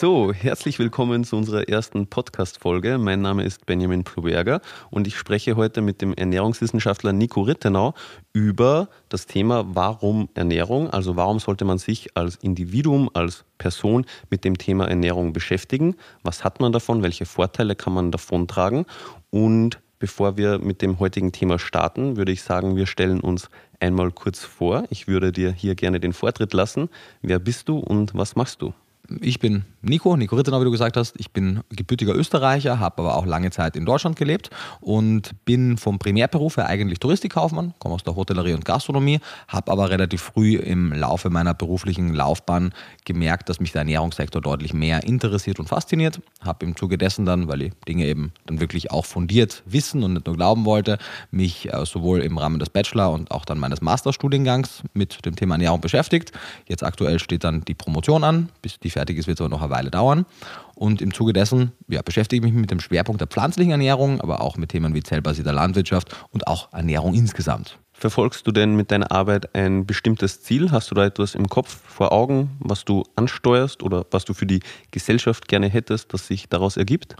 So, herzlich willkommen zu unserer ersten Podcast-Folge. Mein Name ist Benjamin Ploberger und ich spreche heute mit dem Ernährungswissenschaftler Nico Rittenau über das Thema Warum Ernährung, also warum sollte man sich als Individuum, als Person mit dem Thema Ernährung beschäftigen, was hat man davon, welche Vorteile kann man davon tragen und bevor wir mit dem heutigen Thema starten, würde ich sagen, wir stellen uns einmal kurz vor. Ich würde dir hier gerne den Vortritt lassen. Wer bist du und was machst du? Ich bin Nico, Nico Rittenau, wie du gesagt hast. Ich bin gebürtiger Österreicher, habe aber auch lange Zeit in Deutschland gelebt und bin vom Primärberuf her eigentlich Touristikkaufmann, komme aus der Hotellerie und Gastronomie, habe aber relativ früh im Laufe meiner beruflichen Laufbahn gemerkt, dass mich der Ernährungssektor deutlich mehr interessiert und fasziniert. Habe im Zuge dessen dann, weil ich Dinge eben dann wirklich auch fundiert wissen und nicht nur glauben wollte, mich äh, sowohl im Rahmen des Bachelor- und auch dann meines Masterstudiengangs mit dem Thema Ernährung beschäftigt. Jetzt aktuell steht dann die Promotion an, bis die fertig ist, wird es aber noch eine Weile dauern. Und im Zuge dessen ja, beschäftige ich mich mit dem Schwerpunkt der pflanzlichen Ernährung, aber auch mit Themen wie zellbasierter Landwirtschaft und auch Ernährung insgesamt. Verfolgst du denn mit deiner Arbeit ein bestimmtes Ziel? Hast du da etwas im Kopf, vor Augen, was du ansteuerst oder was du für die Gesellschaft gerne hättest, das sich daraus ergibt?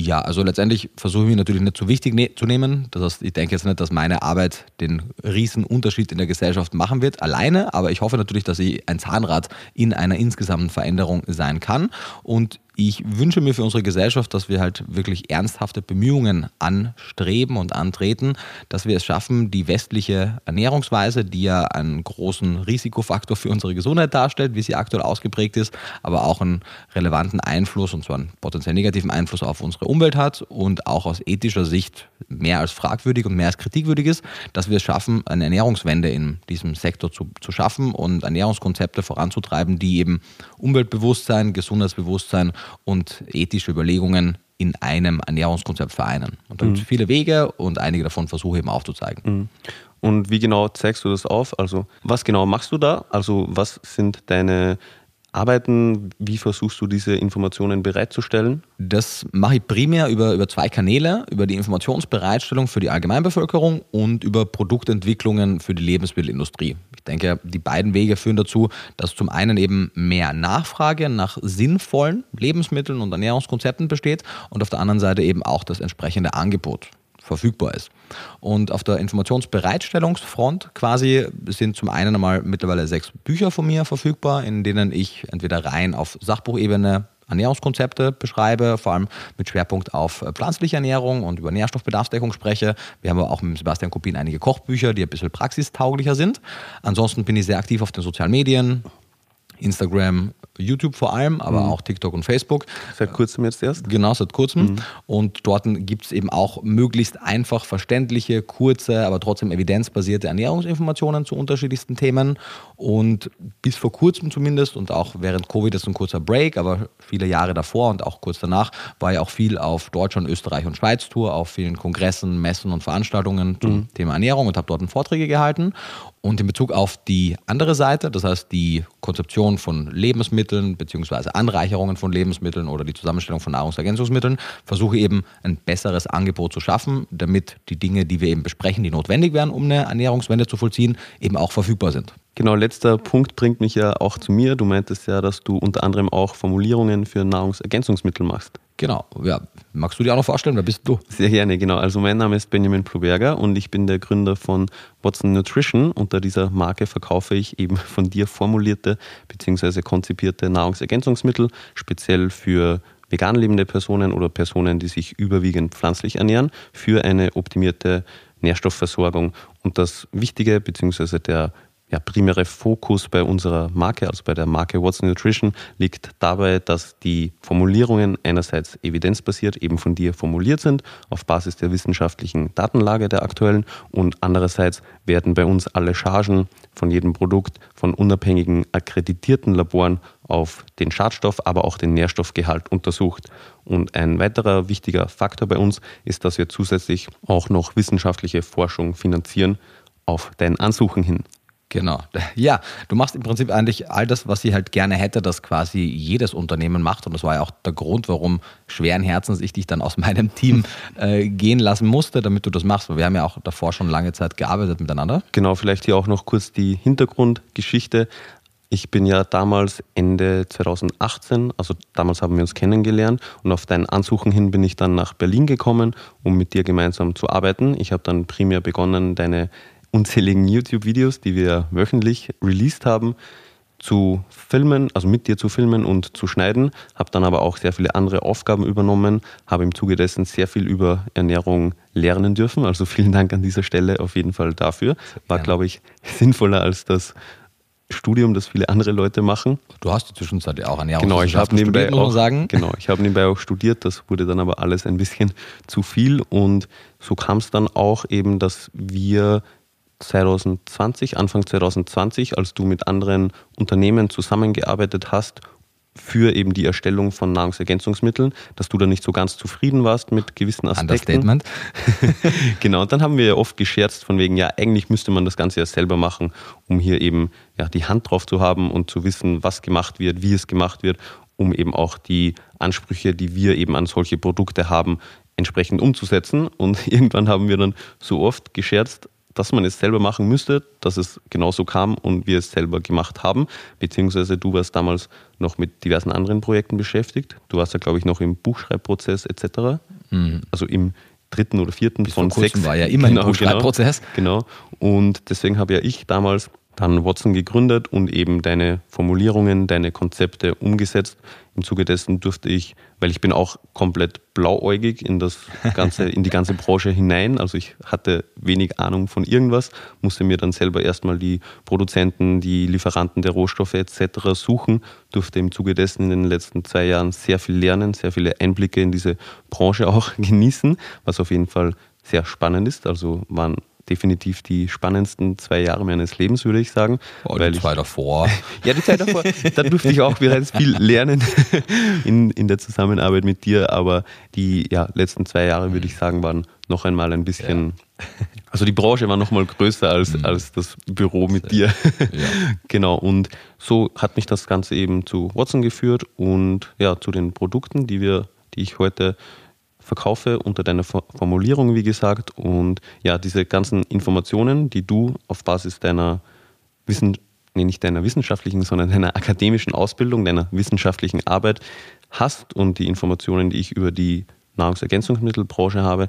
Ja, also letztendlich versuche ich mich natürlich nicht zu wichtig ne zu nehmen. Das heißt, ich denke jetzt nicht, dass meine Arbeit den riesen Unterschied in der Gesellschaft machen wird, alleine, aber ich hoffe natürlich, dass ich ein Zahnrad in einer insgesamten Veränderung sein kann. Und ich wünsche mir für unsere Gesellschaft, dass wir halt wirklich ernsthafte Bemühungen anstreben und antreten, dass wir es schaffen, die westliche Ernährungsweise, die ja einen großen Risikofaktor für unsere Gesundheit darstellt, wie sie aktuell ausgeprägt ist, aber auch einen relevanten Einfluss, und zwar einen potenziell negativen Einfluss auf unsere Umwelt hat und auch aus ethischer Sicht mehr als fragwürdig und mehr als kritikwürdig ist, dass wir es schaffen, eine Ernährungswende in diesem Sektor zu, zu schaffen und Ernährungskonzepte voranzutreiben, die eben Umweltbewusstsein, Gesundheitsbewusstsein und ethische Überlegungen in einem Ernährungskonzept vereinen. Und da gibt es mhm. viele Wege und einige davon versuche ich eben aufzuzeigen. Mhm. Und wie genau zeigst du das auf? Also was genau machst du da? Also was sind deine arbeiten? Wie versuchst du diese Informationen bereitzustellen? Das mache ich primär über, über zwei Kanäle, über die Informationsbereitstellung für die Allgemeinbevölkerung und über Produktentwicklungen für die Lebensmittelindustrie. Ich denke, die beiden Wege führen dazu, dass zum einen eben mehr Nachfrage nach sinnvollen Lebensmitteln und Ernährungskonzepten besteht und auf der anderen Seite eben auch das entsprechende Angebot verfügbar ist. Und auf der Informationsbereitstellungsfront quasi sind zum einen einmal mittlerweile sechs Bücher von mir verfügbar, in denen ich entweder rein auf Sachbuchebene Ernährungskonzepte beschreibe, vor allem mit Schwerpunkt auf pflanzliche Ernährung und über Nährstoffbedarfsdeckung spreche. Wir haben auch mit Sebastian Kopin einige Kochbücher, die ein bisschen praxistauglicher sind. Ansonsten bin ich sehr aktiv auf den sozialen Medien, Instagram, YouTube vor allem, aber mhm. auch TikTok und Facebook. Seit kurzem jetzt erst? Genau, seit kurzem. Mhm. Und dort gibt es eben auch möglichst einfach verständliche, kurze, aber trotzdem evidenzbasierte Ernährungsinformationen zu unterschiedlichsten Themen. Und bis vor kurzem zumindest und auch während Covid ist ein kurzer Break, aber viele Jahre davor und auch kurz danach war ich auch viel auf Deutschland, Österreich und Schweiz Tour, auf vielen Kongressen, Messen und Veranstaltungen zum mhm. Thema Ernährung und habe dort Vorträge gehalten. Und in Bezug auf die andere Seite, das heißt die Konzeption von Lebensmitteln bzw. Anreicherungen von Lebensmitteln oder die Zusammenstellung von Nahrungsergänzungsmitteln, versuche eben ein besseres Angebot zu schaffen, damit die Dinge, die wir eben besprechen, die notwendig wären, um eine Ernährungswende zu vollziehen, eben auch verfügbar sind. Genau, letzter Punkt bringt mich ja auch zu mir. Du meintest ja, dass du unter anderem auch Formulierungen für Nahrungsergänzungsmittel machst. Genau, ja. Magst du dir auch noch vorstellen, wer bist du? Sehr gerne, genau. Also mein Name ist Benjamin Ploberger und ich bin der Gründer von Watson Nutrition. Unter dieser Marke verkaufe ich eben von dir formulierte bzw. konzipierte Nahrungsergänzungsmittel, speziell für vegan lebende Personen oder Personen, die sich überwiegend pflanzlich ernähren, für eine optimierte Nährstoffversorgung. Und das Wichtige bzw. der ja, primäre Fokus bei unserer Marke, also bei der Marke What's Nutrition, liegt dabei, dass die Formulierungen einerseits evidenzbasiert eben von dir formuliert sind, auf Basis der wissenschaftlichen Datenlage der aktuellen und andererseits werden bei uns alle Chargen von jedem Produkt von unabhängigen akkreditierten Laboren auf den Schadstoff, aber auch den Nährstoffgehalt untersucht. Und ein weiterer wichtiger Faktor bei uns ist, dass wir zusätzlich auch noch wissenschaftliche Forschung finanzieren auf dein Ansuchen hin. Genau. Ja, du machst im Prinzip eigentlich all das, was sie halt gerne hätte, dass quasi jedes Unternehmen macht. Und das war ja auch der Grund, warum schweren Herzens ich dich dann aus meinem Team äh, gehen lassen musste, damit du das machst. Weil wir haben ja auch davor schon lange Zeit gearbeitet miteinander. Genau, vielleicht hier auch noch kurz die Hintergrundgeschichte. Ich bin ja damals Ende 2018, also damals haben wir uns kennengelernt und auf dein Ansuchen hin bin ich dann nach Berlin gekommen, um mit dir gemeinsam zu arbeiten. Ich habe dann primär begonnen, deine unzähligen YouTube-Videos, die wir wöchentlich released haben, zu filmen, also mit dir zu filmen und zu schneiden, habe dann aber auch sehr viele andere Aufgaben übernommen, habe im Zuge dessen sehr viel über Ernährung lernen dürfen. Also vielen Dank an dieser Stelle auf jeden Fall dafür. War, glaube ich, sinnvoller als das Studium, das viele andere Leute machen. Du hast inzwischen Zeit auch Ernährungswissenschaft genau, ich habe nebenbei studiert, auch, sagen. Genau, ich habe nebenbei auch studiert, das wurde dann aber alles ein bisschen zu viel und so kam es dann auch eben, dass wir 2020, Anfang 2020, als du mit anderen Unternehmen zusammengearbeitet hast für eben die Erstellung von Nahrungsergänzungsmitteln, dass du da nicht so ganz zufrieden warst mit gewissen Aspekten. Understatement. genau, und dann haben wir ja oft gescherzt von wegen, ja, eigentlich müsste man das Ganze ja selber machen, um hier eben ja, die Hand drauf zu haben und zu wissen, was gemacht wird, wie es gemacht wird, um eben auch die Ansprüche, die wir eben an solche Produkte haben, entsprechend umzusetzen. Und irgendwann haben wir dann so oft gescherzt, dass man es selber machen müsste, dass es genauso kam und wir es selber gemacht haben. Beziehungsweise du warst damals noch mit diversen anderen Projekten beschäftigt. Du warst ja, glaube ich, noch im Buchschreibprozess etc. Mhm. Also im dritten oder vierten Bis von sechs. war ja immer genau, im Buchschreibprozess. Genau, genau. Und deswegen habe ja ich damals dann Watson gegründet und eben deine Formulierungen, deine Konzepte umgesetzt. Im Zuge dessen durfte ich, weil ich bin auch komplett blauäugig in das ganze, in die ganze Branche hinein. Also ich hatte wenig Ahnung von irgendwas, musste mir dann selber erstmal die Produzenten, die Lieferanten der Rohstoffe etc. suchen, durfte im Zuge dessen in den letzten zwei Jahren sehr viel lernen, sehr viele Einblicke in diese Branche auch genießen, was auf jeden Fall sehr spannend ist. Also waren definitiv die spannendsten zwei Jahre meines Lebens, würde ich sagen. Oh, die Zeit davor. ja, die Zeit davor. da durfte ich auch bereits viel lernen in, in der Zusammenarbeit mit dir, aber die ja, letzten zwei Jahre, würde ich sagen, waren noch einmal ein bisschen. Ja. Also die Branche war noch mal größer als, mhm. als das Büro mit dir. Ja. genau, und so hat mich das Ganze eben zu Watson geführt und ja, zu den Produkten, die wir, die ich heute verkaufe unter deiner Formulierung, wie gesagt. Und ja, diese ganzen Informationen, die du auf Basis deiner Wissen, nee, nicht deiner wissenschaftlichen, sondern deiner akademischen Ausbildung, deiner wissenschaftlichen Arbeit hast und die Informationen, die ich über die Nahrungsergänzungsmittelbranche habe,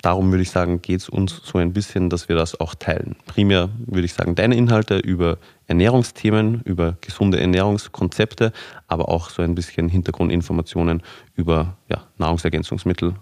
darum würde ich sagen, geht es uns so ein bisschen, dass wir das auch teilen. Primär würde ich sagen, deine Inhalte über Ernährungsthemen, über gesunde Ernährungskonzepte, aber auch so ein bisschen Hintergrundinformationen über ja, Nahrungsergänzungsmittel,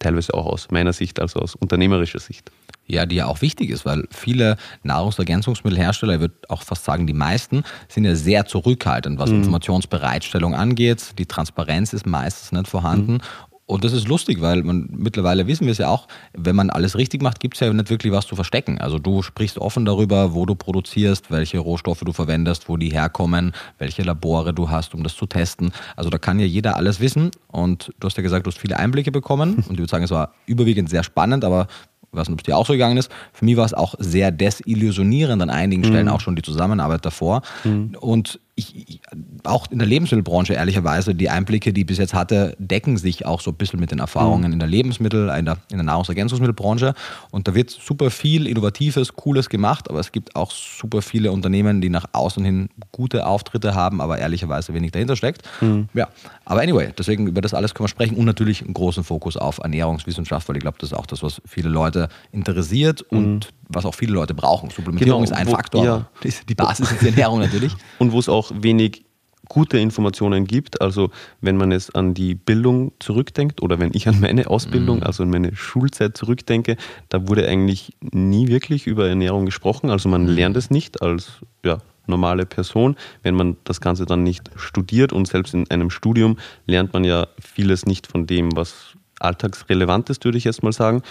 teilweise auch aus meiner Sicht, also aus unternehmerischer Sicht. Ja, die ja auch wichtig ist, weil viele Nahrungsergänzungsmittelhersteller, ich würde auch fast sagen, die meisten, sind ja sehr zurückhaltend, was mhm. Informationsbereitstellung angeht. Die Transparenz ist meistens nicht vorhanden. Mhm. Und das ist lustig, weil man mittlerweile wissen wir es ja auch, wenn man alles richtig macht, gibt es ja nicht wirklich was zu verstecken. Also du sprichst offen darüber, wo du produzierst, welche Rohstoffe du verwendest, wo die herkommen, welche Labore du hast, um das zu testen. Also da kann ja jeder alles wissen. Und du hast ja gesagt, du hast viele Einblicke bekommen. Und ich würde sagen, es war überwiegend sehr spannend, aber ich weiß nicht, ob es dir auch so gegangen ist. Für mich war es auch sehr desillusionierend an einigen Stellen, mhm. auch schon die Zusammenarbeit davor. Mhm. Und ich, auch in der Lebensmittelbranche ehrlicherweise, die Einblicke, die ich bis jetzt hatte, decken sich auch so ein bisschen mit den Erfahrungen mhm. in der Lebensmittel-, in der, in der Nahrungsergänzungsmittelbranche. Und da wird super viel Innovatives, Cooles gemacht, aber es gibt auch super viele Unternehmen, die nach außen hin gute Auftritte haben, aber ehrlicherweise wenig dahinter steckt. Mhm. Ja, aber anyway, deswegen über das alles können wir sprechen und natürlich einen großen Fokus auf Ernährungswissenschaft, weil ich glaube, das ist auch das, was viele Leute interessiert und mhm. was auch viele Leute brauchen. Supplementierung genau, ist ein wo, Faktor, ja. die Basis ist die Ernährung natürlich. Und wo es auch wenig gute Informationen gibt. Also wenn man es an die Bildung zurückdenkt oder wenn ich an meine Ausbildung, mhm. also an meine Schulzeit zurückdenke, da wurde eigentlich nie wirklich über Ernährung gesprochen. Also man mhm. lernt es nicht als ja, normale Person. Wenn man das Ganze dann nicht studiert und selbst in einem Studium lernt man ja vieles nicht von dem, was alltagsrelevant ist, würde ich jetzt mal sagen.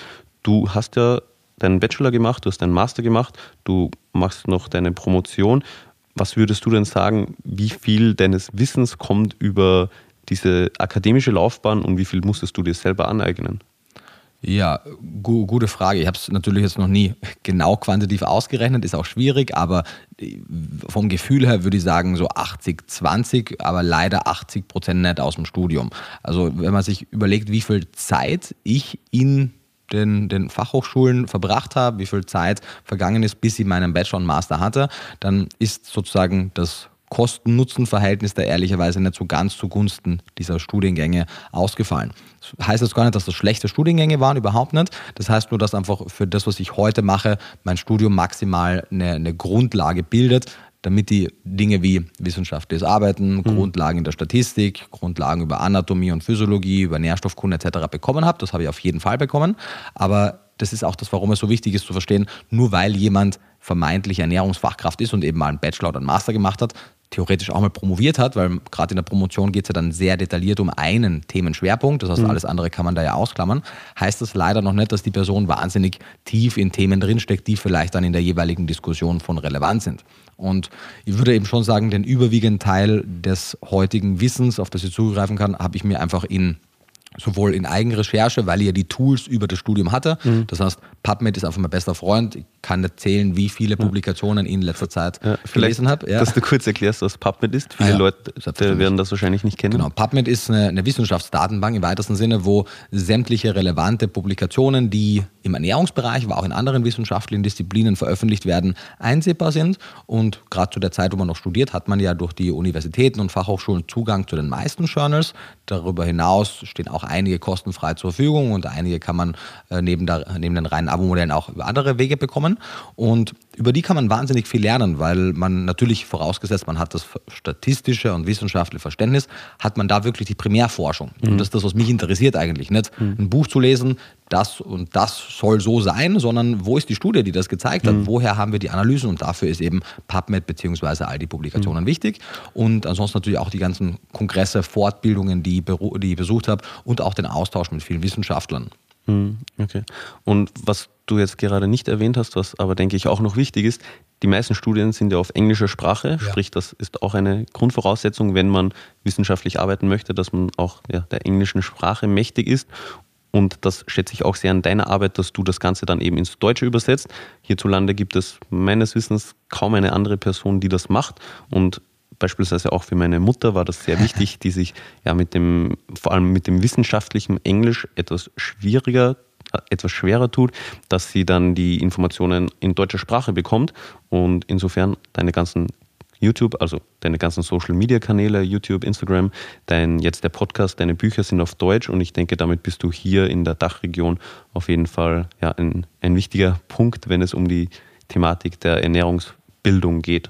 Du hast ja deinen Bachelor gemacht, du hast deinen Master gemacht, du machst noch deine Promotion. Was würdest du denn sagen, wie viel deines Wissens kommt über diese akademische Laufbahn und wie viel musstest du dir selber aneignen? Ja, gu gute Frage. Ich habe es natürlich jetzt noch nie genau quantitativ ausgerechnet, ist auch schwierig, aber äh, vom Gefühl her würde ich sagen so 80, 20, aber leider 80 Prozent nicht aus dem Studium. Also wenn man sich überlegt, wie viel Zeit ich in den, den Fachhochschulen verbracht habe, wie viel Zeit vergangen ist, bis ich meinen Bachelor und Master hatte, dann ist sozusagen das Kosten-Nutzen-Verhältnis da ehrlicherweise nicht so ganz zugunsten dieser Studiengänge ausgefallen. Das heißt jetzt gar nicht, dass das schlechte Studiengänge waren, überhaupt nicht. Das heißt nur, dass einfach für das, was ich heute mache, mein Studium maximal eine, eine Grundlage bildet, damit die Dinge wie wissenschaftliches Arbeiten, mhm. Grundlagen in der Statistik, Grundlagen über Anatomie und Physiologie, über Nährstoffkunde etc. bekommen habe. Das habe ich auf jeden Fall bekommen. Aber das ist auch das, warum es so wichtig ist zu verstehen, nur weil jemand vermeintlich Ernährungsfachkraft ist und eben mal einen Bachelor oder einen Master gemacht hat, theoretisch auch mal promoviert hat, weil gerade in der Promotion geht es ja dann sehr detailliert um einen Themenschwerpunkt, das heißt, mhm. alles andere kann man da ja ausklammern, heißt das leider noch nicht, dass die Person wahnsinnig tief in Themen drinsteckt, die vielleicht dann in der jeweiligen Diskussion von Relevanz sind. Und ich würde eben schon sagen, den überwiegenden Teil des heutigen Wissens, auf das ich zugreifen kann, habe ich mir einfach in sowohl in Eigenrecherche, weil ich ja die Tools über das Studium hatte. Mhm. Das heißt, PubMed ist einfach mein bester Freund. Ich kann erzählen, wie viele Publikationen ich in letzter Zeit ja, gelesen habe. Ja. Dass du kurz erklärst, was PubMed ist. Viele ah, ja, Leute werden das wahrscheinlich nicht kennen. Genau, PubMed ist eine, eine, Wissenschaftsdatenbank im weitesten Sinne, wo sämtliche relevante Publikationen, die im Ernährungsbereich, aber auch in anderen wissenschaftlichen Disziplinen veröffentlicht werden, einsehbar sind. Und gerade zu der Zeit, wo man noch studiert, hat man ja durch die Universitäten und Fachhochschulen Zugang zu den meisten Journals. Darüber hinaus stehen auch einige kostenfrei zur Verfügung und einige kann man äh, neben, der, neben den reinen Abo-Modellen auch über andere Wege bekommen. Und über die kann man wahnsinnig viel lernen, weil man natürlich vorausgesetzt, man hat das statistische und wissenschaftliche Verständnis, hat man da wirklich die Primärforschung. Mhm. Und das ist das, was mich interessiert eigentlich. Nicht mhm. ein Buch zu lesen, das und das soll so sein, sondern wo ist die Studie, die das gezeigt hat? Mhm. Woher haben wir die Analysen? Und dafür ist eben PubMed bzw. all die Publikationen mhm. wichtig. Und ansonsten natürlich auch die ganzen Kongresse, Fortbildungen, die, die ich besucht habe und auch den Austausch mit vielen Wissenschaftlern. Mhm. Okay. Und was du jetzt gerade nicht erwähnt hast, was aber denke ich auch noch wichtig ist, die meisten Studien sind ja auf englischer Sprache, ja. sprich das ist auch eine Grundvoraussetzung, wenn man wissenschaftlich arbeiten möchte, dass man auch ja, der englischen Sprache mächtig ist. Und das schätze ich auch sehr an deiner Arbeit, dass du das Ganze dann eben ins Deutsche übersetzt. Hierzulande gibt es meines Wissens kaum eine andere Person, die das macht. Und beispielsweise auch für meine Mutter war das sehr wichtig, die sich ja mit dem, vor allem mit dem wissenschaftlichen Englisch etwas schwieriger etwas schwerer tut, dass sie dann die Informationen in deutscher Sprache bekommt. Und insofern deine ganzen YouTube, also deine ganzen Social Media Kanäle, YouTube, Instagram, dein jetzt der Podcast, deine Bücher sind auf Deutsch und ich denke, damit bist du hier in der Dachregion auf jeden Fall ja, ein, ein wichtiger Punkt, wenn es um die Thematik der Ernährungsbildung geht.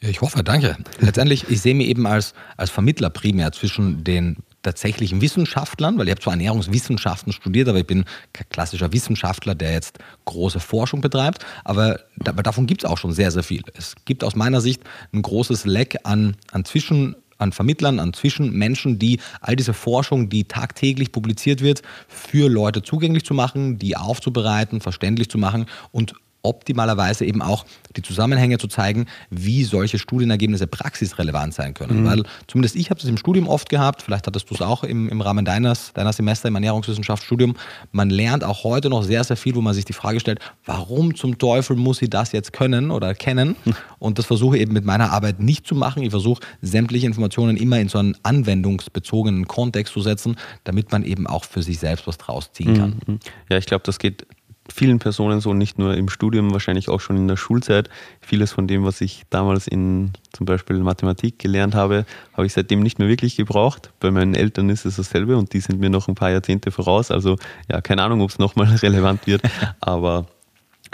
Ja, ich hoffe, danke. Letztendlich, ich sehe mich eben als, als Vermittler primär zwischen den tatsächlichen Wissenschaftlern, weil ich habe zwar Ernährungswissenschaften studiert, aber ich bin kein klassischer Wissenschaftler, der jetzt große Forschung betreibt, aber davon gibt es auch schon sehr, sehr viel. Es gibt aus meiner Sicht ein großes Leck an, an Zwischen- an Vermittlern, an Zwischenmenschen, die all diese Forschung, die tagtäglich publiziert wird, für Leute zugänglich zu machen, die aufzubereiten, verständlich zu machen und optimalerweise eben auch die Zusammenhänge zu zeigen, wie solche Studienergebnisse praxisrelevant sein können. Mhm. Weil zumindest ich habe es im Studium oft gehabt, vielleicht hattest du es auch im, im Rahmen deines, deiner Semester im Ernährungswissenschaftsstudium. Man lernt auch heute noch sehr, sehr viel, wo man sich die Frage stellt, warum zum Teufel muss ich das jetzt können oder kennen? Und das versuche ich eben mit meiner Arbeit nicht zu machen. Ich versuche sämtliche Informationen immer in so einen anwendungsbezogenen Kontext zu setzen, damit man eben auch für sich selbst was draus ziehen kann. Mhm. Ja, ich glaube, das geht vielen Personen so, nicht nur im Studium, wahrscheinlich auch schon in der Schulzeit. Vieles von dem, was ich damals in zum Beispiel Mathematik gelernt habe, habe ich seitdem nicht mehr wirklich gebraucht. Bei meinen Eltern ist es dasselbe und die sind mir noch ein paar Jahrzehnte voraus. Also ja, keine Ahnung, ob es nochmal relevant wird. Aber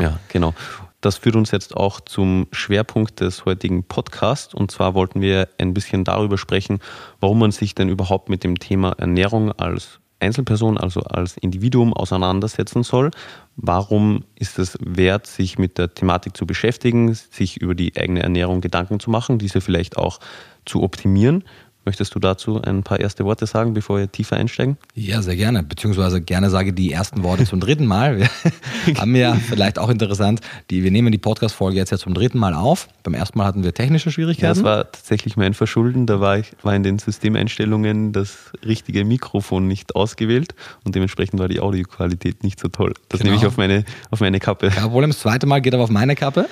ja, genau. Das führt uns jetzt auch zum Schwerpunkt des heutigen Podcasts. Und zwar wollten wir ein bisschen darüber sprechen, warum man sich denn überhaupt mit dem Thema Ernährung als Einzelperson, also als Individuum auseinandersetzen soll. Warum ist es wert, sich mit der Thematik zu beschäftigen, sich über die eigene Ernährung Gedanken zu machen, diese vielleicht auch zu optimieren? Möchtest du dazu ein paar erste Worte sagen, bevor wir tiefer einsteigen? Ja, sehr gerne. Beziehungsweise gerne sage die ersten Worte zum dritten Mal. Wir haben ja vielleicht auch interessant, die, wir nehmen die Podcast-Folge jetzt ja zum dritten Mal auf. Beim ersten Mal hatten wir technische Schwierigkeiten. Ja, das war tatsächlich mein Verschulden. Da war, ich, war in den Systemeinstellungen das richtige Mikrofon nicht ausgewählt und dementsprechend war die Audioqualität nicht so toll. Das genau. nehme ich auf meine, auf meine Kappe. Ja, Problem, das zweite Mal geht aber auf meine Kappe.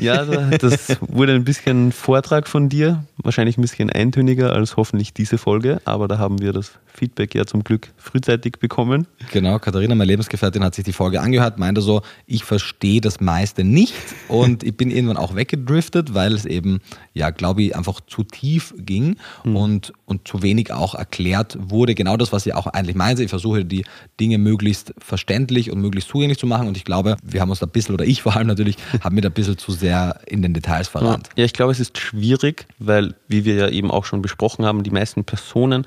Ja, das wurde ein bisschen Vortrag von dir, wahrscheinlich ein bisschen eintöniger als hoffentlich diese Folge, aber da haben wir das Feedback ja zum Glück frühzeitig bekommen. Genau, Katharina, meine Lebensgefährtin, hat sich die Folge angehört, meinte so, ich verstehe das meiste nicht und ich bin irgendwann auch weggedriftet, weil es eben, ja, glaube ich, einfach zu tief ging mhm. und, und zu wenig auch erklärt wurde. Genau das, was ich auch eigentlich meinte. Ich versuche die Dinge möglichst verständlich und möglichst zugänglich zu machen und ich glaube, wir haben uns da ein bisschen, oder ich vor allem natürlich, haben mir da ein bisschen zu sehr in den Details verrannt. Ja, ich glaube, es ist schwierig, weil, wie wir ja eben auch schon besprochen haben, die meisten Personen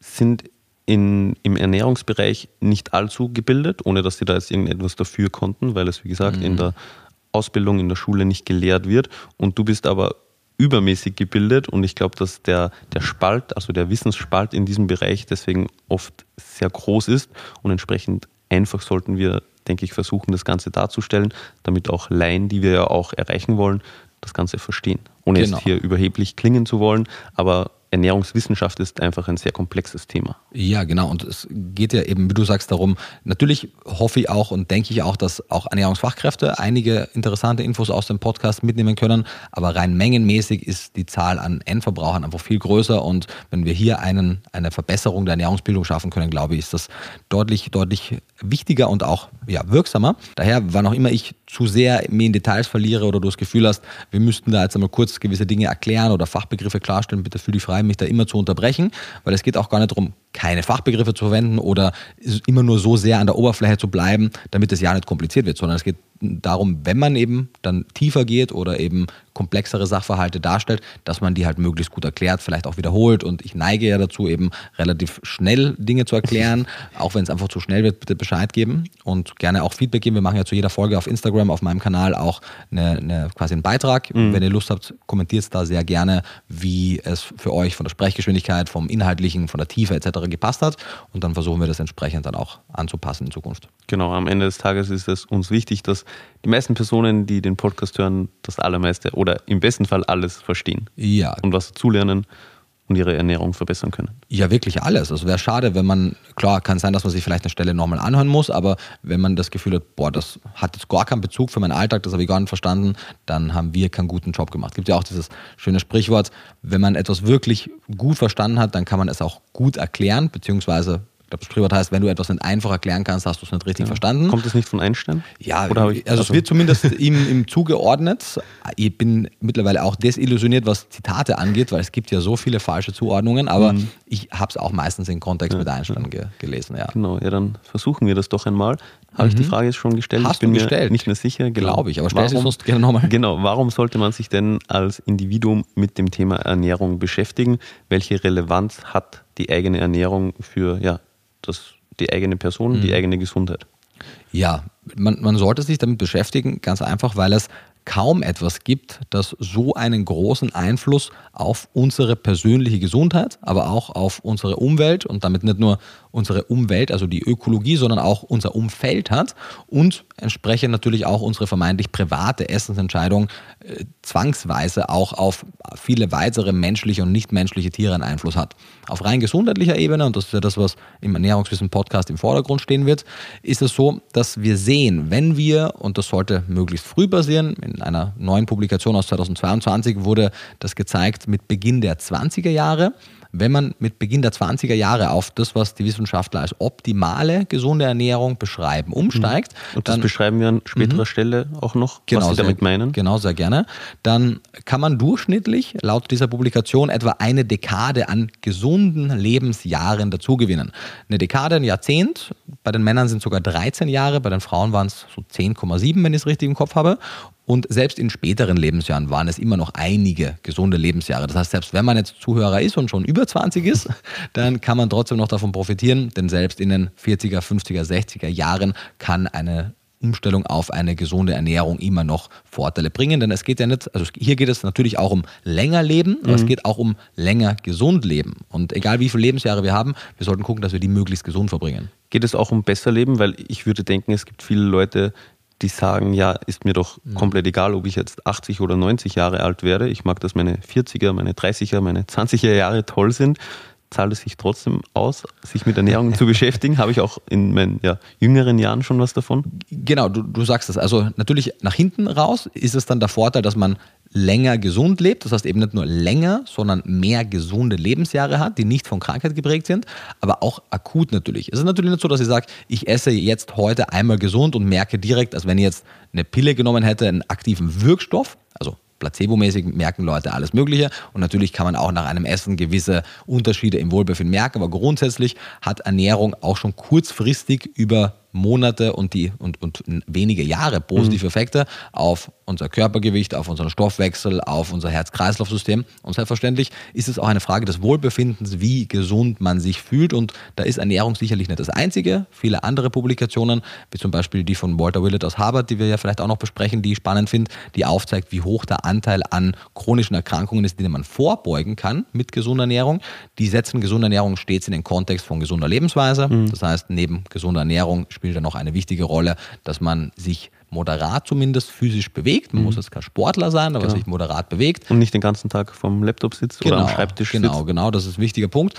sind in, im Ernährungsbereich nicht allzu gebildet, ohne dass sie da jetzt irgendetwas dafür konnten, weil es, wie gesagt, mhm. in der Ausbildung, in der Schule nicht gelehrt wird. Und du bist aber übermäßig gebildet und ich glaube, dass der, der Spalt, also der Wissensspalt in diesem Bereich deswegen oft sehr groß ist und entsprechend einfach sollten wir, denke ich, versuchen, das Ganze darzustellen, damit auch Laien, die wir ja auch erreichen wollen, das Ganze verstehen. Ohne genau. jetzt hier überheblich klingen zu wollen, aber Ernährungswissenschaft ist einfach ein sehr komplexes Thema. Ja, genau. Und es geht ja eben, wie du sagst, darum, natürlich hoffe ich auch und denke ich auch, dass auch Ernährungsfachkräfte einige interessante Infos aus dem Podcast mitnehmen können. Aber rein mengenmäßig ist die Zahl an Endverbrauchern einfach viel größer. Und wenn wir hier einen, eine Verbesserung der Ernährungsbildung schaffen können, glaube ich, ist das deutlich, deutlich wichtiger und auch ja, wirksamer. Daher, wann auch immer ich zu sehr mir in Details verliere oder du das Gefühl hast, wir müssten da jetzt einmal kurz gewisse Dinge erklären oder Fachbegriffe klarstellen, bitte fühl dich frei, mich da immer zu unterbrechen, weil es geht auch gar nicht darum, keine Fachbegriffe zu verwenden oder immer nur so sehr an der Oberfläche zu bleiben, damit es ja nicht kompliziert wird, sondern es geht darum, wenn man eben dann tiefer geht oder eben komplexere Sachverhalte darstellt, dass man die halt möglichst gut erklärt, vielleicht auch wiederholt. Und ich neige ja dazu, eben relativ schnell Dinge zu erklären. Auch wenn es einfach zu schnell wird, bitte Bescheid geben und gerne auch Feedback geben. Wir machen ja zu jeder Folge auf Instagram, auf meinem Kanal auch eine, eine quasi einen Beitrag. Mhm. Wenn ihr Lust habt, kommentiert es da sehr gerne, wie es für euch von der Sprechgeschwindigkeit, vom Inhaltlichen, von der Tiefe etc. gepasst hat. Und dann versuchen wir das entsprechend dann auch anzupassen in Zukunft. Genau, am Ende des Tages ist es uns wichtig, dass die meisten Personen, die den Podcast hören, das allermeiste oder im besten Fall alles verstehen. Ja. Und was dazulernen und ihre Ernährung verbessern können. Ja, wirklich alles. Es wäre schade, wenn man, klar, kann sein, dass man sich vielleicht eine Stelle nochmal anhören muss, aber wenn man das Gefühl hat, boah, das hat jetzt gar keinen Bezug für meinen Alltag, das habe ich gar nicht verstanden, dann haben wir keinen guten Job gemacht. Es gibt ja auch dieses schöne Sprichwort, wenn man etwas wirklich gut verstanden hat, dann kann man es auch gut erklären, beziehungsweise glaube, das Sprichwort heißt, wenn du etwas nicht einfach erklären kannst, hast du es nicht richtig ja. verstanden. Kommt es nicht von Einstein? Ja, Oder ich, also, also es wird zumindest ihm, ihm zugeordnet. Ich bin mittlerweile auch desillusioniert, was Zitate angeht, weil es gibt ja so viele falsche Zuordnungen, aber mhm. ich habe es auch meistens in Kontext ja. mit Einstein ge gelesen. Ja. Genau, ja, dann versuchen wir das doch einmal. Habe mhm. ich die mhm. Frage jetzt schon gestellt? Hast ich bin du gestellt? mir nicht mehr sicher. Genau. Glaube ich, aber stell sie sonst gerne nochmal. Genau, warum sollte man sich denn als Individuum mit dem Thema Ernährung beschäftigen? Welche Relevanz hat die eigene Ernährung für ja, das die eigene Person, mhm. die eigene Gesundheit. Ja, man, man sollte sich damit beschäftigen, ganz einfach, weil es kaum etwas gibt, das so einen großen Einfluss auf unsere persönliche Gesundheit, aber auch auf unsere Umwelt und damit nicht nur unsere Umwelt, also die Ökologie, sondern auch unser Umfeld hat und entsprechend natürlich auch unsere vermeintlich private Essensentscheidung äh, zwangsweise auch auf viele weitere menschliche und nichtmenschliche Tiere einen Einfluss hat. Auf rein gesundheitlicher Ebene, und das ist ja das, was im Ernährungswissen-Podcast im Vordergrund stehen wird, ist es so, dass wir sehen, wenn wir, und das sollte möglichst früh passieren, in einer neuen Publikation aus 2022 wurde das gezeigt mit Beginn der 20er Jahre, wenn man mit Beginn der 20er Jahre auf das, was die Wissenschaftler als optimale gesunde Ernährung beschreiben, umsteigt. Mhm. Und das dann, beschreiben wir an späterer mhm. Stelle auch noch, genau, was Sie damit sehr, meinen. Genau, sehr gerne. Dann kann man durchschnittlich laut dieser Publikation etwa eine Dekade an gesunden Lebensjahren dazugewinnen. Eine Dekade, ein Jahrzehnt, bei den Männern sind sogar 13 Jahre, bei den Frauen waren es so 10,7, wenn ich es richtig im Kopf habe. Und selbst in späteren Lebensjahren waren es immer noch einige gesunde Lebensjahre. Das heißt, selbst wenn man jetzt Zuhörer ist und schon über 20 ist, dann kann man trotzdem noch davon profitieren, denn selbst in den 40er, 50er, 60er Jahren kann eine Umstellung auf eine gesunde Ernährung immer noch Vorteile bringen. Denn es geht ja nicht, also hier geht es natürlich auch um länger leben, aber es geht auch um länger gesund leben. Und egal wie viele Lebensjahre wir haben, wir sollten gucken, dass wir die möglichst gesund verbringen. Geht es auch um besser leben? Weil ich würde denken, es gibt viele Leute, die sagen, ja, ist mir doch komplett egal, ob ich jetzt 80 oder 90 Jahre alt werde. Ich mag, dass meine 40er, meine 30er, meine 20er Jahre toll sind. Zahlt es sich trotzdem aus, sich mit Ernährung zu beschäftigen? Habe ich auch in meinen ja, jüngeren Jahren schon was davon? Genau, du, du sagst es. Also natürlich nach hinten raus ist es dann der Vorteil, dass man länger gesund lebt, das heißt eben nicht nur länger, sondern mehr gesunde Lebensjahre hat, die nicht von Krankheit geprägt sind, aber auch akut natürlich. Es ist natürlich nicht so, dass ich sage, ich esse jetzt heute einmal gesund und merke direkt, als wenn ich jetzt eine Pille genommen hätte, einen aktiven Wirkstoff, Placebo-mäßig merken Leute alles Mögliche. Und natürlich kann man auch nach einem Essen gewisse Unterschiede im Wohlbefinden merken, aber grundsätzlich hat Ernährung auch schon kurzfristig über Monate und, die, und, und wenige Jahre positive Effekte auf unser Körpergewicht, auf unseren Stoffwechsel, auf unser Herz-Kreislauf-System. Und selbstverständlich ist es auch eine Frage des Wohlbefindens, wie gesund man sich fühlt. Und da ist Ernährung sicherlich nicht das Einzige. Viele andere Publikationen, wie zum Beispiel die von Walter Willett aus Harvard, die wir ja vielleicht auch noch besprechen, die ich spannend finde, die aufzeigt, wie hoch der Anteil an chronischen Erkrankungen ist, denen man vorbeugen kann mit gesunder Ernährung. Die setzen gesunde Ernährung stets in den Kontext von gesunder Lebensweise. Mhm. Das heißt, neben gesunder Ernährung spielt da noch eine wichtige Rolle, dass man sich moderat zumindest physisch bewegt. Man mhm. muss jetzt kein Sportler sein, aber genau. sich moderat bewegt. Und nicht den ganzen Tag vom Laptop sitzt genau, oder am Schreibtisch genau, sitzt. Genau, genau, das ist ein wichtiger Punkt.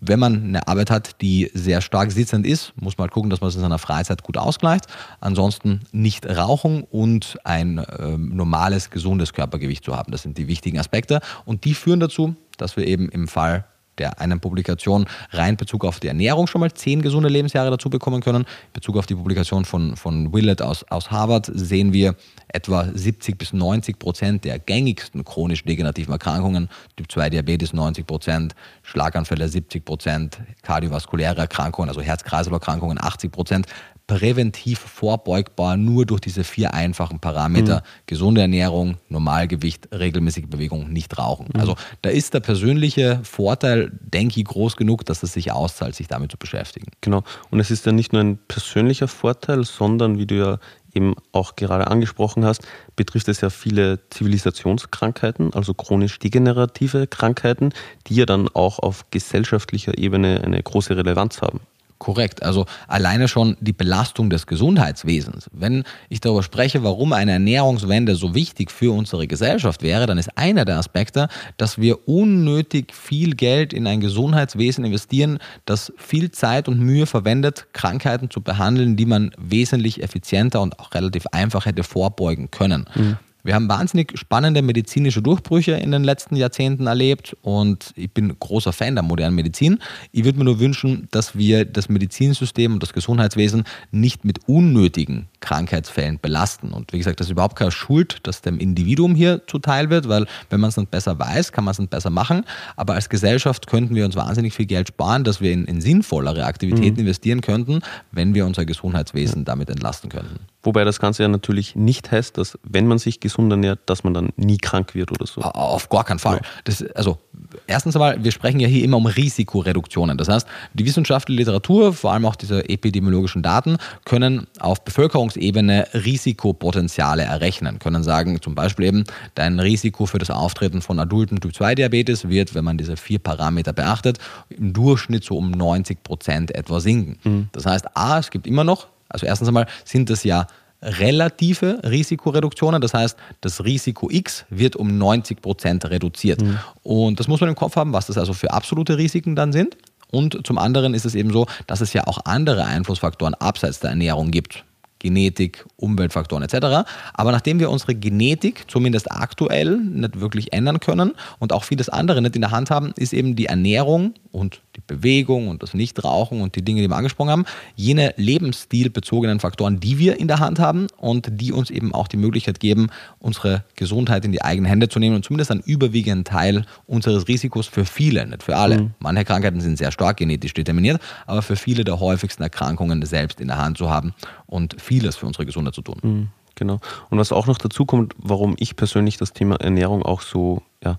Wenn man eine Arbeit hat, die sehr stark sitzend ist, muss man halt gucken, dass man es in seiner Freizeit gut ausgleicht. Ansonsten nicht rauchen und ein äh, normales, gesundes Körpergewicht zu haben. Das sind die wichtigen Aspekte. Und die führen dazu, dass wir eben im Fall der einen Publikation rein Bezug auf die Ernährung schon mal zehn gesunde Lebensjahre dazu bekommen können. In Bezug auf die Publikation von, von Willett aus, aus Harvard sehen wir etwa 70 bis 90 Prozent der gängigsten chronisch degenerativen Erkrankungen, Typ 2 Diabetes 90 Prozent, Schlaganfälle 70 Prozent, kardiovaskuläre Erkrankungen, also Herz-Kreislauf-Erkrankungen 80 Prozent, präventiv vorbeugbar nur durch diese vier einfachen Parameter. Mhm. Gesunde Ernährung, Normalgewicht, regelmäßige Bewegung, nicht rauchen. Mhm. Also da ist der persönliche Vorteil, denke ich, groß genug, dass es sich auszahlt, sich damit zu beschäftigen. Genau. Und es ist ja nicht nur ein persönlicher Vorteil, sondern, wie du ja eben auch gerade angesprochen hast, betrifft es ja viele Zivilisationskrankheiten, also chronisch degenerative Krankheiten, die ja dann auch auf gesellschaftlicher Ebene eine große Relevanz haben. Korrekt. Also alleine schon die Belastung des Gesundheitswesens. Wenn ich darüber spreche, warum eine Ernährungswende so wichtig für unsere Gesellschaft wäre, dann ist einer der Aspekte, dass wir unnötig viel Geld in ein Gesundheitswesen investieren, das viel Zeit und Mühe verwendet, Krankheiten zu behandeln, die man wesentlich effizienter und auch relativ einfach hätte vorbeugen können. Mhm. Wir haben wahnsinnig spannende medizinische Durchbrüche in den letzten Jahrzehnten erlebt und ich bin großer Fan der modernen Medizin. Ich würde mir nur wünschen, dass wir das Medizinsystem und das Gesundheitswesen nicht mit unnötigen Krankheitsfällen belasten. Und wie gesagt, das ist überhaupt keine Schuld, dass dem Individuum hier zuteil wird, weil wenn man es nicht besser weiß, kann man es nicht besser machen. Aber als Gesellschaft könnten wir uns wahnsinnig viel Geld sparen, dass wir in, in sinnvollere Aktivitäten mhm. investieren könnten, wenn wir unser Gesundheitswesen damit entlasten könnten. Wobei das Ganze ja natürlich nicht heißt, dass wenn man sich gesund ernährt, dass man dann nie krank wird oder so. Auf gar keinen Fall. Das, also erstens einmal, wir sprechen ja hier immer um Risikoreduktionen. Das heißt, die wissenschaftliche Literatur, vor allem auch diese epidemiologischen Daten, können auf Bevölkerungsebene Risikopotenziale errechnen, können sagen, zum Beispiel eben, dein Risiko für das Auftreten von adulten Typ-2-Diabetes wird, wenn man diese vier Parameter beachtet, im Durchschnitt so um 90 Prozent etwa sinken. Mhm. Das heißt, A, es gibt immer noch also erstens einmal sind das ja relative Risikoreduktionen. Das heißt, das Risiko X wird um 90 Prozent reduziert. Mhm. Und das muss man im Kopf haben, was das also für absolute Risiken dann sind. Und zum anderen ist es eben so, dass es ja auch andere Einflussfaktoren abseits der Ernährung gibt. Genetik, Umweltfaktoren etc. Aber nachdem wir unsere Genetik zumindest aktuell nicht wirklich ändern können und auch vieles andere nicht in der Hand haben, ist eben die Ernährung und die Bewegung und das Nichtrauchen und die Dinge, die wir angesprochen haben, jene lebensstilbezogenen Faktoren, die wir in der Hand haben und die uns eben auch die Möglichkeit geben, unsere Gesundheit in die eigenen Hände zu nehmen und zumindest einen überwiegenden Teil unseres Risikos für viele, nicht für alle. Mhm. Manche Krankheiten sind sehr stark genetisch determiniert, aber für viele der häufigsten Erkrankungen selbst in der Hand zu haben und vieles für unsere Gesundheit zu tun. Mhm, genau. Und was auch noch dazu kommt, warum ich persönlich das Thema Ernährung auch so ja,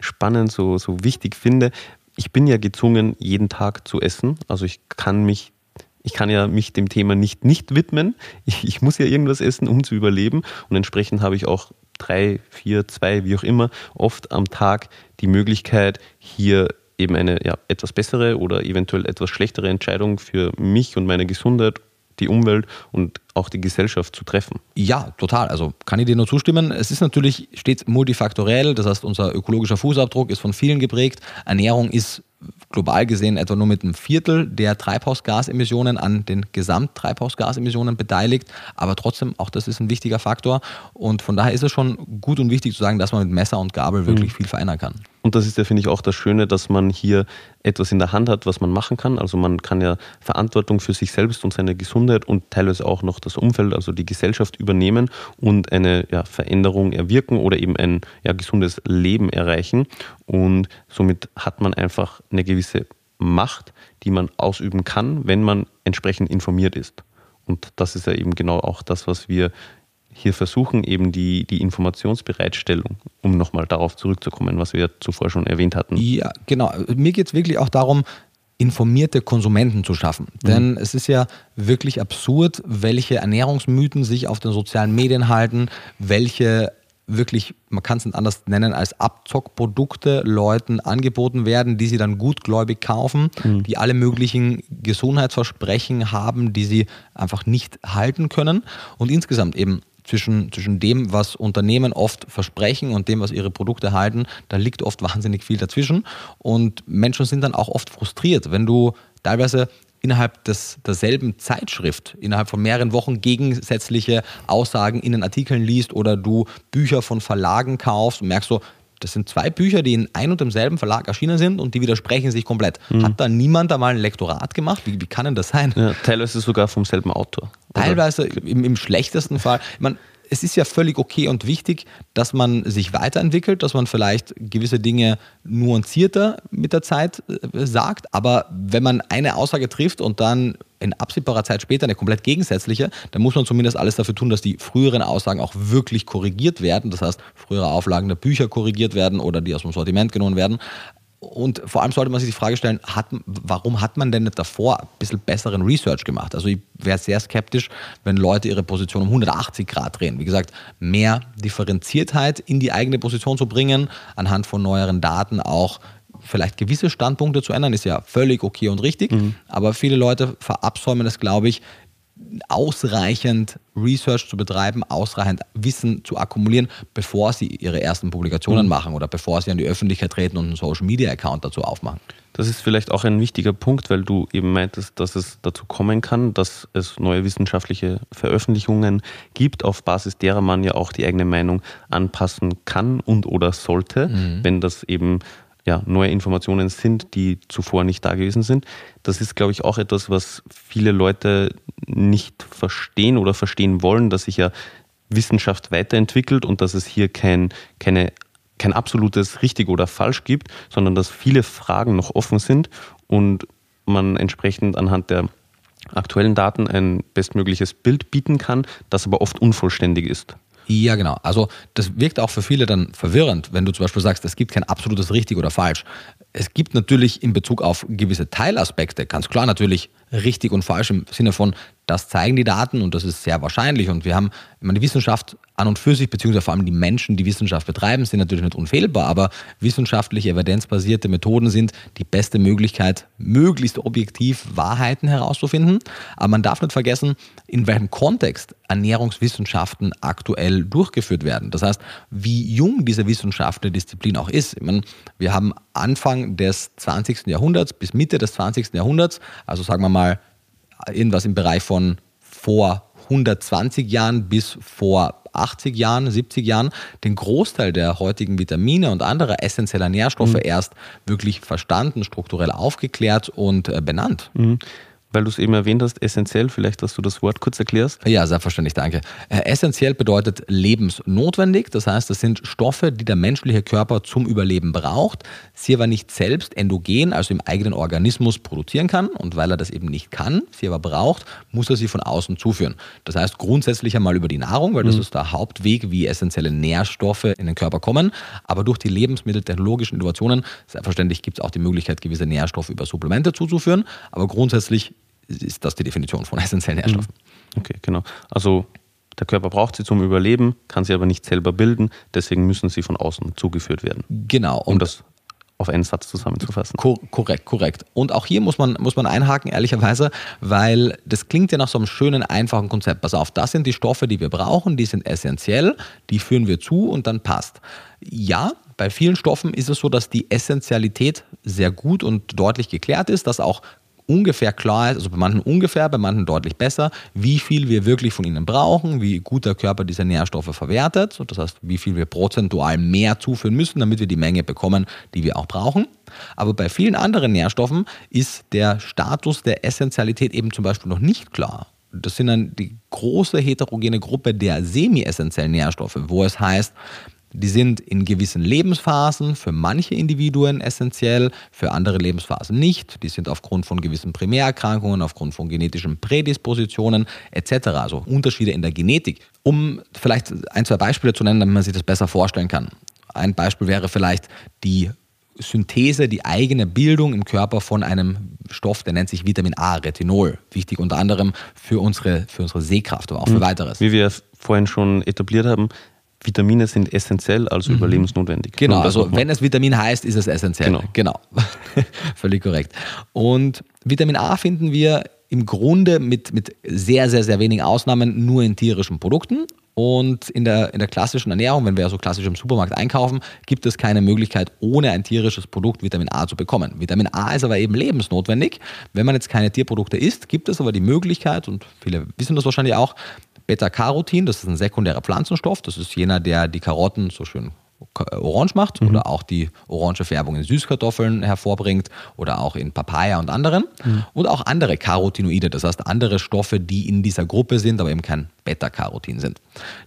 spannend, so, so wichtig finde, ich bin ja gezwungen, jeden Tag zu essen. Also ich kann mich ich kann ja mich dem Thema nicht nicht widmen. Ich, ich muss ja irgendwas essen, um zu überleben. Und entsprechend habe ich auch drei, vier, zwei, wie auch immer, oft am Tag die Möglichkeit, hier eben eine ja, etwas bessere oder eventuell etwas schlechtere Entscheidung für mich und meine Gesundheit die Umwelt und auch die Gesellschaft zu treffen. Ja, total. Also kann ich dir nur zustimmen. Es ist natürlich stets multifaktorell. Das heißt, unser ökologischer Fußabdruck ist von vielen geprägt. Ernährung ist global gesehen etwa nur mit einem Viertel der Treibhausgasemissionen an den Gesamttreibhausgasemissionen beteiligt. Aber trotzdem, auch das ist ein wichtiger Faktor. Und von daher ist es schon gut und wichtig zu sagen, dass man mit Messer und Gabel wirklich mhm. viel verändern kann. Und das ist ja, finde ich, auch das Schöne, dass man hier etwas in der Hand hat, was man machen kann. Also man kann ja Verantwortung für sich selbst und seine Gesundheit und teilweise auch noch das Umfeld, also die Gesellschaft übernehmen und eine ja, Veränderung erwirken oder eben ein ja, gesundes Leben erreichen. Und somit hat man einfach eine gewisse Macht, die man ausüben kann, wenn man entsprechend informiert ist. Und das ist ja eben genau auch das, was wir hier versuchen, eben die, die Informationsbereitstellung, um nochmal darauf zurückzukommen, was wir zuvor schon erwähnt hatten. Ja, genau. Mir geht es wirklich auch darum, informierte Konsumenten zu schaffen. Mhm. Denn es ist ja wirklich absurd, welche Ernährungsmythen sich auf den sozialen Medien halten, welche wirklich, man kann es nicht anders nennen, als Abzockprodukte Leuten angeboten werden, die sie dann gutgläubig kaufen, mhm. die alle möglichen Gesundheitsversprechen haben, die sie einfach nicht halten können. Und insgesamt eben zwischen, zwischen dem, was Unternehmen oft versprechen und dem, was ihre Produkte halten, da liegt oft wahnsinnig viel dazwischen. Und Menschen sind dann auch oft frustriert, wenn du teilweise innerhalb des, derselben Zeitschrift, innerhalb von mehreren Wochen gegensätzliche Aussagen in den Artikeln liest oder du Bücher von Verlagen kaufst und merkst so, das sind zwei Bücher, die in ein und demselben Verlag erschienen sind und die widersprechen sich komplett. Mhm. Hat da niemand da mal ein Lektorat gemacht? Wie, wie kann denn das sein? Ja, teilweise sogar vom selben Autor. Teilweise im, im, schlechtesten Fall. Ich meine, es ist ja völlig okay und wichtig, dass man sich weiterentwickelt, dass man vielleicht gewisse Dinge nuancierter mit der Zeit äh, sagt. Aber wenn man eine Aussage trifft und dann in absehbarer Zeit später eine komplett gegensätzliche, dann muss man zumindest alles dafür tun, dass die früheren Aussagen auch wirklich korrigiert werden. Das heißt, frühere Auflagen der Bücher korrigiert werden oder die aus dem Sortiment genommen werden. Und vor allem sollte man sich die Frage stellen, hat, warum hat man denn nicht davor ein bisschen besseren Research gemacht? Also ich wäre sehr skeptisch, wenn Leute ihre Position um 180 Grad drehen. Wie gesagt, mehr Differenziertheit in die eigene Position zu bringen, anhand von neueren Daten auch vielleicht gewisse Standpunkte zu ändern, ist ja völlig okay und richtig. Mhm. Aber viele Leute verabsäumen es, glaube ich, ausreichend Research zu betreiben, ausreichend Wissen zu akkumulieren, bevor sie ihre ersten Publikationen mhm. machen oder bevor sie an die Öffentlichkeit treten und einen Social Media Account dazu aufmachen. Das ist vielleicht auch ein wichtiger Punkt, weil du eben meintest, dass es dazu kommen kann, dass es neue wissenschaftliche Veröffentlichungen gibt, auf Basis derer man ja auch die eigene Meinung anpassen kann und oder sollte, mhm. wenn das eben ja, neue Informationen sind, die zuvor nicht da gewesen sind. Das ist, glaube ich, auch etwas, was viele Leute nicht verstehen oder verstehen wollen, dass sich ja Wissenschaft weiterentwickelt und dass es hier kein, keine, kein absolutes richtig oder falsch gibt, sondern dass viele Fragen noch offen sind und man entsprechend anhand der aktuellen Daten ein bestmögliches Bild bieten kann, das aber oft unvollständig ist. Ja, genau. Also das wirkt auch für viele dann verwirrend, wenn du zum Beispiel sagst, es gibt kein absolutes richtig oder falsch. Es gibt natürlich in Bezug auf gewisse Teilaspekte, ganz klar natürlich richtig und falsch im Sinne von, das zeigen die Daten und das ist sehr wahrscheinlich. Und wir haben, ich meine, die Wissenschaft an und für sich, beziehungsweise vor allem die Menschen, die Wissenschaft betreiben, sind natürlich nicht unfehlbar, aber wissenschaftliche, evidenzbasierte Methoden sind die beste Möglichkeit, möglichst objektiv Wahrheiten herauszufinden. Aber man darf nicht vergessen, in welchem Kontext Ernährungswissenschaften aktuell durchgeführt werden. Das heißt, wie jung diese wissenschaftliche Disziplin auch ist. Ich meine, wir haben Anfang des 20. Jahrhunderts bis Mitte des 20. Jahrhunderts, also sagen wir mal irgendwas im Bereich von vor 120 Jahren bis vor 80 Jahren, 70 Jahren den Großteil der heutigen Vitamine und anderer essentieller Nährstoffe mhm. erst wirklich verstanden, strukturell aufgeklärt und äh, benannt. Mhm weil du es eben erwähnt hast, essentiell, vielleicht, dass du das Wort kurz erklärst. Ja, selbstverständlich, danke. Äh, essentiell bedeutet lebensnotwendig, das heißt, das sind Stoffe, die der menschliche Körper zum Überleben braucht, sie aber nicht selbst endogen, also im eigenen Organismus produzieren kann und weil er das eben nicht kann, sie aber braucht, muss er sie von außen zuführen. Das heißt grundsätzlich einmal über die Nahrung, weil das mhm. ist der Hauptweg, wie essentielle Nährstoffe in den Körper kommen, aber durch die lebensmitteltechnologischen Innovationen, selbstverständlich gibt es auch die Möglichkeit, gewisse Nährstoffe über Supplemente zuzuführen, aber grundsätzlich ist das die Definition von essentiellen Nährstoffen. Mhm. Okay, genau. Also der Körper braucht sie zum Überleben, kann sie aber nicht selber bilden, deswegen müssen sie von außen zugeführt werden. Genau. Um das auf einen Satz zusammenzufassen. Kor korrekt, korrekt. Und auch hier muss man, muss man einhaken, ehrlicherweise, weil das klingt ja nach so einem schönen, einfachen Konzept. Pass auf, das sind die Stoffe, die wir brauchen, die sind essentiell, die führen wir zu und dann passt. Ja, bei vielen Stoffen ist es so, dass die Essentialität sehr gut und deutlich geklärt ist, dass auch ungefähr klar ist, also bei manchen ungefähr, bei manchen deutlich besser, wie viel wir wirklich von ihnen brauchen, wie gut der Körper diese Nährstoffe verwertet, das heißt, wie viel wir prozentual mehr zuführen müssen, damit wir die Menge bekommen, die wir auch brauchen. Aber bei vielen anderen Nährstoffen ist der Status der Essentialität eben zum Beispiel noch nicht klar. Das sind dann die große heterogene Gruppe der semi-essentiellen Nährstoffe, wo es heißt, die sind in gewissen Lebensphasen für manche Individuen essentiell, für andere Lebensphasen nicht. Die sind aufgrund von gewissen Primärerkrankungen, aufgrund von genetischen Prädispositionen etc., also Unterschiede in der Genetik. Um vielleicht ein, zwei Beispiele zu nennen, damit man sich das besser vorstellen kann. Ein Beispiel wäre vielleicht die Synthese, die eigene Bildung im Körper von einem Stoff, der nennt sich Vitamin A, Retinol. Wichtig unter anderem für unsere, für unsere Sehkraft, aber auch für weiteres. Wie wir vorhin schon etabliert haben, Vitamine sind essentiell, also mhm. überlebensnotwendig. Genau, also wenn es Vitamin heißt, ist es essentiell. Genau. genau. Völlig korrekt. Und Vitamin A finden wir im Grunde mit, mit sehr, sehr, sehr wenigen Ausnahmen nur in tierischen Produkten. Und in der, in der klassischen Ernährung, wenn wir so klassisch im Supermarkt einkaufen, gibt es keine Möglichkeit, ohne ein tierisches Produkt Vitamin A zu bekommen. Vitamin A ist aber eben lebensnotwendig. Wenn man jetzt keine Tierprodukte isst, gibt es aber die Möglichkeit, und viele wissen das wahrscheinlich auch, Beta-Carotin, das ist ein sekundärer Pflanzenstoff, das ist jener, der die Karotten so schön orange macht mhm. oder auch die orange Färbung in Süßkartoffeln hervorbringt oder auch in Papaya und anderen. Mhm. Und auch andere Carotinoide, das heißt andere Stoffe, die in dieser Gruppe sind, aber eben kein Beta-Carotin sind.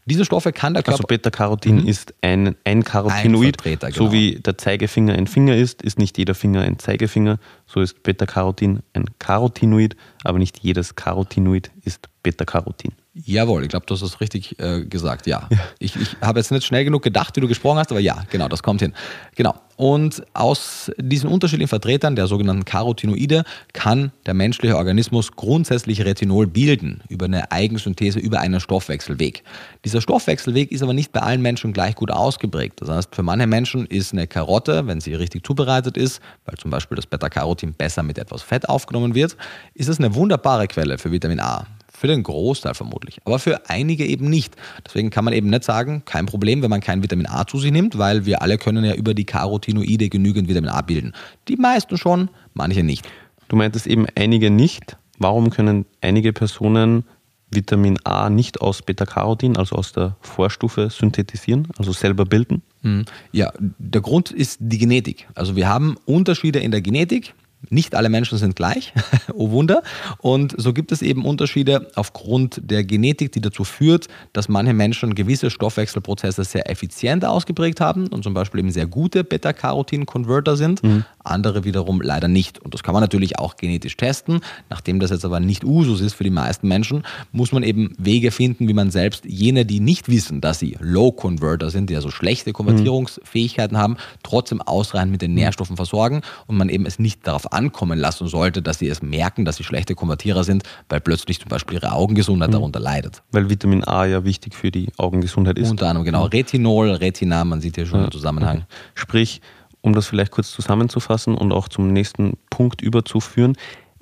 Diese Stoffe kann der Körper... Also Beta-Carotin mhm. ist ein, ein Carotinoid, ein genau. so wie der Zeigefinger ein Finger ist, ist nicht jeder Finger ein Zeigefinger, so ist Beta-Carotin ein Carotinoid, aber nicht jedes Carotinoid ist Beta-Carotin. Jawohl, ich glaube, du hast es richtig äh, gesagt, ja. ja. Ich, ich habe jetzt nicht schnell genug gedacht, wie du gesprochen hast, aber ja, genau, das kommt hin. Genau. Und aus diesen unterschiedlichen Vertretern der sogenannten Carotinoide kann der menschliche Organismus grundsätzlich Retinol bilden über eine Eigensynthese über einen Stoffwechselweg. Dieser Stoffwechselweg ist aber nicht bei allen Menschen gleich gut ausgeprägt. Das heißt, für manche Menschen ist eine Karotte, wenn sie richtig zubereitet ist, weil zum Beispiel das Beta-Carotin besser mit etwas Fett aufgenommen wird, ist es eine wunderbare Quelle für Vitamin A. Für den Großteil vermutlich, aber für einige eben nicht. Deswegen kann man eben nicht sagen, kein Problem, wenn man kein Vitamin A zu sich nimmt, weil wir alle können ja über die Carotinoide genügend Vitamin A bilden. Die meisten schon, manche nicht. Du meintest eben einige nicht. Warum können einige Personen Vitamin A nicht aus Beta-Carotin, also aus der Vorstufe, synthetisieren, also selber bilden? Hm. Ja, der Grund ist die Genetik. Also wir haben Unterschiede in der Genetik. Nicht alle Menschen sind gleich, oh Wunder. Und so gibt es eben Unterschiede aufgrund der Genetik, die dazu führt, dass manche Menschen gewisse Stoffwechselprozesse sehr effizient ausgeprägt haben und zum Beispiel eben sehr gute Beta-Carotin-Converter sind, mhm. andere wiederum leider nicht. Und das kann man natürlich auch genetisch testen. Nachdem das jetzt aber nicht Usus ist für die meisten Menschen, muss man eben Wege finden, wie man selbst jene, die nicht wissen, dass sie Low-Converter sind, die also schlechte Konvertierungsfähigkeiten mhm. haben, trotzdem ausreichend mit den mhm. Nährstoffen versorgen und man eben es nicht darauf ankommen lassen sollte, dass sie es merken, dass sie schlechte Konvertierer sind, weil plötzlich zum Beispiel ihre Augengesundheit mhm. darunter leidet. Weil Vitamin A ja wichtig für die Augengesundheit ist. Unter anderem, genau. Retinol, Retina, man sieht hier schon ja. den Zusammenhang. Sprich, um das vielleicht kurz zusammenzufassen und auch zum nächsten Punkt überzuführen,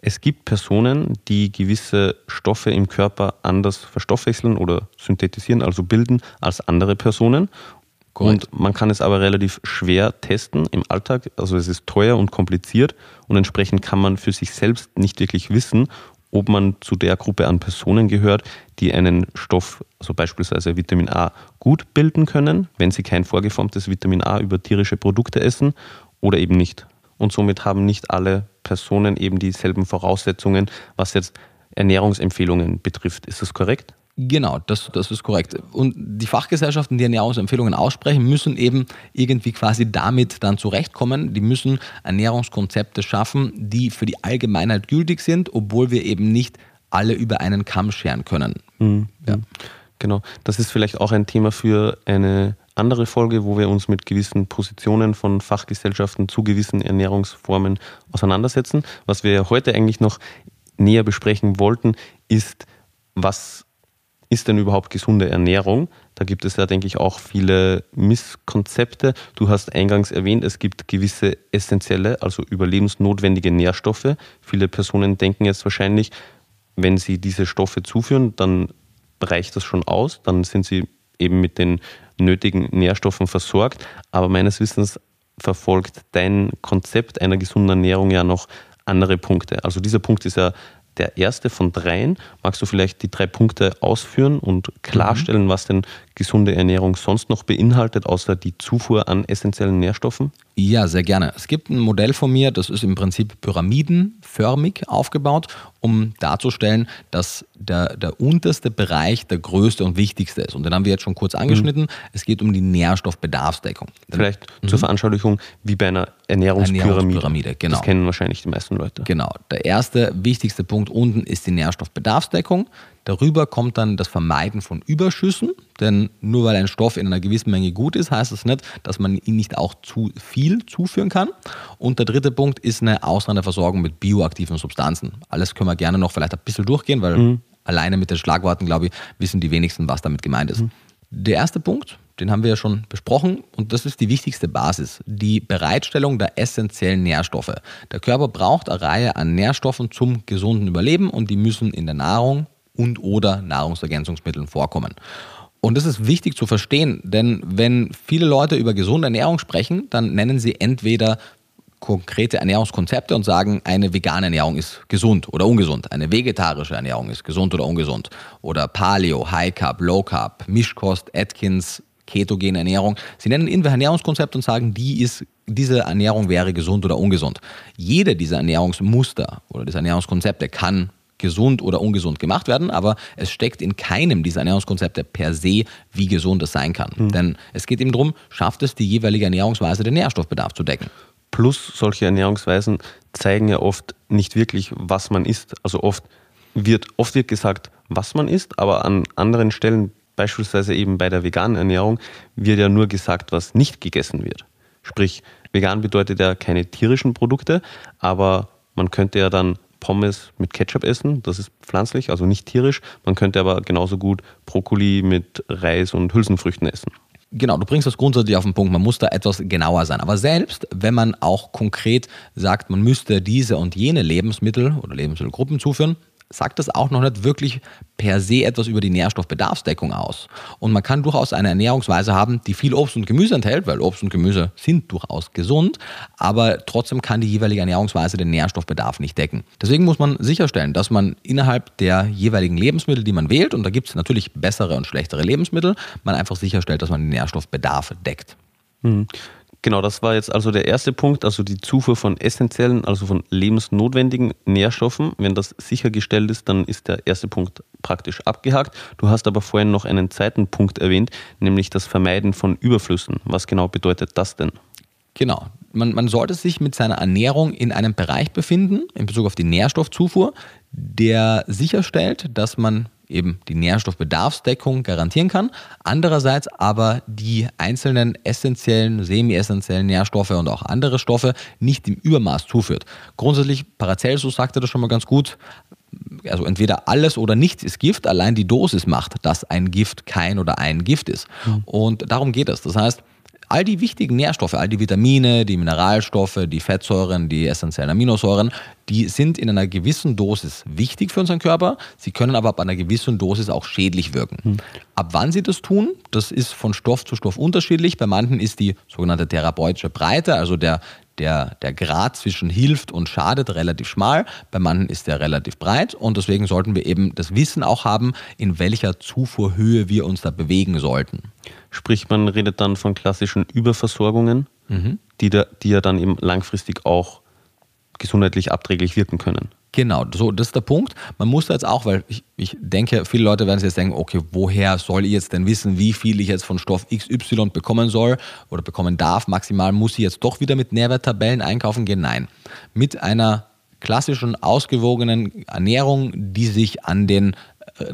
es gibt Personen, die gewisse Stoffe im Körper anders verstoffwechseln oder synthetisieren, also bilden, als andere Personen. Correct. Und man kann es aber relativ schwer testen im Alltag. Also es ist teuer und kompliziert und entsprechend kann man für sich selbst nicht wirklich wissen, ob man zu der Gruppe an Personen gehört, die einen Stoff, also beispielsweise Vitamin A, gut bilden können, wenn sie kein vorgeformtes Vitamin A über tierische Produkte essen oder eben nicht. Und somit haben nicht alle Personen eben dieselben Voraussetzungen, was jetzt Ernährungsempfehlungen betrifft. Ist das korrekt? Genau, das, das ist korrekt. Und die Fachgesellschaften, die Ernährungsempfehlungen aussprechen, müssen eben irgendwie quasi damit dann zurechtkommen. Die müssen Ernährungskonzepte schaffen, die für die Allgemeinheit gültig sind, obwohl wir eben nicht alle über einen Kamm scheren können. Mhm. Ja. Genau, das ist vielleicht auch ein Thema für eine andere Folge, wo wir uns mit gewissen Positionen von Fachgesellschaften zu gewissen Ernährungsformen auseinandersetzen. Was wir heute eigentlich noch näher besprechen wollten, ist, was ist denn überhaupt gesunde Ernährung? Da gibt es ja, denke ich, auch viele Misskonzepte. Du hast eingangs erwähnt, es gibt gewisse essentielle, also überlebensnotwendige Nährstoffe. Viele Personen denken jetzt wahrscheinlich, wenn sie diese Stoffe zuführen, dann reicht das schon aus, dann sind sie eben mit den nötigen Nährstoffen versorgt. Aber meines Wissens verfolgt dein Konzept einer gesunden Ernährung ja noch andere Punkte. Also dieser Punkt ist ja der erste von dreien. Magst du vielleicht die drei Punkte ausführen und klarstellen, mhm. was denn gesunde Ernährung sonst noch beinhaltet, außer die Zufuhr an essentiellen Nährstoffen? Ja, sehr gerne. Es gibt ein Modell von mir, das ist im Prinzip pyramidenförmig aufgebaut, um darzustellen, dass der, der unterste Bereich der größte und wichtigste ist. Und den haben wir jetzt schon kurz angeschnitten. Mhm. Es geht um die Nährstoffbedarfsdeckung. Vielleicht mhm. zur Veranschaulichung wie bei einer Ernährungspyramide. Ernährungspyramide genau. Das kennen wahrscheinlich die meisten Leute. Genau. Der erste wichtigste Punkt unten ist die Nährstoffbedarfsdeckung. Darüber kommt dann das Vermeiden von Überschüssen, denn nur weil ein Stoff in einer gewissen Menge gut ist, heißt das nicht, dass man ihn nicht auch zu viel zuführen kann. Und der dritte Punkt ist eine ausreichende Versorgung mit bioaktiven Substanzen. Alles können wir gerne noch vielleicht ein bisschen durchgehen, weil mhm. alleine mit den Schlagworten, glaube ich, wissen die wenigsten, was damit gemeint ist. Mhm. Der erste Punkt, den haben wir ja schon besprochen und das ist die wichtigste Basis, die Bereitstellung der essentiellen Nährstoffe. Der Körper braucht eine Reihe an Nährstoffen zum gesunden Überleben und die müssen in der Nahrung und oder Nahrungsergänzungsmitteln vorkommen. Und das ist wichtig zu verstehen, denn wenn viele Leute über gesunde Ernährung sprechen, dann nennen sie entweder konkrete Ernährungskonzepte und sagen, eine vegane Ernährung ist gesund oder ungesund, eine vegetarische Ernährung ist gesund oder ungesund oder Paleo, High Carb, Low Carb, Mischkost, Atkins, ketogene Ernährung. Sie nennen irgendwelche Ernährungskonzepte und sagen, die ist, diese Ernährung wäre gesund oder ungesund. Jede dieser Ernährungsmuster oder dieser Ernährungskonzepte kann gesund oder ungesund gemacht werden, aber es steckt in keinem dieser Ernährungskonzepte per se, wie gesund es sein kann. Mhm. Denn es geht eben darum, schafft es die jeweilige Ernährungsweise, den Nährstoffbedarf zu decken. Plus solche Ernährungsweisen zeigen ja oft nicht wirklich, was man isst. Also oft wird, oft wird gesagt, was man isst, aber an anderen Stellen, beispielsweise eben bei der veganen Ernährung, wird ja nur gesagt, was nicht gegessen wird. Sprich, vegan bedeutet ja keine tierischen Produkte, aber man könnte ja dann Pommes mit Ketchup essen. Das ist pflanzlich, also nicht tierisch. Man könnte aber genauso gut Brokkoli mit Reis und Hülsenfrüchten essen. Genau, du bringst das grundsätzlich auf den Punkt. Man muss da etwas genauer sein. Aber selbst wenn man auch konkret sagt, man müsste diese und jene Lebensmittel oder Lebensmittelgruppen zuführen, sagt das auch noch nicht wirklich per se etwas über die Nährstoffbedarfsdeckung aus. Und man kann durchaus eine Ernährungsweise haben, die viel Obst und Gemüse enthält, weil Obst und Gemüse sind durchaus gesund, aber trotzdem kann die jeweilige Ernährungsweise den Nährstoffbedarf nicht decken. Deswegen muss man sicherstellen, dass man innerhalb der jeweiligen Lebensmittel, die man wählt, und da gibt es natürlich bessere und schlechtere Lebensmittel, man einfach sicherstellt, dass man den Nährstoffbedarf deckt. Mhm. Genau, das war jetzt also der erste Punkt, also die Zufuhr von essentiellen, also von lebensnotwendigen Nährstoffen. Wenn das sichergestellt ist, dann ist der erste Punkt praktisch abgehakt. Du hast aber vorhin noch einen zweiten Punkt erwähnt, nämlich das Vermeiden von Überflüssen. Was genau bedeutet das denn? Genau. Man, man sollte sich mit seiner Ernährung in einem Bereich befinden, in Bezug auf die Nährstoffzufuhr, der sicherstellt, dass man eben die Nährstoffbedarfsdeckung garantieren kann, andererseits aber die einzelnen essentiellen, semi-essentiellen Nährstoffe und auch andere Stoffe nicht im Übermaß zuführt. Grundsätzlich, Paracelsus sagte das schon mal ganz gut, also entweder alles oder nichts ist Gift, allein die Dosis macht, dass ein Gift kein oder ein Gift ist. Mhm. Und darum geht es. Das heißt, all die wichtigen Nährstoffe, all die Vitamine, die Mineralstoffe, die Fettsäuren, die essentiellen Aminosäuren, die sind in einer gewissen Dosis wichtig für unseren Körper. Sie können aber ab einer gewissen Dosis auch schädlich wirken. Hm. Ab wann sie das tun, das ist von Stoff zu Stoff unterschiedlich. Bei manchen ist die sogenannte therapeutische Breite, also der, der, der Grad zwischen hilft und schadet relativ schmal, bei manchen ist der relativ breit und deswegen sollten wir eben das Wissen auch haben, in welcher Zufuhrhöhe wir uns da bewegen sollten. Sprich, man redet dann von klassischen Überversorgungen, mhm. die, da, die ja dann eben langfristig auch gesundheitlich abträglich wirken können. Genau, so, das ist der Punkt. Man muss da jetzt auch, weil ich, ich denke, viele Leute werden sich jetzt denken, okay, woher soll ich jetzt denn wissen, wie viel ich jetzt von Stoff XY bekommen soll oder bekommen darf? Maximal muss ich jetzt doch wieder mit Nährwerttabellen einkaufen gehen? Nein. Mit einer klassischen, ausgewogenen Ernährung, die sich an den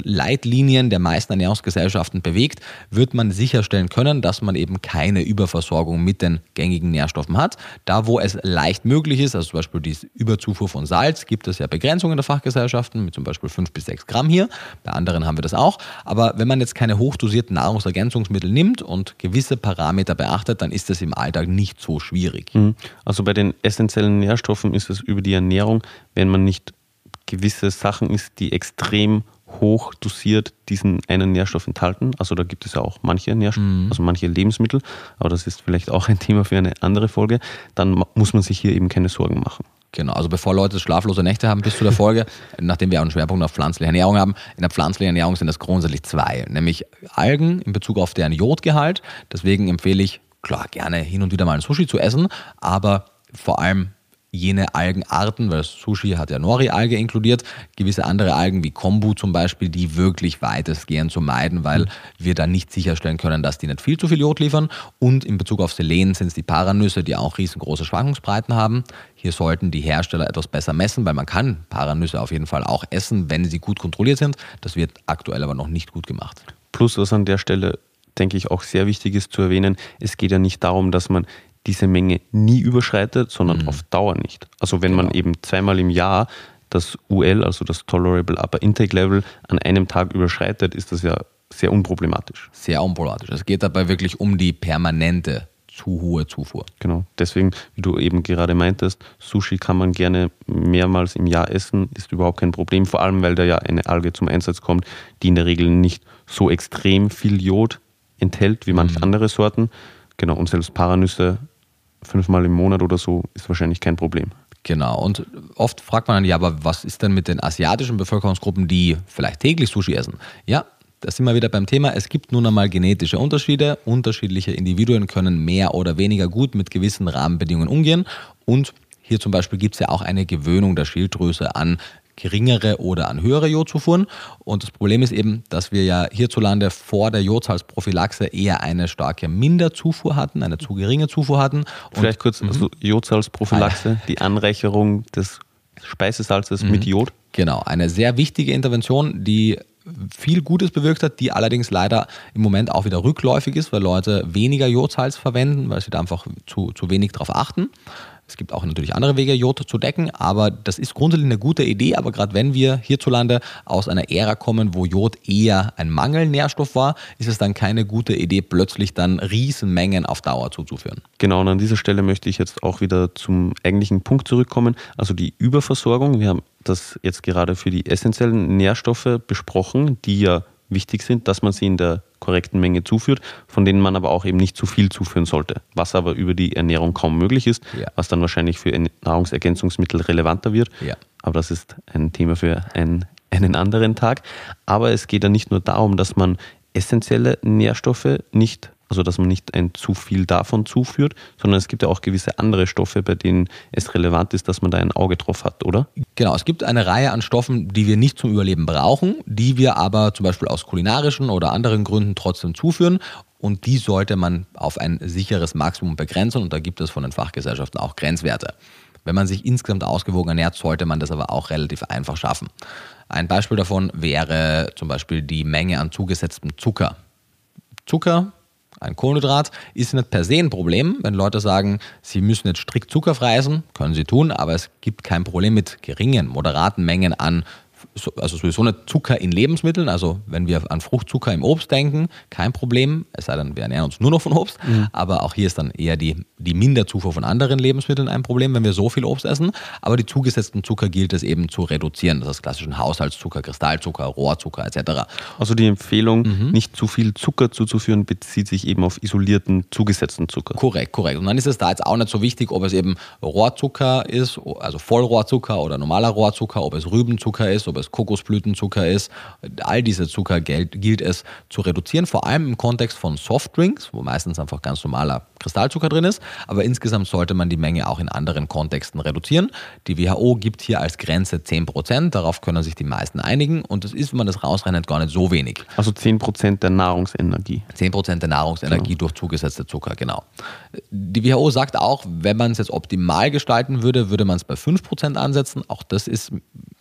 Leitlinien der meisten Ernährungsgesellschaften bewegt, wird man sicherstellen können, dass man eben keine Überversorgung mit den gängigen Nährstoffen hat. Da, wo es leicht möglich ist, also zum Beispiel die Überzufuhr von Salz, gibt es ja Begrenzungen der Fachgesellschaften, mit zum Beispiel 5 bis 6 Gramm hier. Bei anderen haben wir das auch. Aber wenn man jetzt keine hochdosierten Nahrungsergänzungsmittel nimmt und gewisse Parameter beachtet, dann ist das im Alltag nicht so schwierig. Mhm. Also bei den essentiellen Nährstoffen ist es über die Ernährung, wenn man nicht gewisse Sachen isst, die extrem hoch dosiert diesen einen Nährstoff enthalten. Also da gibt es ja auch manche Nährstoffe, mhm. also manche Lebensmittel, aber das ist vielleicht auch ein Thema für eine andere Folge. Dann muss man sich hier eben keine Sorgen machen. Genau, also bevor Leute schlaflose Nächte haben bis zu der Folge, nachdem wir auch einen Schwerpunkt auf pflanzliche Ernährung haben, in der pflanzlichen Ernährung sind das grundsätzlich zwei, nämlich Algen in Bezug auf deren Jodgehalt. Deswegen empfehle ich, klar, gerne hin und wieder mal ein Sushi zu essen, aber vor allem jene Algenarten, weil Sushi hat ja Nori-Alge inkludiert, gewisse andere Algen wie Kombu zum Beispiel, die wirklich weitestgehend zu meiden, weil wir dann nicht sicherstellen können, dass die nicht viel zu viel Jod liefern. Und in Bezug auf Selen sind es die Paranüsse, die auch riesengroße Schwankungsbreiten haben. Hier sollten die Hersteller etwas besser messen, weil man kann Paranüsse auf jeden Fall auch essen, wenn sie gut kontrolliert sind. Das wird aktuell aber noch nicht gut gemacht. Plus, was an der Stelle denke ich auch sehr wichtig ist zu erwähnen, es geht ja nicht darum, dass man diese Menge nie überschreitet, sondern mhm. auf Dauer nicht. Also wenn genau. man eben zweimal im Jahr das UL, also das Tolerable Upper Intake Level, an einem Tag überschreitet, ist das ja sehr unproblematisch. Sehr unproblematisch. Es geht dabei wirklich um die permanente zu hohe Zufuhr. Genau. Deswegen, wie du eben gerade meintest, Sushi kann man gerne mehrmals im Jahr essen, ist überhaupt kein Problem, vor allem weil da ja eine Alge zum Einsatz kommt, die in der Regel nicht so extrem viel Jod enthält wie manche mhm. andere Sorten. Genau, und selbst Paranüsse fünfmal im Monat oder so ist wahrscheinlich kein Problem. Genau. Und oft fragt man dann, ja, aber was ist denn mit den asiatischen Bevölkerungsgruppen, die vielleicht täglich Sushi essen? Ja, da sind wir wieder beim Thema. Es gibt nun einmal genetische Unterschiede. Unterschiedliche Individuen können mehr oder weniger gut mit gewissen Rahmenbedingungen umgehen. Und hier zum Beispiel gibt es ja auch eine Gewöhnung der Schilddrüse an geringere oder an höhere Jodzufuhren. Und das Problem ist eben, dass wir ja hierzulande vor der Jodsalzprophylaxe eher eine starke Minderzufuhr hatten, eine zu geringe Zufuhr hatten. Und Vielleicht kurz, also mhm. Jodsalzprophylaxe, ah, die Anreicherung des Speisesalzes mit mhm. Jod. Genau, eine sehr wichtige Intervention, die viel Gutes bewirkt hat, die allerdings leider im Moment auch wieder rückläufig ist, weil Leute weniger Jodsalz verwenden, weil sie da einfach zu, zu wenig darauf achten. Es gibt auch natürlich andere Wege, Jod zu decken, aber das ist grundsätzlich eine gute Idee. Aber gerade wenn wir hierzulande aus einer Ära kommen, wo Jod eher ein Mangelnährstoff war, ist es dann keine gute Idee, plötzlich dann Riesenmengen auf Dauer zuzuführen. Genau, und an dieser Stelle möchte ich jetzt auch wieder zum eigentlichen Punkt zurückkommen, also die Überversorgung. Wir haben das jetzt gerade für die essentiellen Nährstoffe besprochen, die ja wichtig sind, dass man sie in der korrekten Menge zuführt, von denen man aber auch eben nicht zu viel zuführen sollte, was aber über die Ernährung kaum möglich ist, ja. was dann wahrscheinlich für Nahrungsergänzungsmittel relevanter wird. Ja. Aber das ist ein Thema für ein, einen anderen Tag. Aber es geht ja nicht nur darum, dass man essentielle Nährstoffe nicht also dass man nicht ein zu viel davon zuführt, sondern es gibt ja auch gewisse andere Stoffe, bei denen es relevant ist, dass man da ein Auge drauf hat, oder? Genau, es gibt eine Reihe an Stoffen, die wir nicht zum Überleben brauchen, die wir aber zum Beispiel aus kulinarischen oder anderen Gründen trotzdem zuführen. Und die sollte man auf ein sicheres Maximum begrenzen. Und da gibt es von den Fachgesellschaften auch Grenzwerte. Wenn man sich insgesamt ausgewogen ernährt, sollte man das aber auch relativ einfach schaffen. Ein Beispiel davon wäre zum Beispiel die Menge an zugesetztem Zucker. Zucker ein Kohlenhydrat ist nicht per se ein Problem. Wenn Leute sagen, sie müssen jetzt strikt zuckerfrei essen, können sie tun, aber es gibt kein Problem mit geringen, moderaten Mengen an also sowieso nicht Zucker in Lebensmitteln. Also wenn wir an Fruchtzucker im Obst denken, kein Problem. Es sei denn, wir ernähren uns nur noch von Obst. Mhm. Aber auch hier ist dann eher die, die Minderzufuhr von anderen Lebensmitteln ein Problem, wenn wir so viel Obst essen. Aber die zugesetzten Zucker gilt es eben zu reduzieren. Das ist klassischen Haushaltszucker, Kristallzucker, Rohrzucker etc. Also die Empfehlung, mhm. nicht zu viel Zucker zuzuführen, bezieht sich eben auf isolierten zugesetzten Zucker. Korrekt, korrekt. Und dann ist es da jetzt auch nicht so wichtig, ob es eben Rohrzucker ist, also Vollrohrzucker oder normaler Rohrzucker, ob es Rübenzucker ist, ob es Kokosblütenzucker ist. All diese Zucker gilt, gilt es zu reduzieren, vor allem im Kontext von Softdrinks, wo meistens einfach ganz normaler Kristallzucker drin ist. Aber insgesamt sollte man die Menge auch in anderen Kontexten reduzieren. Die WHO gibt hier als Grenze 10%, darauf können sich die meisten einigen und das ist, wenn man das rausrechnet, gar nicht so wenig. Also 10% der Nahrungsenergie. 10% der Nahrungsenergie genau. durch zugesetzte Zucker, genau. Die WHO sagt auch, wenn man es jetzt optimal gestalten würde, würde man es bei 5% ansetzen. Auch das ist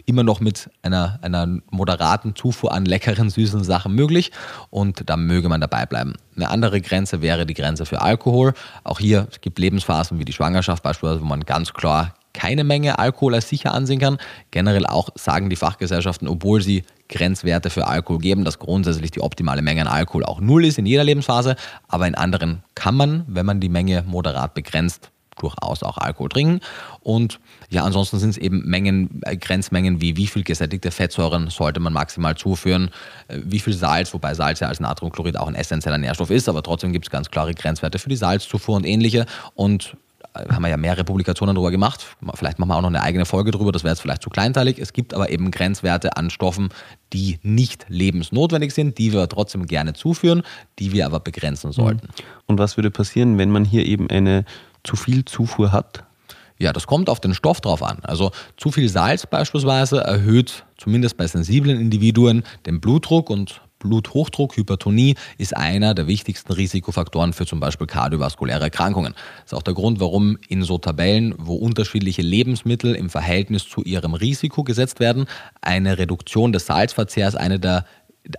immer noch mit einer, einer moderaten Zufuhr an leckeren, süßen Sachen möglich und da möge man dabei bleiben. Eine andere Grenze wäre die Grenze für Alkohol. Auch hier, es gibt Lebensphasen wie die Schwangerschaft beispielsweise, wo man ganz klar keine Menge Alkohol als sicher ansehen kann. Generell auch sagen die Fachgesellschaften, obwohl sie Grenzwerte für Alkohol geben, dass grundsätzlich die optimale Menge an Alkohol auch null ist in jeder Lebensphase, aber in anderen kann man, wenn man die Menge moderat begrenzt, durchaus auch Alkohol trinken. Und ja, ansonsten sind es eben Mengen, äh, Grenzmengen wie wie viel gesättigte Fettsäuren sollte man maximal zuführen, äh, wie viel Salz, wobei Salz ja als Natriumchlorid auch ein essentieller Nährstoff ist, aber trotzdem gibt es ganz klare Grenzwerte für die Salzzufuhr und ähnliche. Und äh, haben wir ja mehrere Publikationen darüber gemacht. Vielleicht machen wir auch noch eine eigene Folge darüber, das wäre jetzt vielleicht zu kleinteilig. Es gibt aber eben Grenzwerte an Stoffen, die nicht lebensnotwendig sind, die wir trotzdem gerne zuführen, die wir aber begrenzen sollten. Und was würde passieren, wenn man hier eben eine zu viel Zufuhr hat? Ja, das kommt auf den Stoff drauf an. Also zu viel Salz beispielsweise erhöht zumindest bei sensiblen Individuen den Blutdruck und Bluthochdruck, Hypertonie ist einer der wichtigsten Risikofaktoren für zum Beispiel kardiovaskuläre Erkrankungen. Das ist auch der Grund, warum in so Tabellen, wo unterschiedliche Lebensmittel im Verhältnis zu ihrem Risiko gesetzt werden, eine Reduktion des Salzverzehrs eine der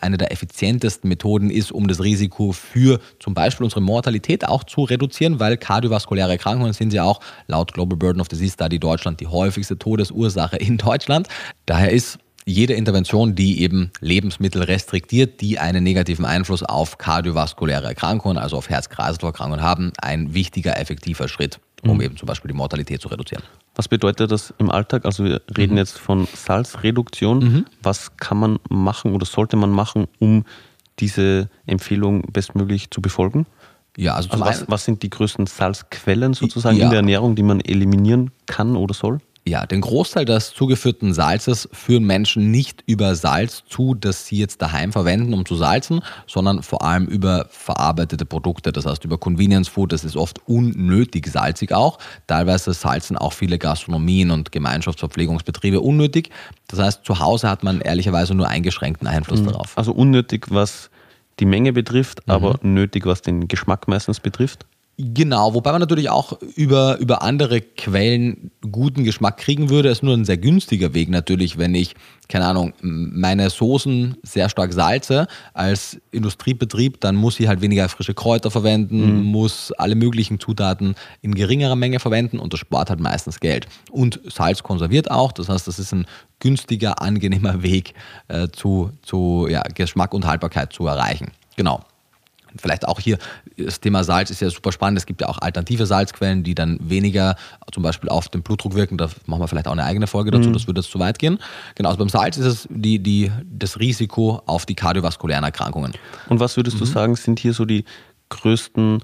eine der effizientesten Methoden ist, um das Risiko für zum Beispiel unsere Mortalität auch zu reduzieren, weil kardiovaskuläre Erkrankungen sind ja auch laut Global Burden of Disease Study Deutschland die häufigste Todesursache in Deutschland. Daher ist jede Intervention, die eben Lebensmittel restriktiert, die einen negativen Einfluss auf kardiovaskuläre Erkrankungen, also auf Herz-Kreislauf-Erkrankungen haben, ein wichtiger, effektiver Schritt, um mhm. eben zum Beispiel die Mortalität zu reduzieren. Was bedeutet das im Alltag? Also wir reden mhm. jetzt von Salzreduktion. Mhm. Was kann man machen oder sollte man machen, um diese Empfehlung bestmöglich zu befolgen? Ja, also, also was, was, sind die größten Salzquellen sozusagen ja. in der Ernährung, die man eliminieren kann oder soll? Ja, den Großteil des zugeführten Salzes führen Menschen nicht über Salz zu, das sie jetzt daheim verwenden, um zu salzen, sondern vor allem über verarbeitete Produkte, das heißt über Convenience Food, das ist oft unnötig salzig auch. Teilweise salzen auch viele Gastronomien und Gemeinschaftsverpflegungsbetriebe unnötig. Das heißt, zu Hause hat man ehrlicherweise nur eingeschränkten Einfluss mhm. darauf. Also unnötig, was die Menge betrifft, mhm. aber nötig, was den Geschmack meistens betrifft? Genau, wobei man natürlich auch über, über andere Quellen guten Geschmack kriegen würde. Es ist nur ein sehr günstiger Weg natürlich, wenn ich, keine Ahnung, meine Soßen sehr stark salze als Industriebetrieb, dann muss ich halt weniger frische Kräuter verwenden, mhm. muss alle möglichen Zutaten in geringerer Menge verwenden und das spart halt meistens Geld. Und Salz konserviert auch, das heißt, das ist ein günstiger, angenehmer Weg äh, zu, zu ja, Geschmack und Haltbarkeit zu erreichen. Genau. Vielleicht auch hier, das Thema Salz ist ja super spannend. Es gibt ja auch alternative Salzquellen, die dann weniger zum Beispiel auf den Blutdruck wirken. Da machen wir vielleicht auch eine eigene Folge dazu, mhm. das würde jetzt zu weit gehen. Genau, also beim Salz ist es die, die, das Risiko auf die kardiovaskulären Erkrankungen. Und was würdest mhm. du sagen, sind hier so die größten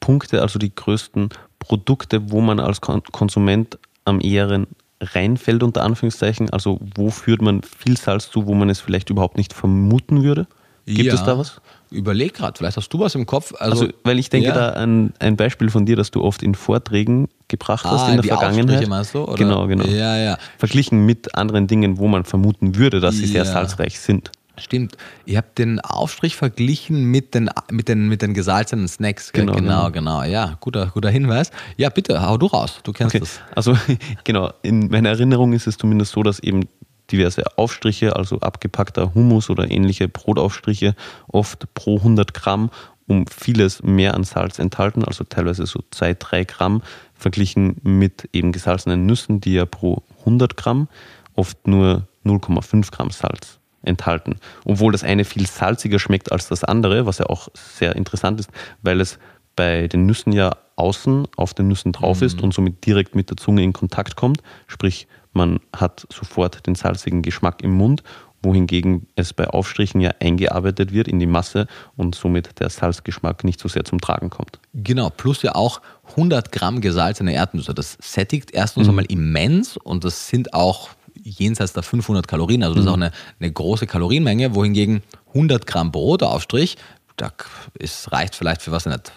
Punkte, also die größten Produkte, wo man als Konsument am eheren reinfällt, unter Anführungszeichen? Also wo führt man viel Salz zu, wo man es vielleicht überhaupt nicht vermuten würde? Gibt ja. es da was? überleg gerade, vielleicht hast du was im Kopf. Also, also weil ich denke ja. da an ein Beispiel von dir, das du oft in Vorträgen gebracht hast ah, in der die Vergangenheit. Meinst du, oder? Genau, genau. Ja, ja. Verglichen mit anderen Dingen, wo man vermuten würde, dass sie sehr salzreich sind. Stimmt. Ich habe den Aufstrich verglichen mit den, mit den, mit den gesalzenen Snacks. Genau, genau, genau, genau. Ja, guter, guter Hinweis. Ja, bitte, hau du raus. Du kennst okay. das. Also, genau. In meiner Erinnerung ist es zumindest so, dass eben diverse Aufstriche, also abgepackter Hummus oder ähnliche Brotaufstriche, oft pro 100 Gramm um vieles mehr an Salz enthalten, also teilweise so 2, 3 Gramm, verglichen mit eben gesalzenen Nüssen, die ja pro 100 Gramm oft nur 0,5 Gramm Salz enthalten. Obwohl das eine viel salziger schmeckt als das andere, was ja auch sehr interessant ist, weil es bei den Nüssen ja außen auf den Nüssen drauf mhm. ist und somit direkt mit der Zunge in Kontakt kommt. Sprich, man hat sofort den salzigen Geschmack im Mund, wohingegen es bei Aufstrichen ja eingearbeitet wird in die Masse und somit der Salzgeschmack nicht so sehr zum Tragen kommt. Genau, plus ja auch 100 Gramm gesalzene Erdnüsse. Das sättigt erstens mhm. einmal immens und das sind auch jenseits der 500 Kalorien, also das ist mhm. auch eine, eine große Kalorienmenge, wohingegen 100 Gramm Brotaufstrich, da ist, reicht vielleicht für was nicht,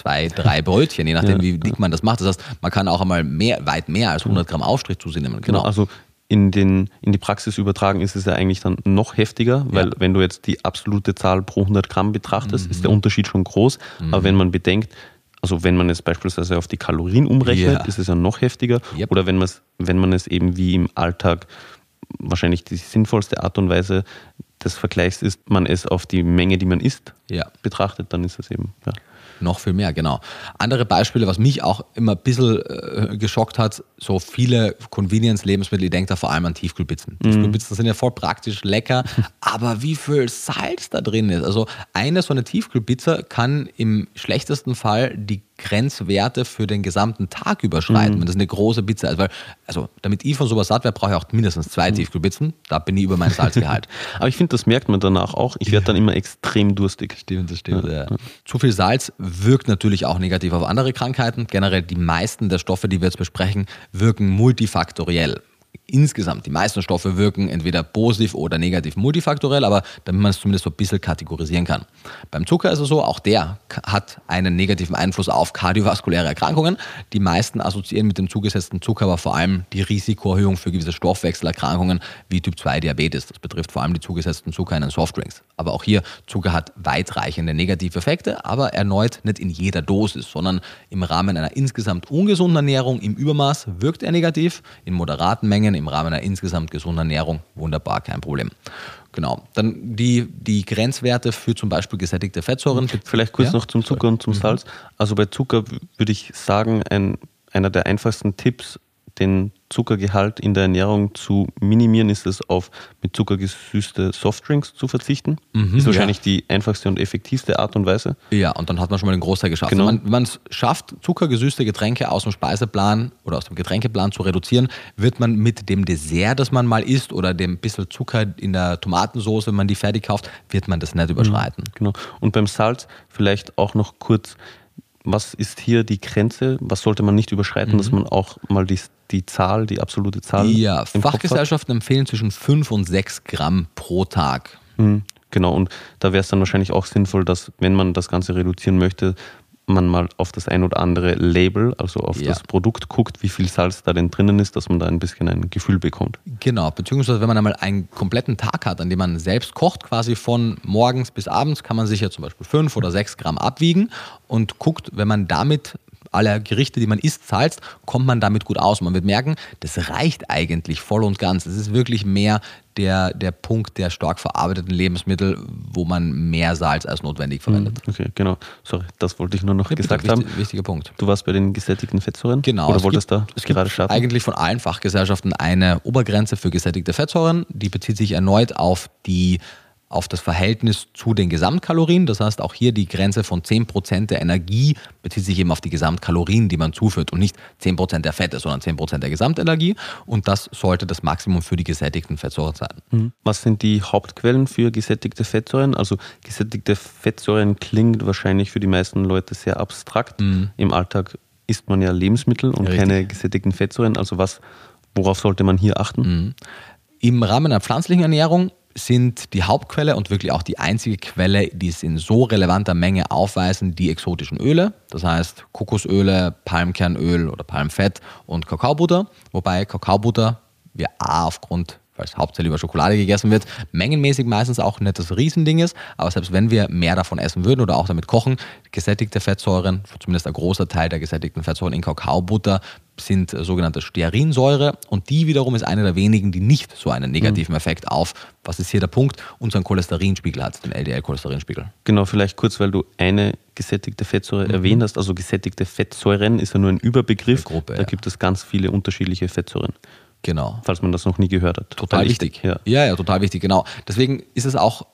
zwei, drei Brötchen, je nachdem, ja, wie dick man das macht. Das heißt, man kann auch einmal mehr, weit mehr als 100 Gramm Aufstrich zu sich nehmen. Genau. Also in, den, in die Praxis übertragen ist es ja eigentlich dann noch heftiger, weil ja. wenn du jetzt die absolute Zahl pro 100 Gramm betrachtest, mhm. ist der Unterschied schon groß. Mhm. Aber wenn man bedenkt, also wenn man es beispielsweise auf die Kalorien umrechnet, ja. ist es ja noch heftiger. Yep. Oder wenn, wenn man es eben wie im Alltag wahrscheinlich die sinnvollste Art und Weise des Vergleichs ist, man es auf die Menge, die man isst, Ja. betrachtet, dann ist es eben. Ja. Noch viel mehr, genau. Andere Beispiele, was mich auch immer ein bisschen äh, geschockt hat, so viele Convenience-Lebensmittel, ich denke da vor allem an Tiefkühlpizzen. Tiefkühlpizzen sind ja voll praktisch, lecker, aber wie viel Salz da drin ist. Also eine so eine Tiefkühlpizza kann im schlechtesten Fall die Grenzwerte für den gesamten Tag überschreiten, wenn das eine große Pizza ist. Weil, also, damit ich von sowas satt werde, brauche ich auch mindestens zwei Tiefkühlpizzen. Da bin ich über mein Salzgehalt. Aber ich finde, das merkt man danach auch. Ich werde dann immer extrem durstig. Stimmt, das stimmt. Ja. Zu viel Salz wirkt natürlich auch negativ auf andere Krankheiten. Generell die meisten der Stoffe, die wir jetzt besprechen, wirken multifaktoriell. Insgesamt, die meisten Stoffe wirken entweder positiv oder negativ multifaktoriell, aber damit man es zumindest so ein bisschen kategorisieren kann. Beim Zucker ist es so, auch der hat einen negativen Einfluss auf kardiovaskuläre Erkrankungen. Die meisten assoziieren mit dem zugesetzten Zucker aber vor allem die Risikoerhöhung für gewisse Stoffwechselerkrankungen wie Typ 2 Diabetes. Das betrifft vor allem die zugesetzten Zucker in den Softdrinks. Aber auch hier, Zucker hat weitreichende negative Effekte, aber erneut nicht in jeder Dosis, sondern im Rahmen einer insgesamt ungesunden Ernährung im Übermaß wirkt er negativ, in moderaten Mengen im Rahmen einer insgesamt gesunden Ernährung wunderbar, kein Problem. Genau. Dann die, die Grenzwerte für zum Beispiel gesättigte Fettsäuren. Vielleicht kurz Ja? noch zum Zucker und zum Salz. Also bei Zucker würde ich sagen, ein, einer der einfachsten Tipps, den Zuckergehalt in der Ernährung zu minimieren, ist es auf mit Zucker gesüßte Softdrinks zu verzichten. ist wahrscheinlich die einfachste und effektivste Art und Weise. Ja, und dann hat man schon mal den Großteil geschafft. Genau. Wenn man- Wenn man es schafft, zuckergesüßte Getränke aus dem Speiseplan oder aus dem Getränkeplan zu reduzieren, wird man mit dem Dessert, das man mal isst, oder dem bisschen Zucker in der Tomatensauce, wenn man die fertig kauft, wird man das nicht überschreiten. Genau. Und beim Salz vielleicht auch noch kurz, was ist hier die Grenze? Was sollte man nicht überschreiten, dass man auch mal die, die Zahl, die absolute Zahl Ja? Fachgesellschaften empfehlen zwischen 5 und 6 Gramm pro Tag. Mhm, Genau, und da wäre es dann wahrscheinlich auch sinnvoll, dass, wenn man das Ganze reduzieren möchte, man mal auf das ein oder andere Label, also auf Ja. das Produkt guckt, wie viel Salz da denn drinnen ist, dass man da ein bisschen ein Gefühl bekommt. Genau, beziehungsweise wenn man einmal einen kompletten Tag hat, an dem man selbst kocht, quasi von morgens bis abends, kann man sich ja zum Beispiel fünf oder sechs Gramm abwiegen und guckt, wenn man damit alle Gerichte, die man isst, salzt, kommt man damit gut aus. Man wird merken, das reicht eigentlich voll und ganz. Es ist wirklich mehr der, der Punkt der stark verarbeiteten Lebensmittel, wo man mehr Salz als notwendig verwendet. Okay, genau. Sorry, das wollte ich nur noch Ja, bitte, gesagt wichtig- haben. Wichtiger Punkt. Du warst bei den gesättigten Fettsäuren? Genau. Oder es wolltest gibt, da es gerade starten? eigentlich von allen Fachgesellschaften eine Obergrenze für gesättigte Fettsäuren. Die bezieht sich erneut auf die auf das Verhältnis zu den Gesamtkalorien. Das heißt, auch hier die Grenze von 10% der Energie bezieht sich eben auf die Gesamtkalorien, die man zuführt und nicht 10% der Fette, sondern 10% der Gesamtenergie. Und das sollte das Maximum für die gesättigten Fettsäuren sein. Mhm. Was sind die Hauptquellen für gesättigte Fettsäuren? Also gesättigte Fettsäuren klingt wahrscheinlich für die meisten Leute sehr abstrakt. Im Alltag isst man ja Lebensmittel und Richtig. keine gesättigten Fettsäuren. Also was, worauf sollte man hier achten? Im Rahmen einer pflanzlichen Ernährung sind die Hauptquelle und wirklich auch die einzige Quelle, die es in so relevanter Menge aufweisen, die exotischen Öle. Das heißt Kokosöle, Palmkernöl oder Palmfett und Kakaobutter. Wobei Kakaobutter wir A aufgrund weil es hauptsächlich über Schokolade gegessen wird, mengenmäßig meistens auch nicht das Riesending ist, aber selbst wenn wir mehr davon essen würden oder auch damit kochen, gesättigte Fettsäuren, zumindest ein großer Teil der gesättigten Fettsäuren in Kakaobutter, sind sogenannte Stearinsäure und die wiederum ist eine der wenigen, die nicht so einen negativen Effekt auf, was ist hier der Punkt, unseren Cholesterinspiegel hat, den LDL-Cholesterinspiegel. Genau, vielleicht kurz, weil du eine gesättigte Fettsäure erwähnt hast. Also gesättigte Fettsäuren ist ja nur ein Überbegriff. Gruppe, da ja. gibt es ganz viele unterschiedliche Fettsäuren, Genau. falls man das noch nie gehört hat. Total wichtig. Ja. ja, ja, total wichtig, genau. Deswegen ist es auch,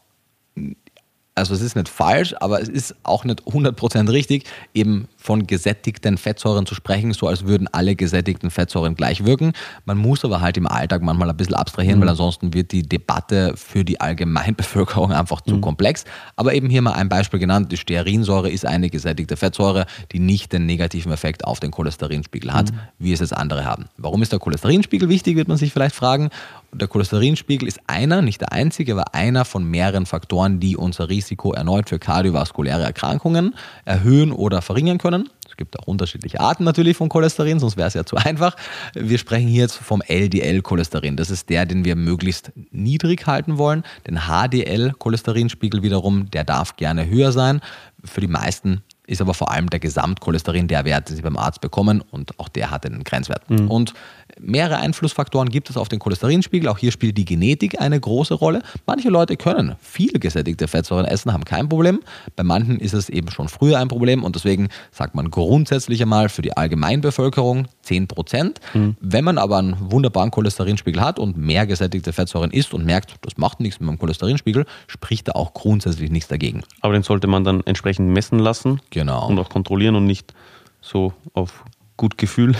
also es ist nicht falsch, aber es ist auch nicht 100% richtig, eben von gesättigten Fettsäuren zu sprechen, so als würden alle gesättigten Fettsäuren gleich wirken. Man muss aber halt im Alltag manchmal ein bisschen abstrahieren, weil ansonsten wird die Debatte für die Allgemeinbevölkerung einfach zu komplex. Aber eben hier mal ein Beispiel genannt, die Stearinsäure ist eine gesättigte Fettsäure, die nicht den negativen Effekt auf den Cholesterinspiegel hat, wie es jetzt andere haben. Warum ist der Cholesterinspiegel wichtig, wird man sich vielleicht fragen. Der Cholesterinspiegel ist einer, nicht der einzige, aber einer von mehreren Faktoren, die unser Risiko erneut für kardiovaskuläre Erkrankungen erhöhen oder verringern können. Es gibt auch unterschiedliche Arten natürlich von Cholesterin, sonst wäre es ja zu einfach. Wir sprechen hier jetzt vom LDL-Cholesterin. Das ist der, den wir möglichst niedrig halten wollen. Den HDL-Cholesterinspiegel wiederum, der darf gerne höher sein. Für die meisten ist aber vor allem der Gesamtcholesterin der Wert, den sie beim Arzt bekommen und auch der hat einen Grenzwert. Und mehrere Einflussfaktoren gibt es auf den Cholesterinspiegel. Auch hier spielt die Genetik eine große Rolle. Manche Leute können viele gesättigte Fettsäuren essen, haben kein Problem. Bei manchen ist es eben schon früher ein Problem und deswegen sagt man grundsätzlich einmal für die Allgemeinbevölkerung 10 Prozent. Mhm. Wenn man aber einen wunderbaren Cholesterinspiegel hat und mehr gesättigte Fettsäuren isst und merkt, das macht nichts mit meinem Cholesterinspiegel, spricht da auch grundsätzlich nichts dagegen. Aber den sollte man dann entsprechend messen lassen genau. und auch kontrollieren und nicht so auf gut Gefühl.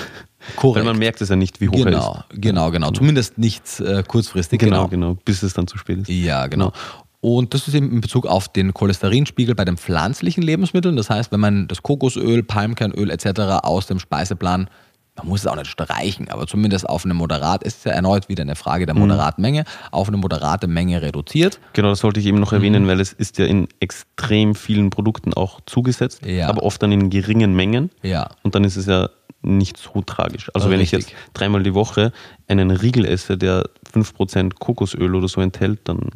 Korrekt. Weil man merkt es ja nicht, wie hoch genau, er ist. Genau, genau. Zumindest nicht äh, kurzfristig. Genau, genau, genau, bis es dann zu spät ist. Ja, genau. Und das ist eben in Bezug auf den Cholesterinspiegel bei den pflanzlichen Lebensmitteln. Das heißt, wenn man das Kokosöl, Palmkernöl etc. aus dem Speiseplan man muss es auch nicht streichen, aber zumindest auf eine moderat, ist ja erneut wieder eine Frage der mhm. moderaten Menge, auf eine moderate Menge reduziert. Genau, das sollte ich eben noch erwähnen, mhm. weil es ist ja in extrem vielen Produkten auch zugesetzt, ja. aber oft dann in geringen Mengen. Ja. Und dann ist es ja nicht so tragisch. Also wenn Richtig. ich jetzt dreimal die Woche einen Riegel esse, der 5% Kokosöl oder so enthält, dann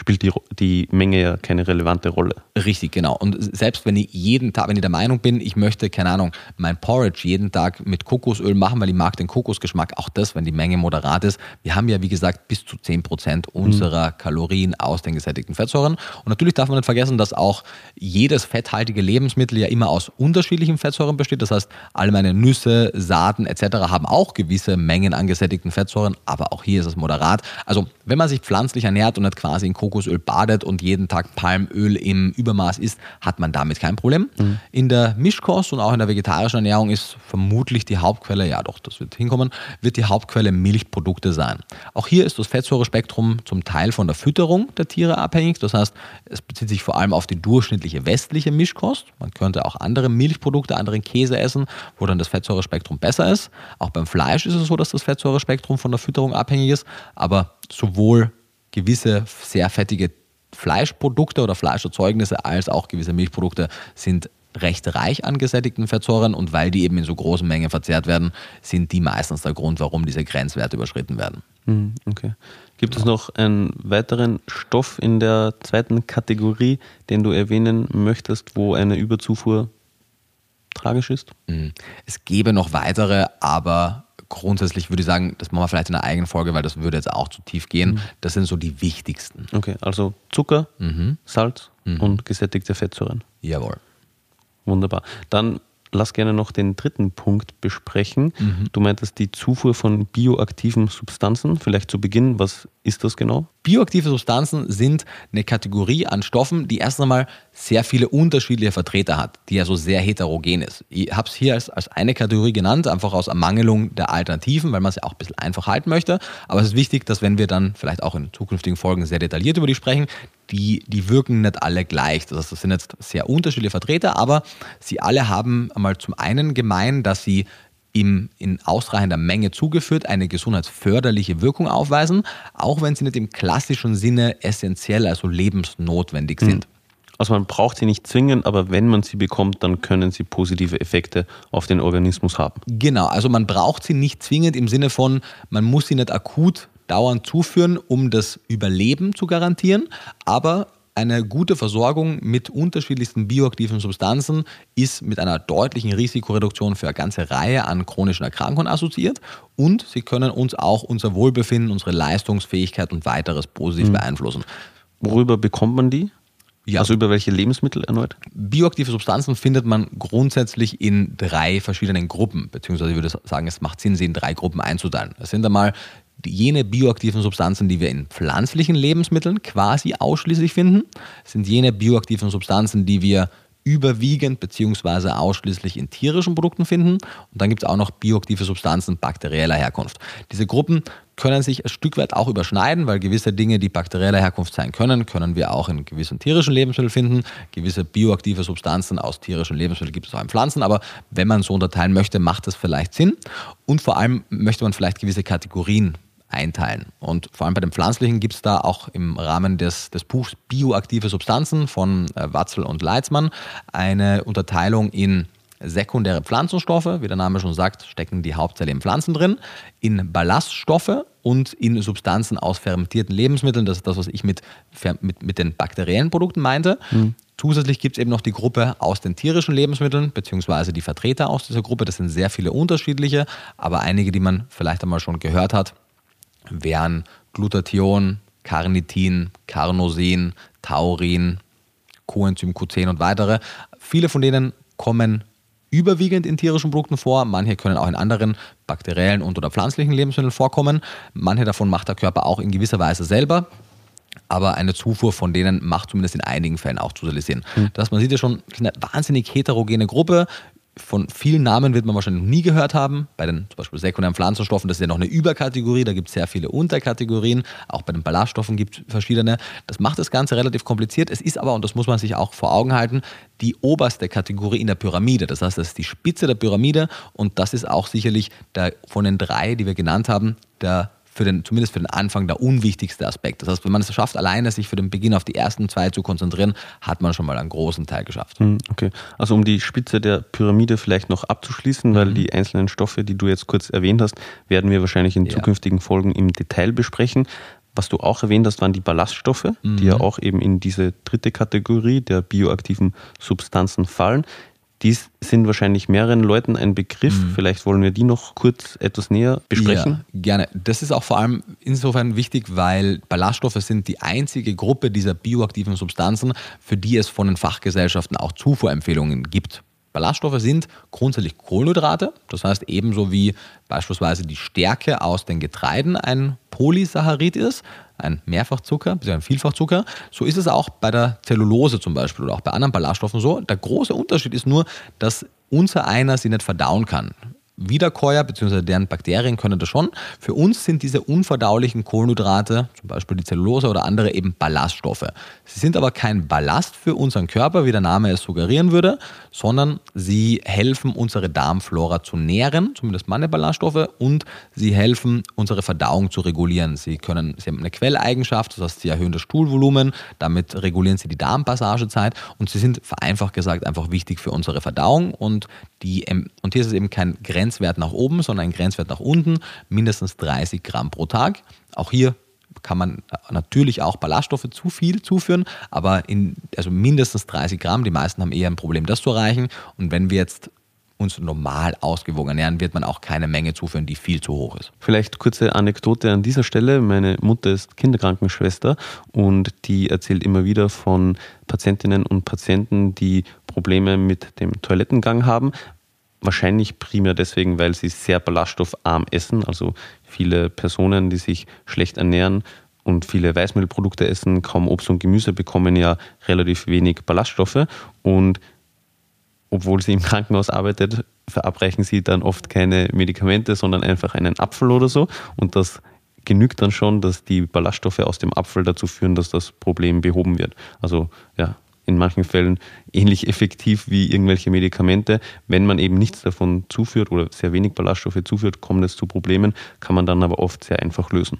spielt die, die Menge ja keine relevante Rolle. Richtig, genau. Und selbst wenn ich jeden Tag, wenn ich der Meinung bin, ich möchte, keine Ahnung, mein Porridge jeden Tag mit Kokosöl machen, weil ich mag den Kokosgeschmack, auch das, wenn die Menge moderat ist. Wir haben ja, wie gesagt, bis zu 10% unserer mhm. Kalorien aus den gesättigten Fettsäuren. Und natürlich darf man nicht vergessen, dass auch jedes fetthaltige Lebensmittel ja immer aus unterschiedlichen Fettsäuren besteht. Das heißt, alle meine Nüsse, Saaten etc. haben auch gewisse Mengen an gesättigten Fettsäuren, aber auch hier ist es moderat. Also, wenn man sich pflanzlich ernährt und nicht quasi in Kokosöl badet und jeden Tag Palmöl im Übermaß isst, hat man damit kein Problem. Mhm. In der Mischkost und auch in der vegetarischen Ernährung ist vermutlich die Hauptquelle, ja doch, das wird hinkommen, wird die Hauptquelle Milchprodukte sein. Auch hier ist das Fettsäurespektrum zum Teil von der Fütterung der Tiere abhängig. Das heißt, es bezieht sich vor allem auf die durchschnittliche westliche Mischkost. Man könnte auch andere Milchprodukte, anderen Käse essen, wo dann das Fettsäurespektrum besser ist. Auch beim Fleisch ist es so, dass das Fettsäurespektrum von der Fütterung abhängig ist. Aber sowohl gewisse sehr fettige Fleischprodukte oder Fleischerzeugnisse als auch gewisse Milchprodukte sind recht reich an gesättigten Fettsäuren und weil die eben in so großen Mengen verzehrt werden, sind die meistens der Grund, warum diese Grenzwerte überschritten werden. Hm, okay. Gibt es noch einen weiteren Stoff in der zweiten Kategorie, den du erwähnen möchtest, wo eine Überzufuhr tragisch ist? Hm. Es gäbe noch weitere, aber grundsätzlich würde ich sagen, das machen wir vielleicht in einer eigenen Folge, weil das würde jetzt auch zu tief gehen. Mhm. Das sind so die wichtigsten. Okay, also Zucker, mhm. Salz mhm. und gesättigte Fettsäuren. Jawohl. Wunderbar. Dann lass gerne noch den dritten Punkt besprechen. Mhm. Du meintest die Zufuhr von bioaktiven Substanzen. Vielleicht zu Beginn, was ist das genau? Bioaktive Substanzen sind eine Kategorie an Stoffen, die erst einmal sehr viele unterschiedliche Vertreter hat, die also sehr heterogen ist. Ich habe es hier als, als eine Kategorie genannt, einfach aus Ermangelung der Alternativen, weil man es ja auch ein bisschen einfach halten möchte. Aber es ist wichtig, dass wenn wir dann vielleicht auch in zukünftigen Folgen sehr detailliert über die sprechen, die, die wirken nicht alle gleich. Das heißt, das sind jetzt sehr unterschiedliche Vertreter, aber sie alle haben einmal zum einen gemein, dass sie im, in ausreichender Menge zugeführt eine gesundheitsförderliche Wirkung aufweisen, auch wenn sie nicht im klassischen Sinne essentiell, also lebensnotwendig sind. Mhm. Also man braucht sie nicht zwingend, aber wenn man sie bekommt, dann können sie positive Effekte auf den Organismus haben. Genau, also man braucht sie nicht zwingend im Sinne von, man muss sie nicht akut dauernd zuführen, um das Überleben zu garantieren, aber eine gute Versorgung mit unterschiedlichsten bioaktiven Substanzen ist mit einer deutlichen Risikoreduktion für eine ganze Reihe an chronischen Erkrankungen assoziiert und sie können uns auch unser Wohlbefinden, unsere Leistungsfähigkeit und weiteres positiv mhm. beeinflussen. Worüber bekommt man die? Ja. Also über welche Lebensmittel erneut? Bioaktive Substanzen findet man grundsätzlich in drei verschiedenen Gruppen, beziehungsweise ich würde sagen, es macht Sinn, sie in drei Gruppen einzuteilen. Das sind einmal jene bioaktiven Substanzen, die wir in pflanzlichen Lebensmitteln quasi ausschließlich finden, sind jene bioaktiven Substanzen, die wir überwiegend bzw. ausschließlich in tierischen Produkten finden. Und dann gibt es auch noch bioaktive Substanzen bakterieller Herkunft. Diese Gruppen können sich ein Stück weit auch überschneiden, weil gewisse Dinge, die bakterieller Herkunft sein können, können wir auch in gewissen tierischen Lebensmitteln finden. Gewisse bioaktive Substanzen aus tierischen Lebensmitteln gibt es auch in Pflanzen, aber wenn man so unterteilen möchte, macht das vielleicht Sinn. Und vor allem möchte man vielleicht gewisse Kategorien einteilen. Und vor allem bei den pflanzlichen gibt es da auch im Rahmen des, des Buchs Bioaktive Substanzen von äh, Watzel und Leitzmann eine Unterteilung in sekundäre Pflanzenstoffe, wie der Name schon sagt, stecken die hauptsächlich in Pflanzen drin, in Ballaststoffe und in Substanzen aus fermentierten Lebensmitteln. Das ist das, was ich mit, mit, mit den bakteriellen Produkten meinte. Mhm. Zusätzlich gibt es eben noch die Gruppe aus den tierischen Lebensmitteln, beziehungsweise die Vertreter aus dieser Gruppe. Das sind sehr viele unterschiedliche, aber einige, die man vielleicht einmal schon gehört hat, wären Glutathion, Carnitin, Carnosin, Taurin, Coenzym Q10 und weitere. Viele von denen kommen überwiegend in tierischen Produkten vor. Manche können auch in anderen bakteriellen und oder pflanzlichen Lebensmitteln vorkommen. Manche davon macht der Körper auch in gewisser Weise selber. Aber eine Zufuhr von denen macht zumindest in einigen Fällen auch zusätzlich Sinn. Mhm. Das man sieht ja schon, eine wahnsinnig heterogene Gruppe von vielen Namen wird man wahrscheinlich noch nie gehört haben. Bei den zum Beispiel sekundären Pflanzenstoffen, das ist ja noch eine Überkategorie, da gibt es sehr viele Unterkategorien. Auch bei den Ballaststoffen gibt es verschiedene. Das macht das Ganze relativ kompliziert. Es ist aber, und das muss man sich auch vor Augen halten, die oberste Kategorie in der Pyramide. Das heißt, das ist die Spitze der Pyramide und das ist auch sicherlich der, von den drei, die wir genannt haben, der für den, zumindest für den Anfang der unwichtigste Aspekt. Das heißt, wenn man es schafft, alleine sich für den Beginn auf die ersten zwei zu konzentrieren, hat man schon mal einen großen Teil geschafft. Hm, okay, also um die Spitze der Pyramide vielleicht noch abzuschließen, weil mhm. die einzelnen Stoffe, die du jetzt kurz erwähnt hast, werden wir wahrscheinlich in ja. zukünftigen Folgen im Detail besprechen. Was du auch erwähnt hast, waren die Ballaststoffe, mhm. die ja auch eben in diese dritte Kategorie der bioaktiven Substanzen fallen. Die sind wahrscheinlich mehreren Leuten ein Begriff. Mhm. Vielleicht wollen wir die noch kurz etwas näher besprechen. Ja, gerne. Das ist auch vor allem insofern wichtig, weil Ballaststoffe sind die einzige Gruppe dieser bioaktiven Substanzen, für die es von den Fachgesellschaften auch Zufuhrempfehlungen gibt. Ballaststoffe sind grundsätzlich Kohlenhydrate, das heißt ebenso wie beispielsweise die Stärke aus den Getreiden ein Polysaccharid ist, ein Mehrfachzucker, bzw. ein Vielfachzucker. So ist es auch bei der Zellulose zum Beispiel oder auch bei anderen Ballaststoffen so. Der große Unterschied ist nur, dass unser einer sie nicht verdauen kann. Wiederkäuer bzw. deren Bakterien können das schon. Für uns sind diese unverdaulichen Kohlenhydrate, zum Beispiel die Zellulose oder andere, eben Ballaststoffe. Sie sind aber kein Ballast für unseren Körper, wie der Name es suggerieren würde, sondern sie helfen, unsere Darmflora zu nähren, zumindest meine Ballaststoffe, und sie helfen, unsere Verdauung zu regulieren. Sie, können, sie haben eine Quelleigenschaft, das heißt, sie erhöhen das Stuhlvolumen, damit regulieren sie die Darmpassagezeit und sie sind vereinfacht gesagt einfach wichtig für unsere Verdauung und, die, und hier ist es eben kein Grenz Grenzwert nach oben, sondern ein Grenzwert nach unten, mindestens 30 Gramm pro Tag. Auch hier kann man natürlich auch Ballaststoffe zu viel zuführen, aber in, also mindestens 30 Gramm. Die meisten haben eher ein Problem, das zu erreichen. Und wenn wir jetzt uns normal ausgewogen ernähren, wird man auch keine Menge zuführen, die viel zu hoch ist. Vielleicht kurze Anekdote an dieser Stelle. Meine Mutter ist Kinderkrankenschwester und die erzählt immer wieder von Patientinnen und Patienten, die Probleme mit dem Toilettengang haben, Wahrscheinlich primär deswegen, weil sie sehr ballaststoffarm essen. Also viele Personen, die sich schlecht ernähren und viele Weißmehlprodukte essen, kaum Obst und Gemüse, bekommen ja relativ wenig Ballaststoffe. Und obwohl sie im Krankenhaus arbeitet, verabreichen sie dann oft keine Medikamente, sondern einfach einen Apfel oder so. Und das genügt dann schon, dass die Ballaststoffe aus dem Apfel dazu führen, dass das Problem behoben wird. Also ja, in manchen Fällen ähnlich effektiv wie irgendwelche Medikamente. Wenn man eben nichts davon zuführt oder sehr wenig Ballaststoffe zuführt, kommt es zu Problemen, kann man dann aber oft sehr einfach lösen.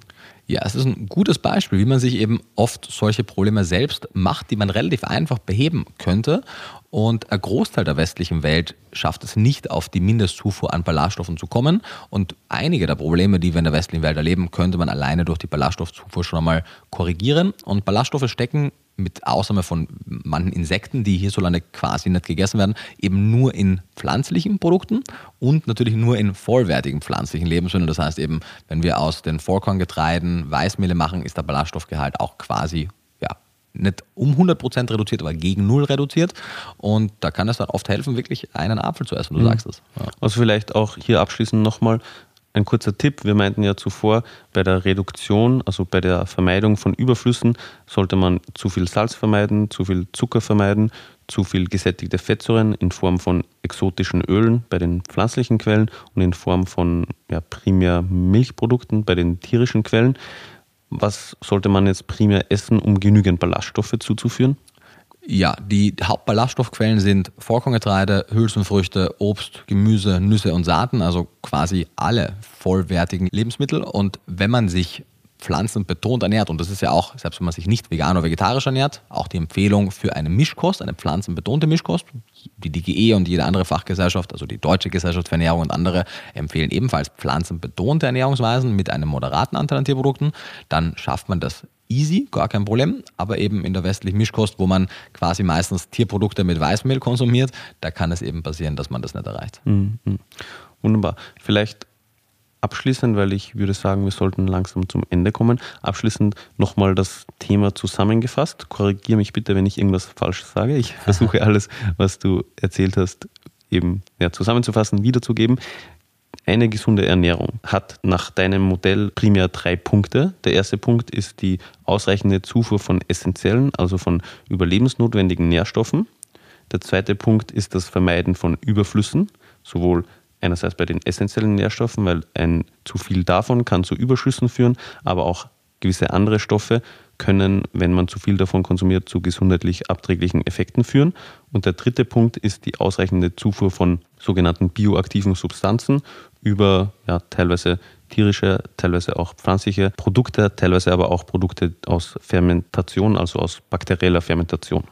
Ja, es ist ein gutes Beispiel, wie man sich eben oft solche Probleme selbst macht, die man relativ einfach beheben könnte. Und ein Großteil der westlichen Welt schafft es nicht, auf die Mindestzufuhr an Ballaststoffen zu kommen. Und einige der Probleme, die wir in der westlichen Welt erleben, könnte man alleine durch die Ballaststoffzufuhr schon einmal korrigieren. Und Ballaststoffe stecken mit Ausnahme von manchen Insekten, die hierzulande quasi nicht gegessen werden, eben nur in pflanzlichen Produkten und natürlich nur in vollwertigen pflanzlichen Lebensmitteln. Das heißt eben, wenn wir aus den Vollkorngetreiden Weißmehle machen, ist der Ballaststoffgehalt auch quasi ja, nicht um 100% reduziert, aber gegen null reduziert. Und da kann es dann oft helfen, wirklich einen Apfel zu essen, du mhm. sagst es. Ja. Also vielleicht auch hier abschließend nochmal, ein kurzer Tipp, wir meinten ja zuvor, bei der Reduktion, also bei der Vermeidung von Überflüssen, sollte man zu viel Salz vermeiden, zu viel Zucker vermeiden, zu viel gesättigte Fettsäuren in Form von exotischen Ölen bei den pflanzlichen Quellen und in Form von ja, primär Milchprodukten bei den tierischen Quellen. Was sollte man jetzt primär essen, um genügend Ballaststoffe zuzuführen? Ja, die Hauptballaststoffquellen sind Vollkorngetreide, Hülsenfrüchte, Obst, Gemüse, Nüsse und Saaten, also quasi alle vollwertigen Lebensmittel. Und wenn man sich pflanzenbetont ernährt, und das ist ja auch, selbst wenn man sich nicht vegan oder vegetarisch ernährt, auch die Empfehlung für eine Mischkost, eine pflanzenbetonte Mischkost. Die DGE und jede andere Fachgesellschaft, also die Deutsche Gesellschaft für Ernährung und andere, empfehlen ebenfalls pflanzenbetonte Ernährungsweisen mit einem moderaten Anteil an Tierprodukten. Dann schafft man das easy, gar kein Problem, aber eben in der westlichen Mischkost, wo man quasi meistens Tierprodukte mit Weißmehl konsumiert, da kann es eben passieren, dass man das nicht erreicht. Mhm. Wunderbar. Vielleicht abschließend, weil ich würde sagen, wir sollten langsam zum Ende kommen. Abschließend nochmal das Thema zusammengefasst. Korrigiere mich bitte, wenn ich irgendwas falsch sage. Ich versuche alles, was du erzählt hast, eben ja, zusammenzufassen, wiederzugeben. Eine gesunde Ernährung hat nach deinem Modell primär drei Punkte. Der erste Punkt ist die ausreichende Zufuhr von essentiellen, also von überlebensnotwendigen Nährstoffen. Der zweite Punkt ist das Vermeiden von Überflüssen, sowohl einerseits bei den essentiellen Nährstoffen, weil ein zu viel davon kann zu Überschüssen führen, aber auch gewisse andere Stoffe können, wenn man zu viel davon konsumiert, zu gesundheitlich abträglichen Effekten führen. Und der dritte Punkt ist die ausreichende Zufuhr von sogenannten bioaktiven Substanzen über ja, teilweise tierische, teilweise auch pflanzliche Produkte, teilweise aber auch Produkte aus Fermentation, also aus bakterieller Fermentation.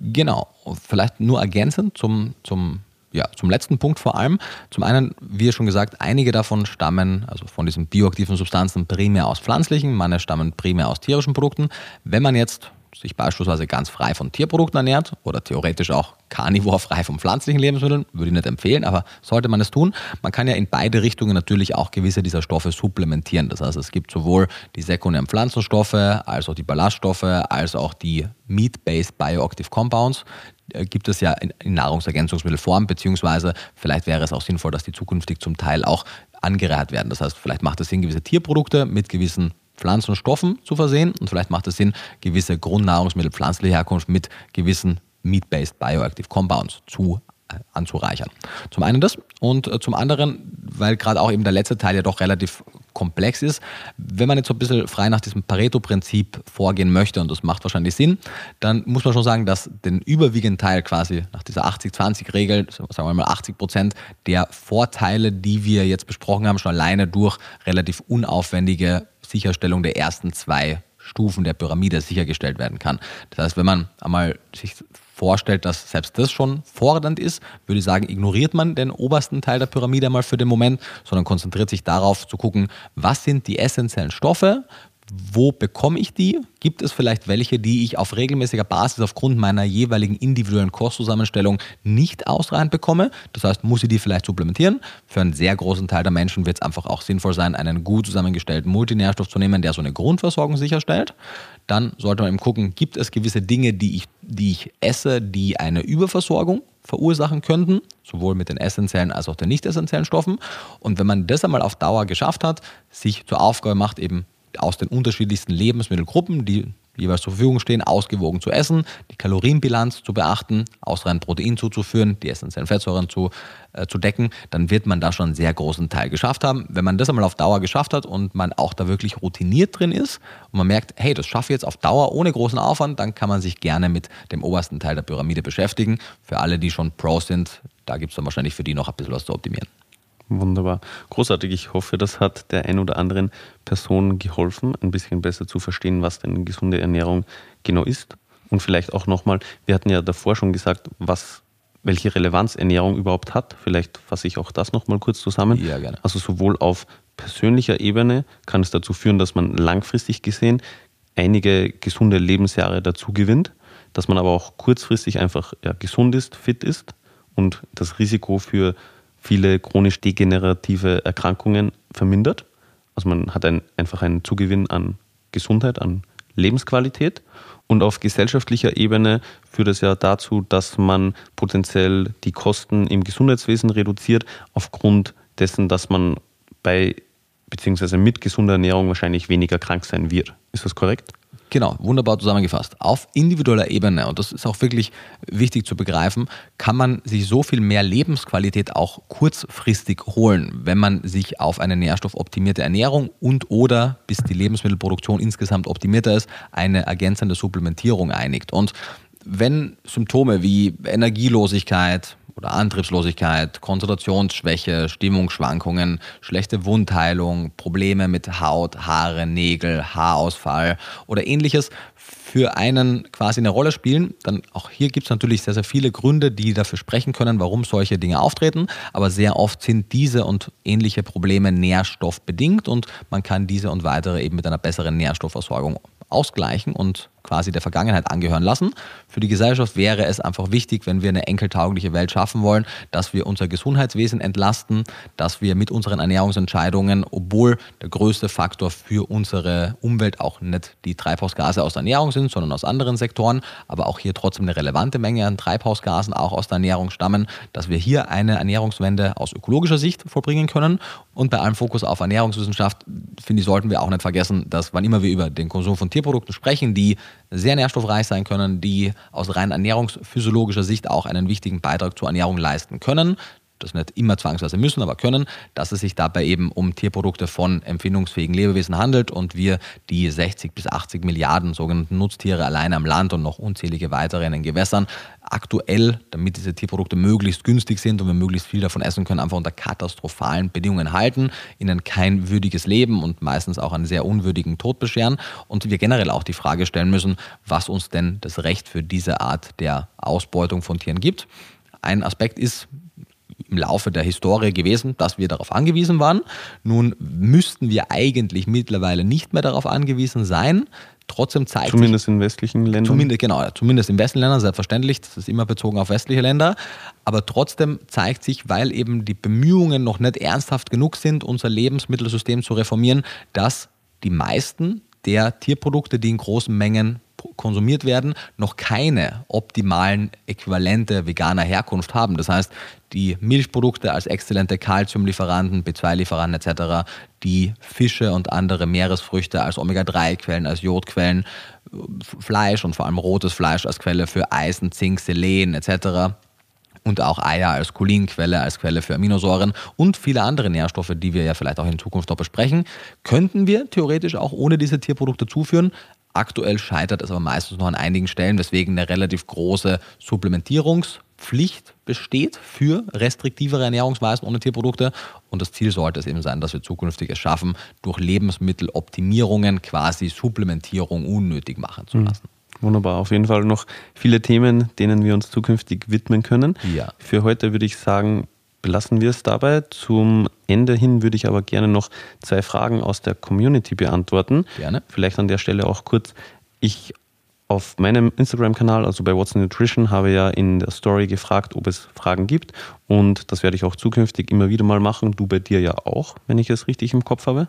Genau, vielleicht nur ergänzend zum, zum ja, zum letzten Punkt vor allem. Zum einen, wie schon gesagt, einige davon stammen, also von diesen bioaktiven Substanzen, primär aus pflanzlichen, manche stammen primär aus tierischen Produkten. Wenn man jetzt sich beispielsweise ganz frei von Tierprodukten ernährt oder theoretisch auch carnivore frei von pflanzlichen Lebensmitteln, würde ich nicht empfehlen, aber sollte man es tun. Man kann ja in beide Richtungen natürlich auch gewisse dieser Stoffe supplementieren. Das heißt, es gibt sowohl die sekundären Pflanzenstoffe, als auch die Ballaststoffe, als auch die Meat-Based Bioactive Compounds, äh, gibt es ja in, Nahrungsergänzungsmittelform, beziehungsweise vielleicht wäre es auch sinnvoll, dass die zukünftig zum Teil auch angereiht werden. Das heißt, vielleicht macht es Sinn, gewisse Tierprodukte mit gewissen Pflanzen und Stoffen zu versehen und vielleicht macht es Sinn, gewisse Grundnahrungsmittel pflanzlicher Herkunft mit gewissen Meat-Based Bioactive Compounds zu äh, anzureichern. Zum einen das und äh, zum anderen, weil gerade auch eben der letzte Teil ja doch relativ komplex ist, wenn man jetzt so ein bisschen frei nach diesem Pareto-Prinzip vorgehen möchte, und das macht wahrscheinlich Sinn, dann muss man schon sagen, dass den überwiegenden Teil quasi nach dieser 80-20-Regel, sagen wir mal 80 Prozent der Vorteile, die wir jetzt besprochen haben, schon alleine durch relativ unaufwendige Sicherstellung der ersten zwei Stufen der Pyramide sichergestellt werden kann. Das heißt, wenn man einmal sich vorstellt, dass selbst das schon fordernd ist, würde ich sagen, ignoriert man den obersten Teil der Pyramide mal für den Moment, sondern konzentriert sich darauf zu gucken, was sind die essentiellen Stoffe, wo bekomme ich die? Gibt es vielleicht welche, die ich auf regelmäßiger Basis aufgrund meiner jeweiligen individuellen Kostzusammenstellung nicht ausreichend bekomme? Das heißt, muss ich die vielleicht supplementieren? Für einen sehr großen Teil der Menschen wird es einfach auch sinnvoll sein, einen gut zusammengestellten Multinährstoff zu nehmen, der so eine Grundversorgung sicherstellt. Dann sollte man eben gucken, gibt es gewisse Dinge, die ich, die ich esse, die eine Überversorgung verursachen könnten, sowohl mit den essentiellen als auch den nicht essentiellen Stoffen. Und wenn man das einmal auf Dauer geschafft hat, sich zur Aufgabe macht, eben aus den unterschiedlichsten Lebensmittelgruppen, die jeweils zur Verfügung stehen, ausgewogen zu essen, die Kalorienbilanz zu beachten, ausreichend Protein zuzuführen, die essentiellen Fettsäuren zu, äh, zu decken, dann wird man da schon einen sehr großen Teil geschafft haben. Wenn man das einmal auf Dauer geschafft hat und man auch da wirklich routiniert drin ist und man merkt, hey, das schaffe ich jetzt auf Dauer ohne großen Aufwand, dann kann man sich gerne mit dem obersten Teil der Pyramide beschäftigen. Für alle, die schon Pros sind, da gibt es dann wahrscheinlich für die noch ein bisschen was zu optimieren. Wunderbar. Großartig. Ich hoffe, das hat der ein oder anderen Person geholfen, ein bisschen besser zu verstehen, was denn gesunde Ernährung genau ist. Und vielleicht auch nochmal, wir hatten ja davor schon gesagt, was, welche Relevanz Ernährung überhaupt hat. Vielleicht fasse ich auch das nochmal kurz zusammen. Ja, gerne. Also sowohl auf persönlicher Ebene kann es dazu führen, dass man langfristig gesehen einige gesunde Lebensjahre dazu gewinnt, dass man aber auch kurzfristig einfach ja, gesund ist, fit ist und das Risiko für viele chronisch degenerative Erkrankungen vermindert. Also man hat ein, einfach einen Zugewinn an Gesundheit, an Lebensqualität. Und auf gesellschaftlicher Ebene führt es ja dazu, dass man potenziell die Kosten im Gesundheitswesen reduziert, aufgrund dessen, dass man bei bzw. mit gesunder Ernährung wahrscheinlich weniger krank sein wird. Ist das korrekt? Genau, wunderbar zusammengefasst. Auf individueller Ebene, und das ist auch wirklich wichtig zu begreifen, kann man sich so viel mehr Lebensqualität auch kurzfristig holen, wenn man sich auf eine nährstoffoptimierte Ernährung und oder, bis die Lebensmittelproduktion insgesamt optimierter ist, eine ergänzende Supplementierung einigt. Und wenn Symptome wie Energielosigkeit, oder Antriebslosigkeit, Konzentrationsschwäche, Stimmungsschwankungen, schlechte Wundheilung, Probleme mit Haut, Haare, Nägel, Haarausfall oder ähnliches für einen quasi eine Rolle spielen, dann auch hier gibt es natürlich sehr, sehr viele Gründe, die dafür sprechen können, warum solche Dinge auftreten. Aber sehr oft sind diese und ähnliche Probleme nährstoffbedingt und man kann diese und weitere eben mit einer besseren Nährstoffversorgung ausgleichen und quasi der Vergangenheit angehören lassen. Für die Gesellschaft wäre es einfach wichtig, wenn wir eine enkeltaugliche Welt schaffen wollen, dass wir unser Gesundheitswesen entlasten, dass wir mit unseren Ernährungsentscheidungen, obwohl der größte Faktor für unsere Umwelt auch nicht die Treibhausgase aus der Ernährung sind, sondern aus anderen Sektoren, aber auch hier trotzdem eine relevante Menge an Treibhausgasen auch aus der Ernährung stammen, dass wir hier eine Ernährungswende aus ökologischer Sicht vollbringen können. Und bei allem Fokus auf Ernährungswissenschaft, finde ich, sollten wir auch nicht vergessen, dass wann immer wir über den Konsum von Tierprodukten sprechen, die sehr nährstoffreich sein können, die aus rein ernährungsphysiologischer Sicht auch einen wichtigen Beitrag zur Ernährung leisten können das nicht immer zwangsweise müssen, aber können, dass es sich dabei eben um Tierprodukte von empfindungsfähigen Lebewesen handelt und wir die 60 bis 80 Milliarden sogenannten Nutztiere allein am Land und noch unzählige weitere in den Gewässern aktuell, damit diese Tierprodukte möglichst günstig sind und wir möglichst viel davon essen können, einfach unter katastrophalen Bedingungen halten, ihnen kein würdiges Leben und meistens auch einen sehr unwürdigen Tod bescheren und wir generell auch die Frage stellen müssen, was uns denn das Recht für diese Art der Ausbeutung von Tieren gibt. Ein Aspekt ist, im Laufe der Historie gewesen, dass wir darauf angewiesen waren. Nun müssten wir eigentlich mittlerweile nicht mehr darauf angewiesen sein. Trotzdem zeigt Zumindest sich, in westlichen Ländern. Zumindest, genau, zumindest in westlichen Ländern, selbstverständlich, das ist immer bezogen auf westliche Länder. Aber trotzdem zeigt sich, weil eben die Bemühungen noch nicht ernsthaft genug sind, unser Lebensmittelsystem zu reformieren, dass die meisten der Tierprodukte, die in großen Mengen konsumiert werden, noch keine optimalen Äquivalente veganer Herkunft haben. Das heißt, die Milchprodukte als exzellente Kalziumlieferanten, B2-Lieferanten etc., die Fische und andere Meeresfrüchte als Omega-3-Quellen, als Jodquellen, Fleisch und vor allem rotes Fleisch als Quelle für Eisen, Zink, Selen etc., und auch Eier als Cholinquelle, als Quelle für Aminosäuren und viele andere Nährstoffe, die wir ja vielleicht auch in Zukunft noch besprechen, könnten wir theoretisch auch ohne diese Tierprodukte zuführen. Aktuell scheitert es aber meistens noch an einigen Stellen, weswegen eine relativ große Supplementierungspflicht besteht für restriktivere Ernährungsweisen ohne Tierprodukte. Und das Ziel sollte es eben sein, dass wir zukünftig es schaffen, durch Lebensmitteloptimierungen quasi Supplementierung unnötig machen zu hm. lassen. Wunderbar, auf jeden Fall noch viele Themen, denen wir uns zukünftig widmen können. Ja. Für heute würde ich sagen, belassen wir es dabei. Zum Ende hin würde ich aber gerne noch zwei Fragen aus der Community beantworten. Gerne. Vielleicht an der Stelle auch kurz. Ich auf meinem Instagram-Kanal, also bei What's Nutrition, habe ja in der Story gefragt, ob es Fragen gibt. Und das werde ich auch zukünftig immer wieder mal machen. Du bei dir ja auch, wenn ich es richtig im Kopf habe.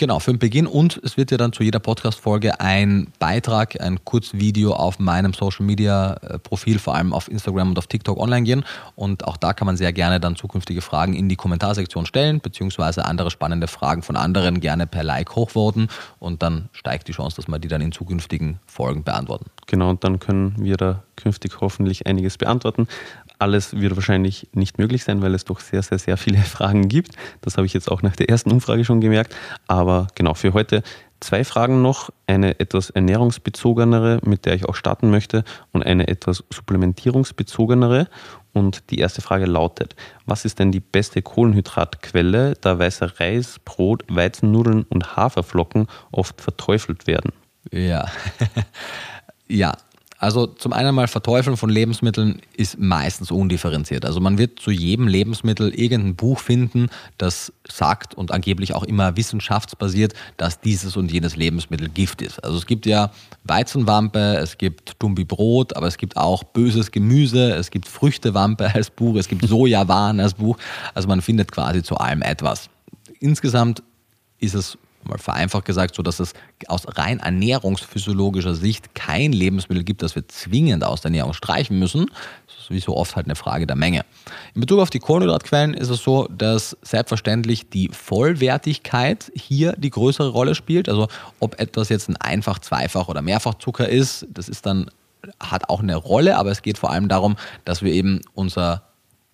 Genau, für den Beginn und es wird ja dann zu jeder Podcast-Folge ein Beitrag, ein Kurzvideo auf meinem Social-Media-Profil, vor allem auf Instagram und auf TikTok online gehen. Und auch da kann man sehr gerne dann zukünftige Fragen in die Kommentarsektion stellen, beziehungsweise andere spannende Fragen von anderen gerne per Like hochvoten und dann steigt die Chance, dass wir die dann in zukünftigen Folgen beantworten. Genau, und dann können wir da künftig hoffentlich einiges beantworten. Alles wird wahrscheinlich nicht möglich sein, weil es doch sehr, sehr, sehr viele Fragen gibt. Das habe ich jetzt auch nach der ersten Umfrage schon gemerkt. Aber genau, für heute zwei Fragen noch. Eine etwas ernährungsbezogenere, mit der ich auch starten möchte, und eine etwas supplementierungsbezogenere. Und die erste Frage lautet, was ist denn die beste Kohlenhydratquelle, da weißer Reis, Brot, Weizennudeln und Haferflocken oft verteufelt werden? Ja, ja, also zum einen mal Verteufeln von Lebensmitteln ist meistens undifferenziert. Also man wird zu jedem Lebensmittel irgendein Buch finden, das sagt und angeblich auch immer wissenschaftsbasiert, dass dieses und jenes Lebensmittel Gift ist. Also es gibt ja Weizenwampe, es gibt Dumbi Brot, aber es gibt auch böses Gemüse, es gibt Früchtewampe als Buch, es gibt Sojawaren als Buch. Also man findet quasi zu allem etwas. Insgesamt ist es mal vereinfacht gesagt, so dass es aus rein ernährungsphysiologischer Sicht kein Lebensmittel gibt, das wir zwingend aus der Ernährung streichen müssen. Das ist wie so oft halt eine Frage der Menge. In Bezug auf die Kohlenhydratquellen ist es so, dass selbstverständlich die Vollwertigkeit hier die größere Rolle spielt. Also ob etwas jetzt ein Einfach-, Zweifach- oder Mehrfachzucker ist, das ist dann hat auch eine Rolle, aber es geht vor allem darum, dass wir eben unser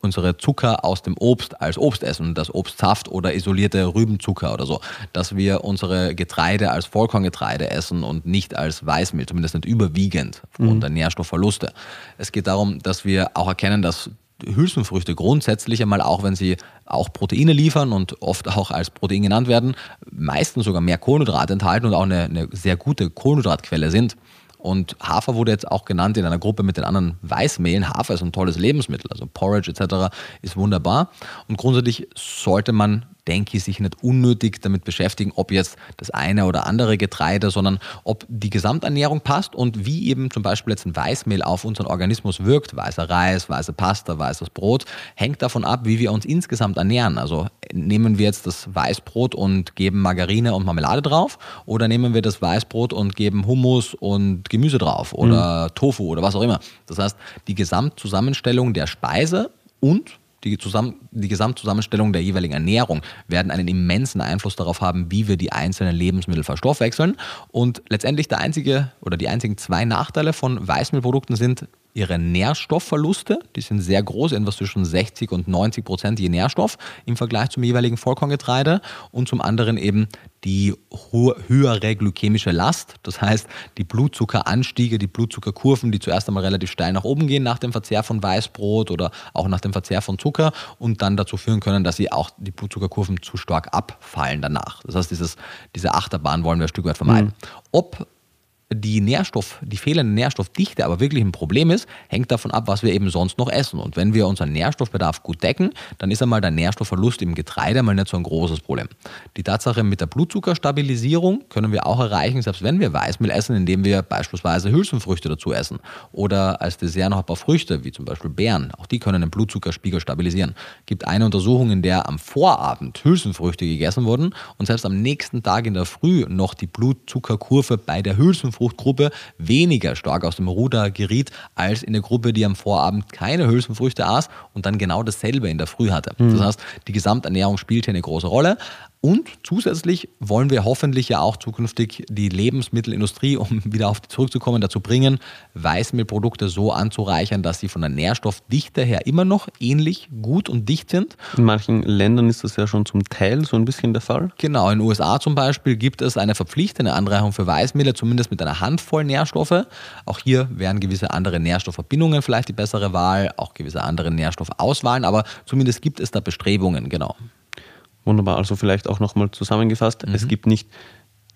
unsere Zucker aus dem Obst als Obst essen, das Obstsaft oder isolierte Rübenzucker oder so, dass wir unsere Getreide als Vollkorngetreide essen und nicht als Weißmehl, zumindest nicht überwiegend aufgrund mhm. der Nährstoffverluste. Es geht darum, dass wir auch erkennen, dass Hülsenfrüchte grundsätzlich einmal, auch wenn sie auch Proteine liefern und oft auch als Protein genannt werden, meistens sogar mehr Kohlenhydrate enthalten und auch eine, eine sehr gute Kohlenhydratquelle sind. Und Hafer wurde jetzt auch genannt in einer Gruppe mit den anderen Weißmehlen. Hafer ist ein tolles Lebensmittel, also Porridge etc. ist wunderbar. Und grundsätzlich sollte man denke ich, sich nicht unnötig damit beschäftigen, ob jetzt das eine oder andere Getreide, sondern ob die Gesamternährung passt und wie eben zum Beispiel jetzt ein Weißmehl auf unseren Organismus wirkt. Weißer Reis, weiße Pasta, weißes Brot, hängt davon ab, wie wir uns insgesamt ernähren. Also nehmen wir jetzt das Weißbrot und geben Margarine und Marmelade drauf oder nehmen wir das Weißbrot und geben Hummus und Gemüse drauf oder mhm. Tofu oder was auch immer. Das heißt, die Gesamtzusammenstellung der Speise und die, Zusammen die Gesamtzusammenstellung der jeweiligen Ernährung werden einen immensen Einfluss darauf haben, wie wir die einzelnen Lebensmittel verstoffwechseln. Und letztendlich der einzige oder die einzigen zwei Nachteile von Weißmehlprodukten sind ihre Nährstoffverluste. Die sind sehr groß, etwas zwischen 60 und 90 Prozent je Nährstoff im Vergleich zum jeweiligen Vollkorngetreide. Und zum anderen eben die höhere glykämische Last. Das heißt, die Blutzuckeranstiege, die Blutzuckerkurven, die zuerst einmal relativ steil nach oben gehen nach dem Verzehr von Weißbrot oder auch nach dem Verzehr von Zucker und dann dazu führen können, dass sie auch die Blutzuckerkurven zu stark abfallen danach. Das heißt, dieses, diese Achterbahn wollen wir ein Stück weit vermeiden. Mhm. Ob die Nährstoff, die fehlende Nährstoffdichte aber wirklich ein Problem ist, hängt davon ab, was wir eben sonst noch essen. Und wenn wir unseren Nährstoffbedarf gut decken, dann ist einmal der Nährstoffverlust im Getreide mal nicht so ein großes Problem. Die Tatsache mit der Blutzuckerstabilisierung können wir auch erreichen, selbst wenn wir Weißmehl essen, indem wir beispielsweise Hülsenfrüchte dazu essen. Oder als Dessert noch ein paar Früchte, wie zum Beispiel Beeren. Auch die können den Blutzuckerspiegel stabilisieren. Es gibt eine Untersuchung, in der am Vorabend Hülsenfrüchte gegessen wurden und selbst am nächsten Tag in der Früh noch die Blutzuckerkurve bei der Hülsenfrüchte Hülsenfruchtgruppe weniger stark aus dem Ruder geriet, als in der Gruppe, die am Vorabend keine Hülsenfrüchte aß und dann genau dasselbe in der Früh hatte. Mhm. Das heißt, die Gesamternährung spielt hier eine große Rolle. Und zusätzlich wollen wir hoffentlich ja auch zukünftig die Lebensmittelindustrie, um wieder auf die zurückzukommen, dazu bringen, Weißmehlprodukte so anzureichern, dass sie von der Nährstoffdichte her immer noch ähnlich gut und dicht sind. In manchen Ländern ist das ja schon zum Teil so ein bisschen der Fall. Genau, in den USA zum Beispiel gibt es eine verpflichtende Anreichung für Weißmehle, zumindest mit einer Handvoll Nährstoffe. Auch hier wären gewisse andere Nährstoffverbindungen vielleicht die bessere Wahl, auch gewisse andere Nährstoffauswahlen, aber zumindest gibt es da Bestrebungen, genau. Wunderbar, also vielleicht auch nochmal zusammengefasst. Mhm. Es gibt nicht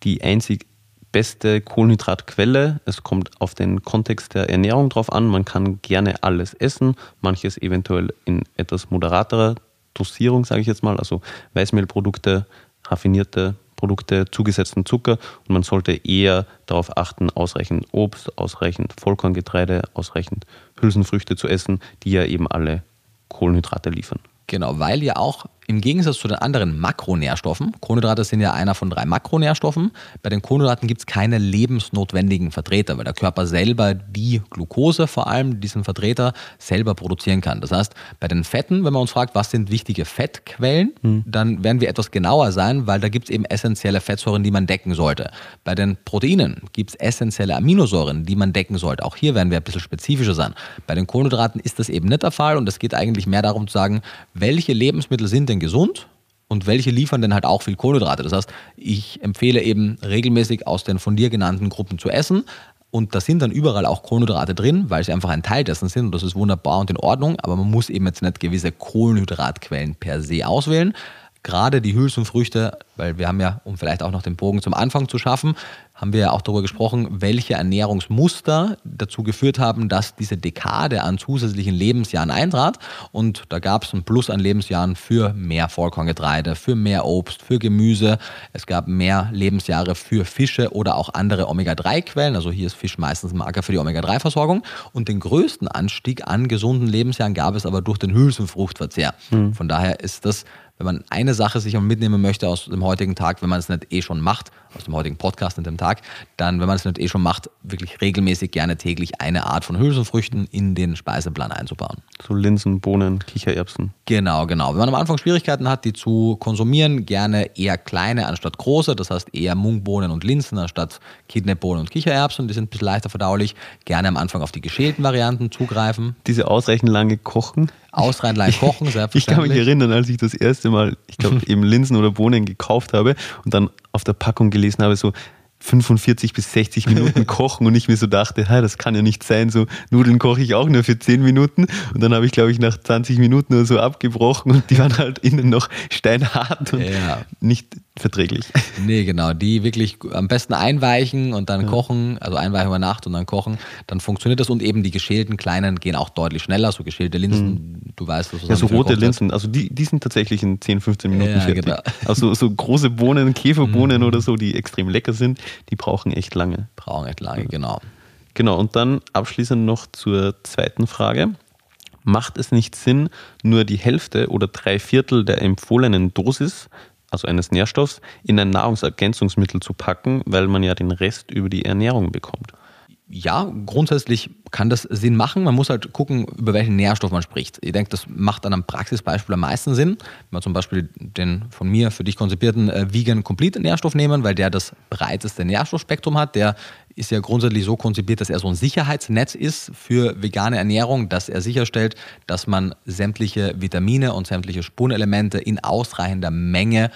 die einzig beste Kohlenhydratquelle. Es kommt auf den Kontext der Ernährung drauf an. Man kann gerne alles essen, manches eventuell in etwas moderaterer Dosierung, sage ich jetzt mal, also Weißmehlprodukte, raffinierte Produkte, zugesetzten Zucker und man sollte eher darauf achten, ausreichend Obst, ausreichend Vollkorngetreide, ausreichend Hülsenfrüchte zu essen, die ja eben alle Kohlenhydrate liefern. Genau, weil ja auch im Gegensatz zu den anderen Makronährstoffen, Kohlenhydrate sind ja einer von drei Makronährstoffen, bei den Kohlenhydraten gibt es keine lebensnotwendigen Vertreter, weil der Körper selber die Glucose vor allem, diesen Vertreter, selber produzieren kann. Das heißt, bei den Fetten, wenn man uns fragt, was sind wichtige Fettquellen, mhm. dann werden wir etwas genauer sein, weil da gibt es eben essentielle Fettsäuren, die man decken sollte. Bei den Proteinen gibt es essentielle Aminosäuren, die man decken sollte. Auch hier werden wir ein bisschen spezifischer sein. Bei den Kohlenhydraten ist das eben nicht der Fall und es geht eigentlich mehr darum zu sagen, welche Lebensmittel sind denn gesund und welche liefern denn halt auch viel Kohlenhydrate. Das heißt, ich empfehle eben regelmäßig aus den von dir genannten Gruppen zu essen. Und da sind dann überall auch Kohlenhydrate drin, weil sie einfach ein Teil dessen sind und das ist wunderbar und in Ordnung. Aber man muss eben jetzt nicht gewisse Kohlenhydratquellen per se auswählen. Gerade die Hülsenfrüchte, weil wir haben ja, um vielleicht auch noch den Bogen zum Anfang zu schaffen, haben wir ja auch darüber gesprochen, welche Ernährungsmuster dazu geführt haben, dass diese Dekade an zusätzlichen Lebensjahren eintrat. Und da gab es ein Plus an Lebensjahren für mehr Vollkorngetreide, für mehr Obst, für Gemüse. Es gab mehr Lebensjahre für Fische oder auch andere Omega-3-Quellen. Also hier ist Fisch meistens Marker für die Omega-3-Versorgung. Und den größten Anstieg an gesunden Lebensjahren gab es aber durch den Hülsenfruchtverzehr. Mhm. Von daher ist das wenn man eine Sache sich mitnehmen möchte aus dem heutigen Tag, wenn man es nicht eh schon macht, aus dem heutigen Podcast in dem Tag, dann, wenn man es nicht eh schon macht, wirklich regelmäßig gerne täglich eine Art von Hülsenfrüchten in den Speiseplan einzubauen. So Linsen, Bohnen, Kichererbsen. Genau, genau. Wenn man am Anfang Schwierigkeiten hat, die zu konsumieren, gerne eher kleine anstatt große, das heißt eher Mungbohnen und Linsen anstatt Kidneybohnen und Kichererbsen, die sind ein bisschen leichter verdaulich. Gerne am Anfang auf die geschälten Varianten zugreifen. Diese ausreichend lange kochen. Ausreichend lange kochen, selbstverständlich. Ich kann mich erinnern, als ich das erste Mal, ich glaube, eben Linsen oder Bohnen gekauft habe und dann auf der Packung gelesen habe, so 45 bis 60 Minuten kochen und ich mir so dachte, hey, das kann ja nicht sein, so Nudeln koche ich auch nur für 10 Minuten und dann habe ich glaube ich nach 20 Minuten oder so abgebrochen und die waren halt innen noch steinhart und ja. nicht verträglich. Nee, genau, die wirklich am besten einweichen und dann ja. kochen, also einweichen über Nacht und dann kochen, dann funktioniert das und eben die geschälten kleinen gehen auch deutlich schneller, so geschälte Linsen, mhm. du weißt, was Ja, so rote Linsen, also die, die sind tatsächlich in 10, 15 Minuten ja, fertig. Genau. Also so große Bohnen, Käferbohnen mhm. oder so, die extrem lecker sind, die brauchen echt lange. Brauchen echt lange, genau. Genau, und dann abschließend noch zur zweiten Frage. Macht es nicht Sinn, nur die Hälfte oder drei Viertel der empfohlenen Dosis, also eines Nährstoffs, in ein Nahrungsergänzungsmittel zu packen, weil man ja den Rest über die Ernährung bekommt? ja, grundsätzlich kann das Sinn machen. Man muss halt gucken, über welchen Nährstoff man spricht. Ich denke, das macht an einem Praxisbeispiel am meisten Sinn. Wenn wir zum Beispiel den von mir für dich konzipierten äh, Vegan Complete Nährstoff nehmen, weil der das breiteste Nährstoffspektrum hat. Der ist ja grundsätzlich so konzipiert, dass er so ein Sicherheitsnetz ist für vegane Ernährung, dass er sicherstellt, dass man sämtliche Vitamine und sämtliche Spurenelemente in ausreichender Menge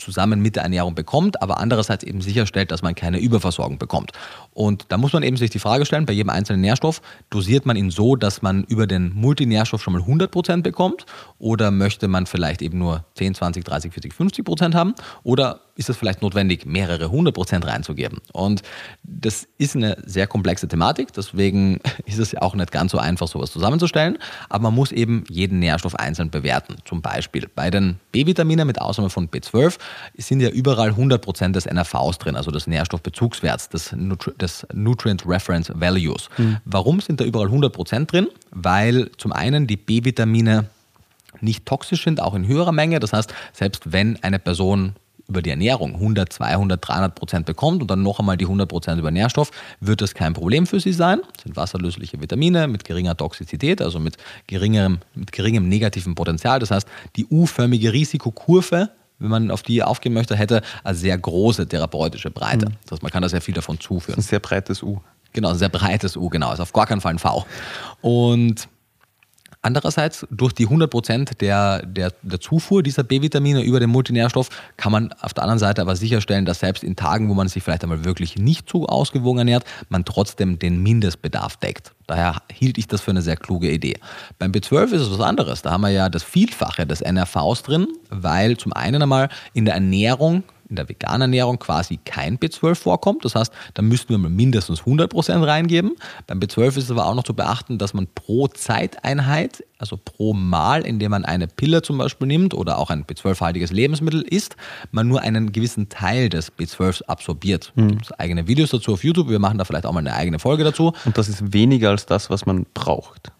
zusammen mit der Ernährung bekommt, aber andererseits eben sicherstellt, dass man keine Überversorgung bekommt. Und da muss man eben sich die Frage stellen, bei jedem einzelnen Nährstoff, dosiert man ihn so, dass man über den Multinährstoff schon mal 100% bekommt oder möchte man vielleicht eben nur 10, 20, 30, 40, 50% haben oder ist es vielleicht notwendig, mehrere 100% reinzugeben? Und das ist eine sehr komplexe Thematik, deswegen ist es ja auch nicht ganz so einfach, sowas zusammenzustellen, aber man muss eben jeden Nährstoff einzeln bewerten. Zum Beispiel bei den B-Vitaminen mit Ausnahme von B12 sind ja überall 100% des NRVs drin, also des Nährstoffbezugswerts, des, Nutri des Nutrient Reference Values. Mhm. Warum sind da überall 100% drin? Weil zum einen die B-Vitamine nicht toxisch sind, auch in höherer Menge. Das heißt, selbst wenn eine Person über die Ernährung 100, 200, 300 Prozent bekommt und dann noch einmal die 100 Prozent über Nährstoff, wird das kein Problem für sie sein. Das sind wasserlösliche Vitamine mit geringer Toxizität, also mit geringerem, mit geringem negativen Potenzial. Das heißt, die U-förmige Risikokurve wenn man auf die aufgehen möchte, hätte eine sehr große therapeutische Breite. Mhm. Das heißt, man kann da sehr viel davon zuführen. Das ist ein sehr breites U. Genau, ein sehr breites U, genau. Ist auf gar keinen Fall ein V. Und Andererseits, durch die 100% der, der, der Zufuhr dieser B-Vitamine über den Multinährstoff kann man auf der anderen Seite aber sicherstellen, dass selbst in Tagen, wo man sich vielleicht einmal wirklich nicht so ausgewogen ernährt, man trotzdem den Mindestbedarf deckt. Daher hielt ich das für eine sehr kluge Idee. Beim B12 ist es was anderes. Da haben wir ja das Vielfache des NRVs drin, weil zum einen einmal in der Ernährung in der veganen Ernährung quasi kein B12 vorkommt. Das heißt, da müssten wir mal mindestens 100% reingeben. Beim B12 ist es aber auch noch zu beachten, dass man pro Zeiteinheit, also pro Mal, in dem man eine Pille zum Beispiel nimmt oder auch ein B12-haltiges Lebensmittel isst, man nur einen gewissen Teil des B12s absorbiert. Mhm. gibt eigene Videos dazu auf YouTube. Wir machen da vielleicht auch mal eine eigene Folge dazu. Und das ist weniger als das, was man braucht.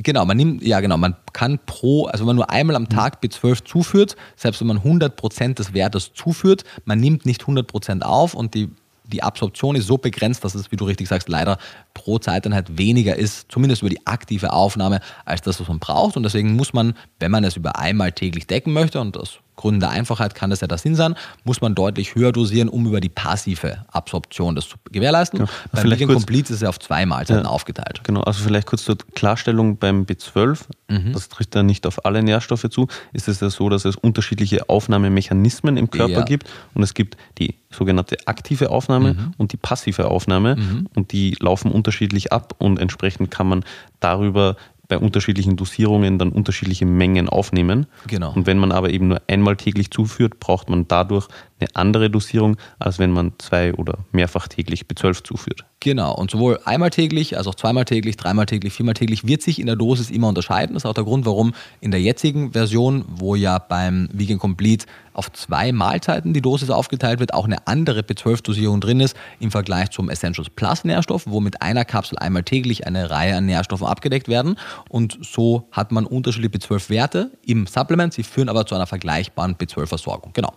Genau, man nimmt, ja genau, man kann pro, also wenn man nur einmal am mhm. Tag B12 zuführt, selbst wenn man 100% des Wertes zuführt, man nimmt nicht 100% auf und die, die Absorption ist so begrenzt, dass es, wie du richtig sagst, leider pro Zeiteinheit weniger ist, zumindest über die aktive Aufnahme, als das, was man braucht. Und deswegen muss man, wenn man es über einmal täglich decken möchte, und das Gründen der Einfachheit kann das ja der Sinn sein, muss man deutlich höher dosieren, um über die passive Absorption das zu gewährleisten. Ja, beim Complete ist es ja auf zwei Mahlzeiten ja, aufgeteilt. Genau, also vielleicht kurz zur Klarstellung beim B12, mhm. das trifft ja nicht auf alle Nährstoffe zu, ist es ja so, dass es unterschiedliche Aufnahmemechanismen im Körper ja. gibt und es gibt die sogenannte aktive Aufnahme mhm. und die passive Aufnahme mhm. und die laufen unterschiedlich ab und entsprechend kann man darüber bei unterschiedlichen Dosierungen dann unterschiedliche Mengen aufnehmen. Genau. Und wenn man aber eben nur einmal täglich zuführt, braucht man dadurch eine andere Dosierung, als wenn man zwei oder mehrfach täglich B12 zuführt. Genau, und sowohl einmal täglich, als auch zweimal täglich, dreimal täglich, viermal täglich wird sich in der Dosis immer unterscheiden. Das ist auch der Grund, warum in der jetzigen Version, wo ja beim Vegan Complete auf zwei Mahlzeiten die Dosis aufgeteilt wird, auch eine andere B12-Dosierung drin ist im Vergleich zum Essentials Plus Nährstoff, wo mit einer Kapsel einmal täglich eine Reihe an Nährstoffen abgedeckt werden. Und so hat man unterschiedliche B12-Werte im Supplement. Sie führen aber zu einer vergleichbaren B12-Versorgung. Genau.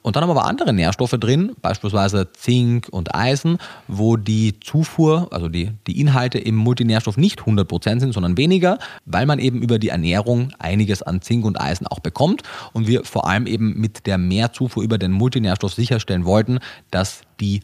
Und dann haben wir andere Nährstoffe drin, beispielsweise Zink und Eisen, wo die Zufuhr, also die, die Inhalte im Multinährstoff nicht 100% sind, sondern weniger, weil man eben über die Ernährung einiges an Zink und Eisen auch bekommt und wir vor allem eben mit der Mehrzufuhr über den Multinährstoff sicherstellen wollten, dass die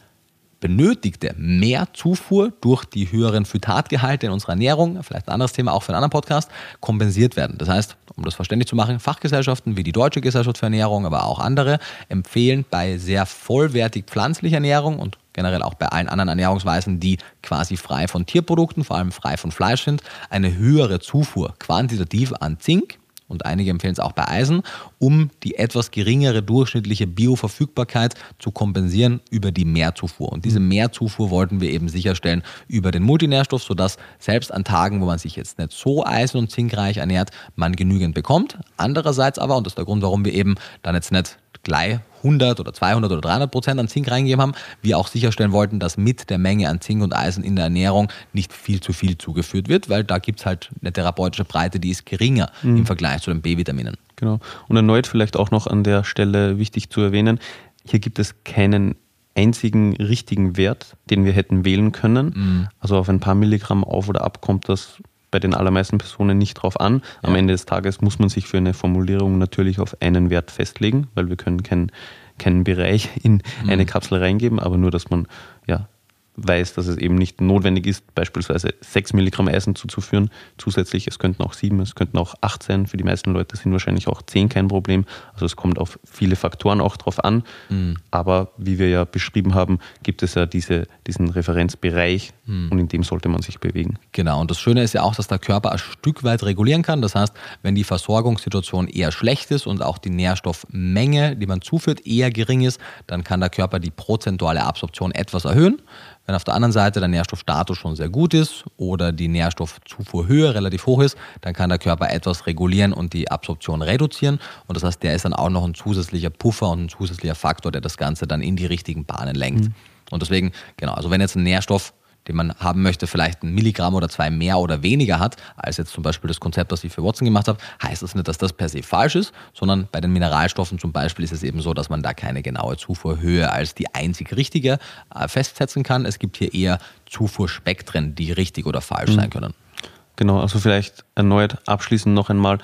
benötigte Mehrzufuhr durch die höheren Phytatgehalte in unserer Ernährung, vielleicht ein anderes Thema auch für einen anderen Podcast, kompensiert werden. Das heißt, um das verständlich zu machen, Fachgesellschaften wie die Deutsche Gesellschaft für Ernährung, aber auch andere empfehlen bei sehr vollwertig pflanzlicher Ernährung und generell auch bei allen anderen Ernährungsweisen, die quasi frei von Tierprodukten, vor allem frei von Fleisch sind, eine höhere Zufuhr quantitativ an Zink und einige empfehlen es auch bei Eisen, um die etwas geringere durchschnittliche Bioverfügbarkeit zu kompensieren über die Mehrzufuhr. Und diese Mehrzufuhr wollten wir eben sicherstellen über den Multinährstoff, sodass selbst an Tagen, wo man sich jetzt nicht so eisen- und zinkreich ernährt, man genügend bekommt. Andererseits aber, und das ist der Grund, warum wir eben dann jetzt nicht gleich 100 oder 200 oder 300 Prozent an Zink reingegeben haben, wir auch sicherstellen wollten, dass mit der Menge an Zink und Eisen in der Ernährung nicht viel zu viel zugeführt wird, weil da gibt es halt eine therapeutische Breite, die ist geringer mhm. im Vergleich zu den B-Vitaminen. Genau. Und erneut vielleicht auch noch an der Stelle wichtig zu erwähnen, hier gibt es keinen einzigen richtigen Wert, den wir hätten wählen können. Mhm. Also auf ein paar Milligramm auf oder ab kommt das bei den allermeisten Personen nicht drauf an. Am ja. Ende des Tages muss man sich für eine Formulierung natürlich auf einen Wert festlegen, weil wir können keinen keinen Bereich in mhm. eine Kapsel reingeben, aber nur, dass man ja weiß, dass es eben nicht notwendig ist, beispielsweise 6 Milligramm Eisen zuzuführen. Zusätzlich, es könnten auch 7, es könnten auch 8 sein. Für die meisten Leute sind wahrscheinlich auch 10 kein Problem. Also es kommt auf viele Faktoren auch drauf an. Mhm. Aber wie wir ja beschrieben haben, gibt es ja diese, diesen Referenzbereich mhm. und in dem sollte man sich bewegen. Genau, und das Schöne ist ja auch, dass der Körper ein Stück weit regulieren kann. Das heißt, wenn die Versorgungssituation eher schlecht ist und auch die Nährstoffmenge, die man zuführt, eher gering ist, dann kann der Körper die prozentuale Absorption etwas erhöhen. Wenn auf der anderen Seite der Nährstoffstatus schon sehr gut ist oder die Nährstoffzufuhrhöhe relativ hoch ist, dann kann der Körper etwas regulieren und die Absorption reduzieren. Und das heißt, der ist dann auch noch ein zusätzlicher Puffer und ein zusätzlicher Faktor, der das Ganze dann in die richtigen Bahnen lenkt. Mhm. Und deswegen, genau, also wenn jetzt ein Nährstoff den man haben möchte, vielleicht ein Milligramm oder zwei mehr oder weniger hat, als jetzt zum Beispiel das Konzept, das ich für Watson gemacht habe, heißt das nicht, dass das per se falsch ist, sondern bei den Mineralstoffen zum Beispiel ist es eben so, dass man da keine genaue Zufuhrhöhe als die einzig richtige äh, festsetzen kann. Es gibt hier eher Zufuhrspektren, die richtig oder falsch mhm. sein können. Genau, also vielleicht erneut abschließend noch einmal,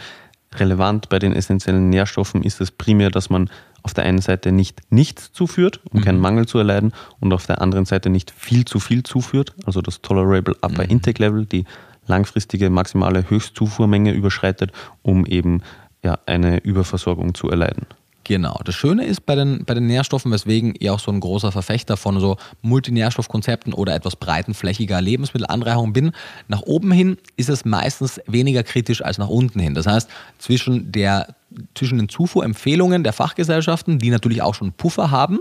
relevant bei den essentiellen Nährstoffen ist es primär, dass man auf der einen Seite nicht nichts zuführt, um mhm. keinen Mangel zu erleiden, und auf der anderen Seite nicht viel zu viel zuführt, also das Tolerable Upper mhm. Intake Level, die langfristige maximale Höchstzufuhrmenge überschreitet, um eben ja, eine Überversorgung zu erleiden. Genau. Das Schöne ist bei den, bei den Nährstoffen, weswegen ich auch so ein großer Verfechter von so Multinährstoffkonzepten oder etwas breitenflächiger Lebensmittelanreicherung bin, nach oben hin ist es meistens weniger kritisch als nach unten hin. Das heißt, zwischen, der, zwischen den Zufuhrempfehlungen der Fachgesellschaften, die natürlich auch schon Puffer haben,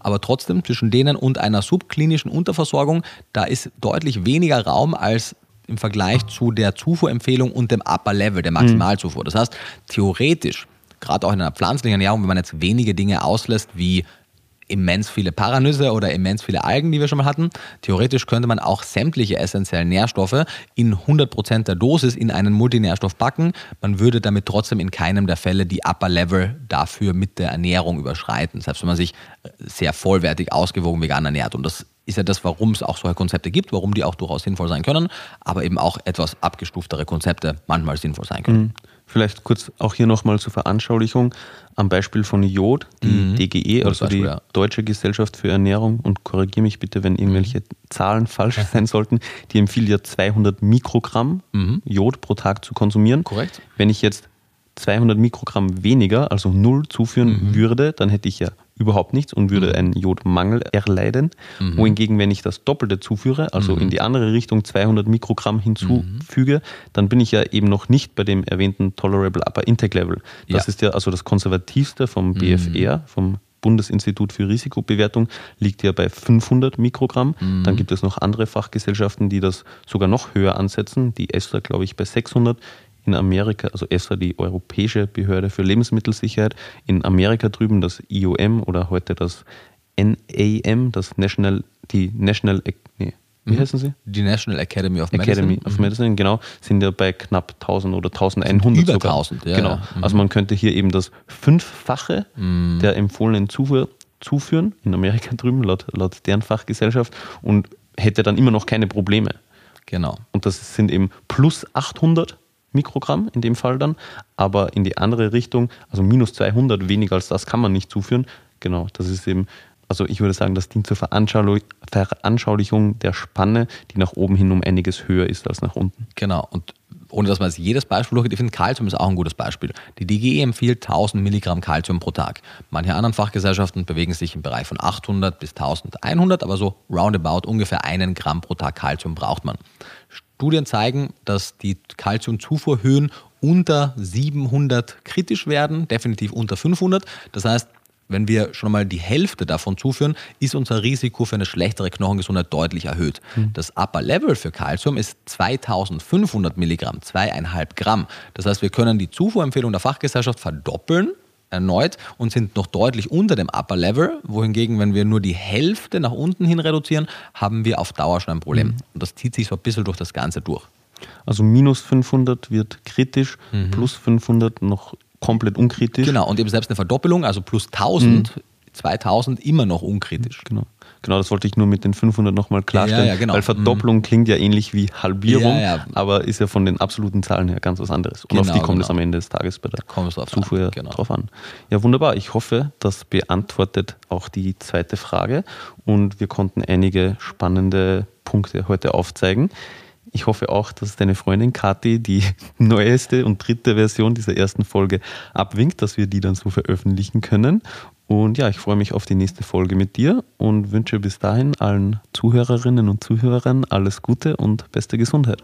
aber trotzdem zwischen denen und einer subklinischen Unterversorgung, da ist deutlich weniger Raum als im Vergleich zu der Zufuhrempfehlung und dem Upper Level, der Maximalzufuhr. Das heißt, theoretisch gerade auch in einer pflanzlichen Ernährung, wenn man jetzt wenige Dinge auslässt, wie immens viele Paranüsse oder immens viele Algen, die wir schon mal hatten. Theoretisch könnte man auch sämtliche essentiellen Nährstoffe in 100% der Dosis in einen Multinährstoff packen. Man würde damit trotzdem in keinem der Fälle die Upper Level dafür mit der Ernährung überschreiten. Selbst wenn man sich sehr vollwertig ausgewogen vegan ernährt. Und das ist ja das, warum es auch solche Konzepte gibt, warum die auch durchaus sinnvoll sein können, aber eben auch etwas abgestuftere Konzepte manchmal sinnvoll sein können. Mhm. Vielleicht kurz auch hier nochmal zur Veranschaulichung am Beispiel von Jod, die mhm. DGE, also Beispiel, die ja. Deutsche Gesellschaft für Ernährung, und korrigiere mich bitte, wenn irgendwelche mhm. Zahlen falsch sein sollten, die empfiehlt ja 200 Mikrogramm mhm. Jod pro Tag zu konsumieren. Korrekt. Wenn ich jetzt 200 Mikrogramm weniger, also null zuführen mhm. würde, dann hätte ich ja überhaupt nichts und würde mhm. einen Jodmangel erleiden. Mhm. Wohingegen, wenn ich das Doppelte zuführe, also mhm. in die andere Richtung 200 Mikrogramm hinzufüge, mhm. dann bin ich ja eben noch nicht bei dem erwähnten Tolerable Upper Intake Level. Das ja. ist ja also das konservativste vom mhm. BFR, vom Bundesinstitut für Risikobewertung liegt ja bei 500 Mikrogramm. Mhm. Dann gibt es noch andere Fachgesellschaften, die das sogar noch höher ansetzen. Die ESTA, glaube ich, bei 600 in Amerika, also EFSA, die Europäische Behörde für Lebensmittelsicherheit, in Amerika drüben das IOM oder heute das NAM, das National, die National, nee, wie mhm. heißen sie? Die National Academy of Medicine. Academy of mhm. Medicine, genau, sind ja bei knapp 1000 oder 1100 Über sogar. 1000, ja. Genau. Ja. Mhm. Also man könnte hier eben das Fünffache mhm. der empfohlenen Zufuhr zuführen, in Amerika drüben, laut, laut deren Fachgesellschaft, und hätte dann immer noch keine Probleme. Genau. Und das sind eben plus 800 Mikrogramm in dem Fall dann, aber in die andere Richtung, also minus 200, weniger als das kann man nicht zuführen. Genau, das ist eben, also ich würde sagen, das dient zur Veranschaulichung der Spanne, die nach oben hin um einiges höher ist als nach unten. Genau, und ohne dass man jetzt jedes Beispiel durchgeht, ich finde Kalzium ist auch ein gutes Beispiel. Die DGE empfiehlt 1000 Milligramm Kalzium pro Tag. Manche anderen Fachgesellschaften bewegen sich im Bereich von 800 bis 1100, aber so roundabout ungefähr einen Gramm pro Tag Kalzium braucht man. Studien zeigen, dass die Kalziumzufuhrhöhen unter 700 kritisch werden, definitiv unter 500. Das heißt, wenn wir schon mal die Hälfte davon zuführen, ist unser Risiko für eine schlechtere Knochengesundheit deutlich erhöht. Mhm. Das Upper Level für Calcium ist 2500 Milligramm, zweieinhalb Gramm. Das heißt, wir können die Zufuhrempfehlung der Fachgesellschaft verdoppeln erneut und sind noch deutlich unter dem Upper Level, wohingegen, wenn wir nur die Hälfte nach unten hin reduzieren, haben wir auf Dauer schon ein Problem. Mhm. Und das zieht sich so ein bisschen durch das Ganze durch. Also minus 500 wird kritisch, mhm. plus 500 noch komplett unkritisch. Genau, und eben selbst eine Verdoppelung, also plus 1000, mhm. 2000 immer noch unkritisch. Genau. Genau, das wollte ich nur mit den 500 nochmal klarstellen, ja, ja, genau. weil Verdopplung mhm. klingt ja ähnlich wie Halbierung, ja, aber ist ja von den absoluten Zahlen her ganz was anderes. Und genau, auf die kommt genau. es am Ende des Tages bei der Zufuhr genau. drauf an. Ja, wunderbar. Ich hoffe, das beantwortet auch die zweite Frage und wir konnten einige spannende Punkte heute aufzeigen. Ich hoffe auch, dass deine Freundin Kathi die neueste und dritte Version dieser ersten Folge abwinkt, dass wir die dann so veröffentlichen können. Und ja, ich freue mich auf die nächste Folge mit dir und wünsche bis dahin allen Zuhörerinnen und Zuhörern alles Gute und beste Gesundheit.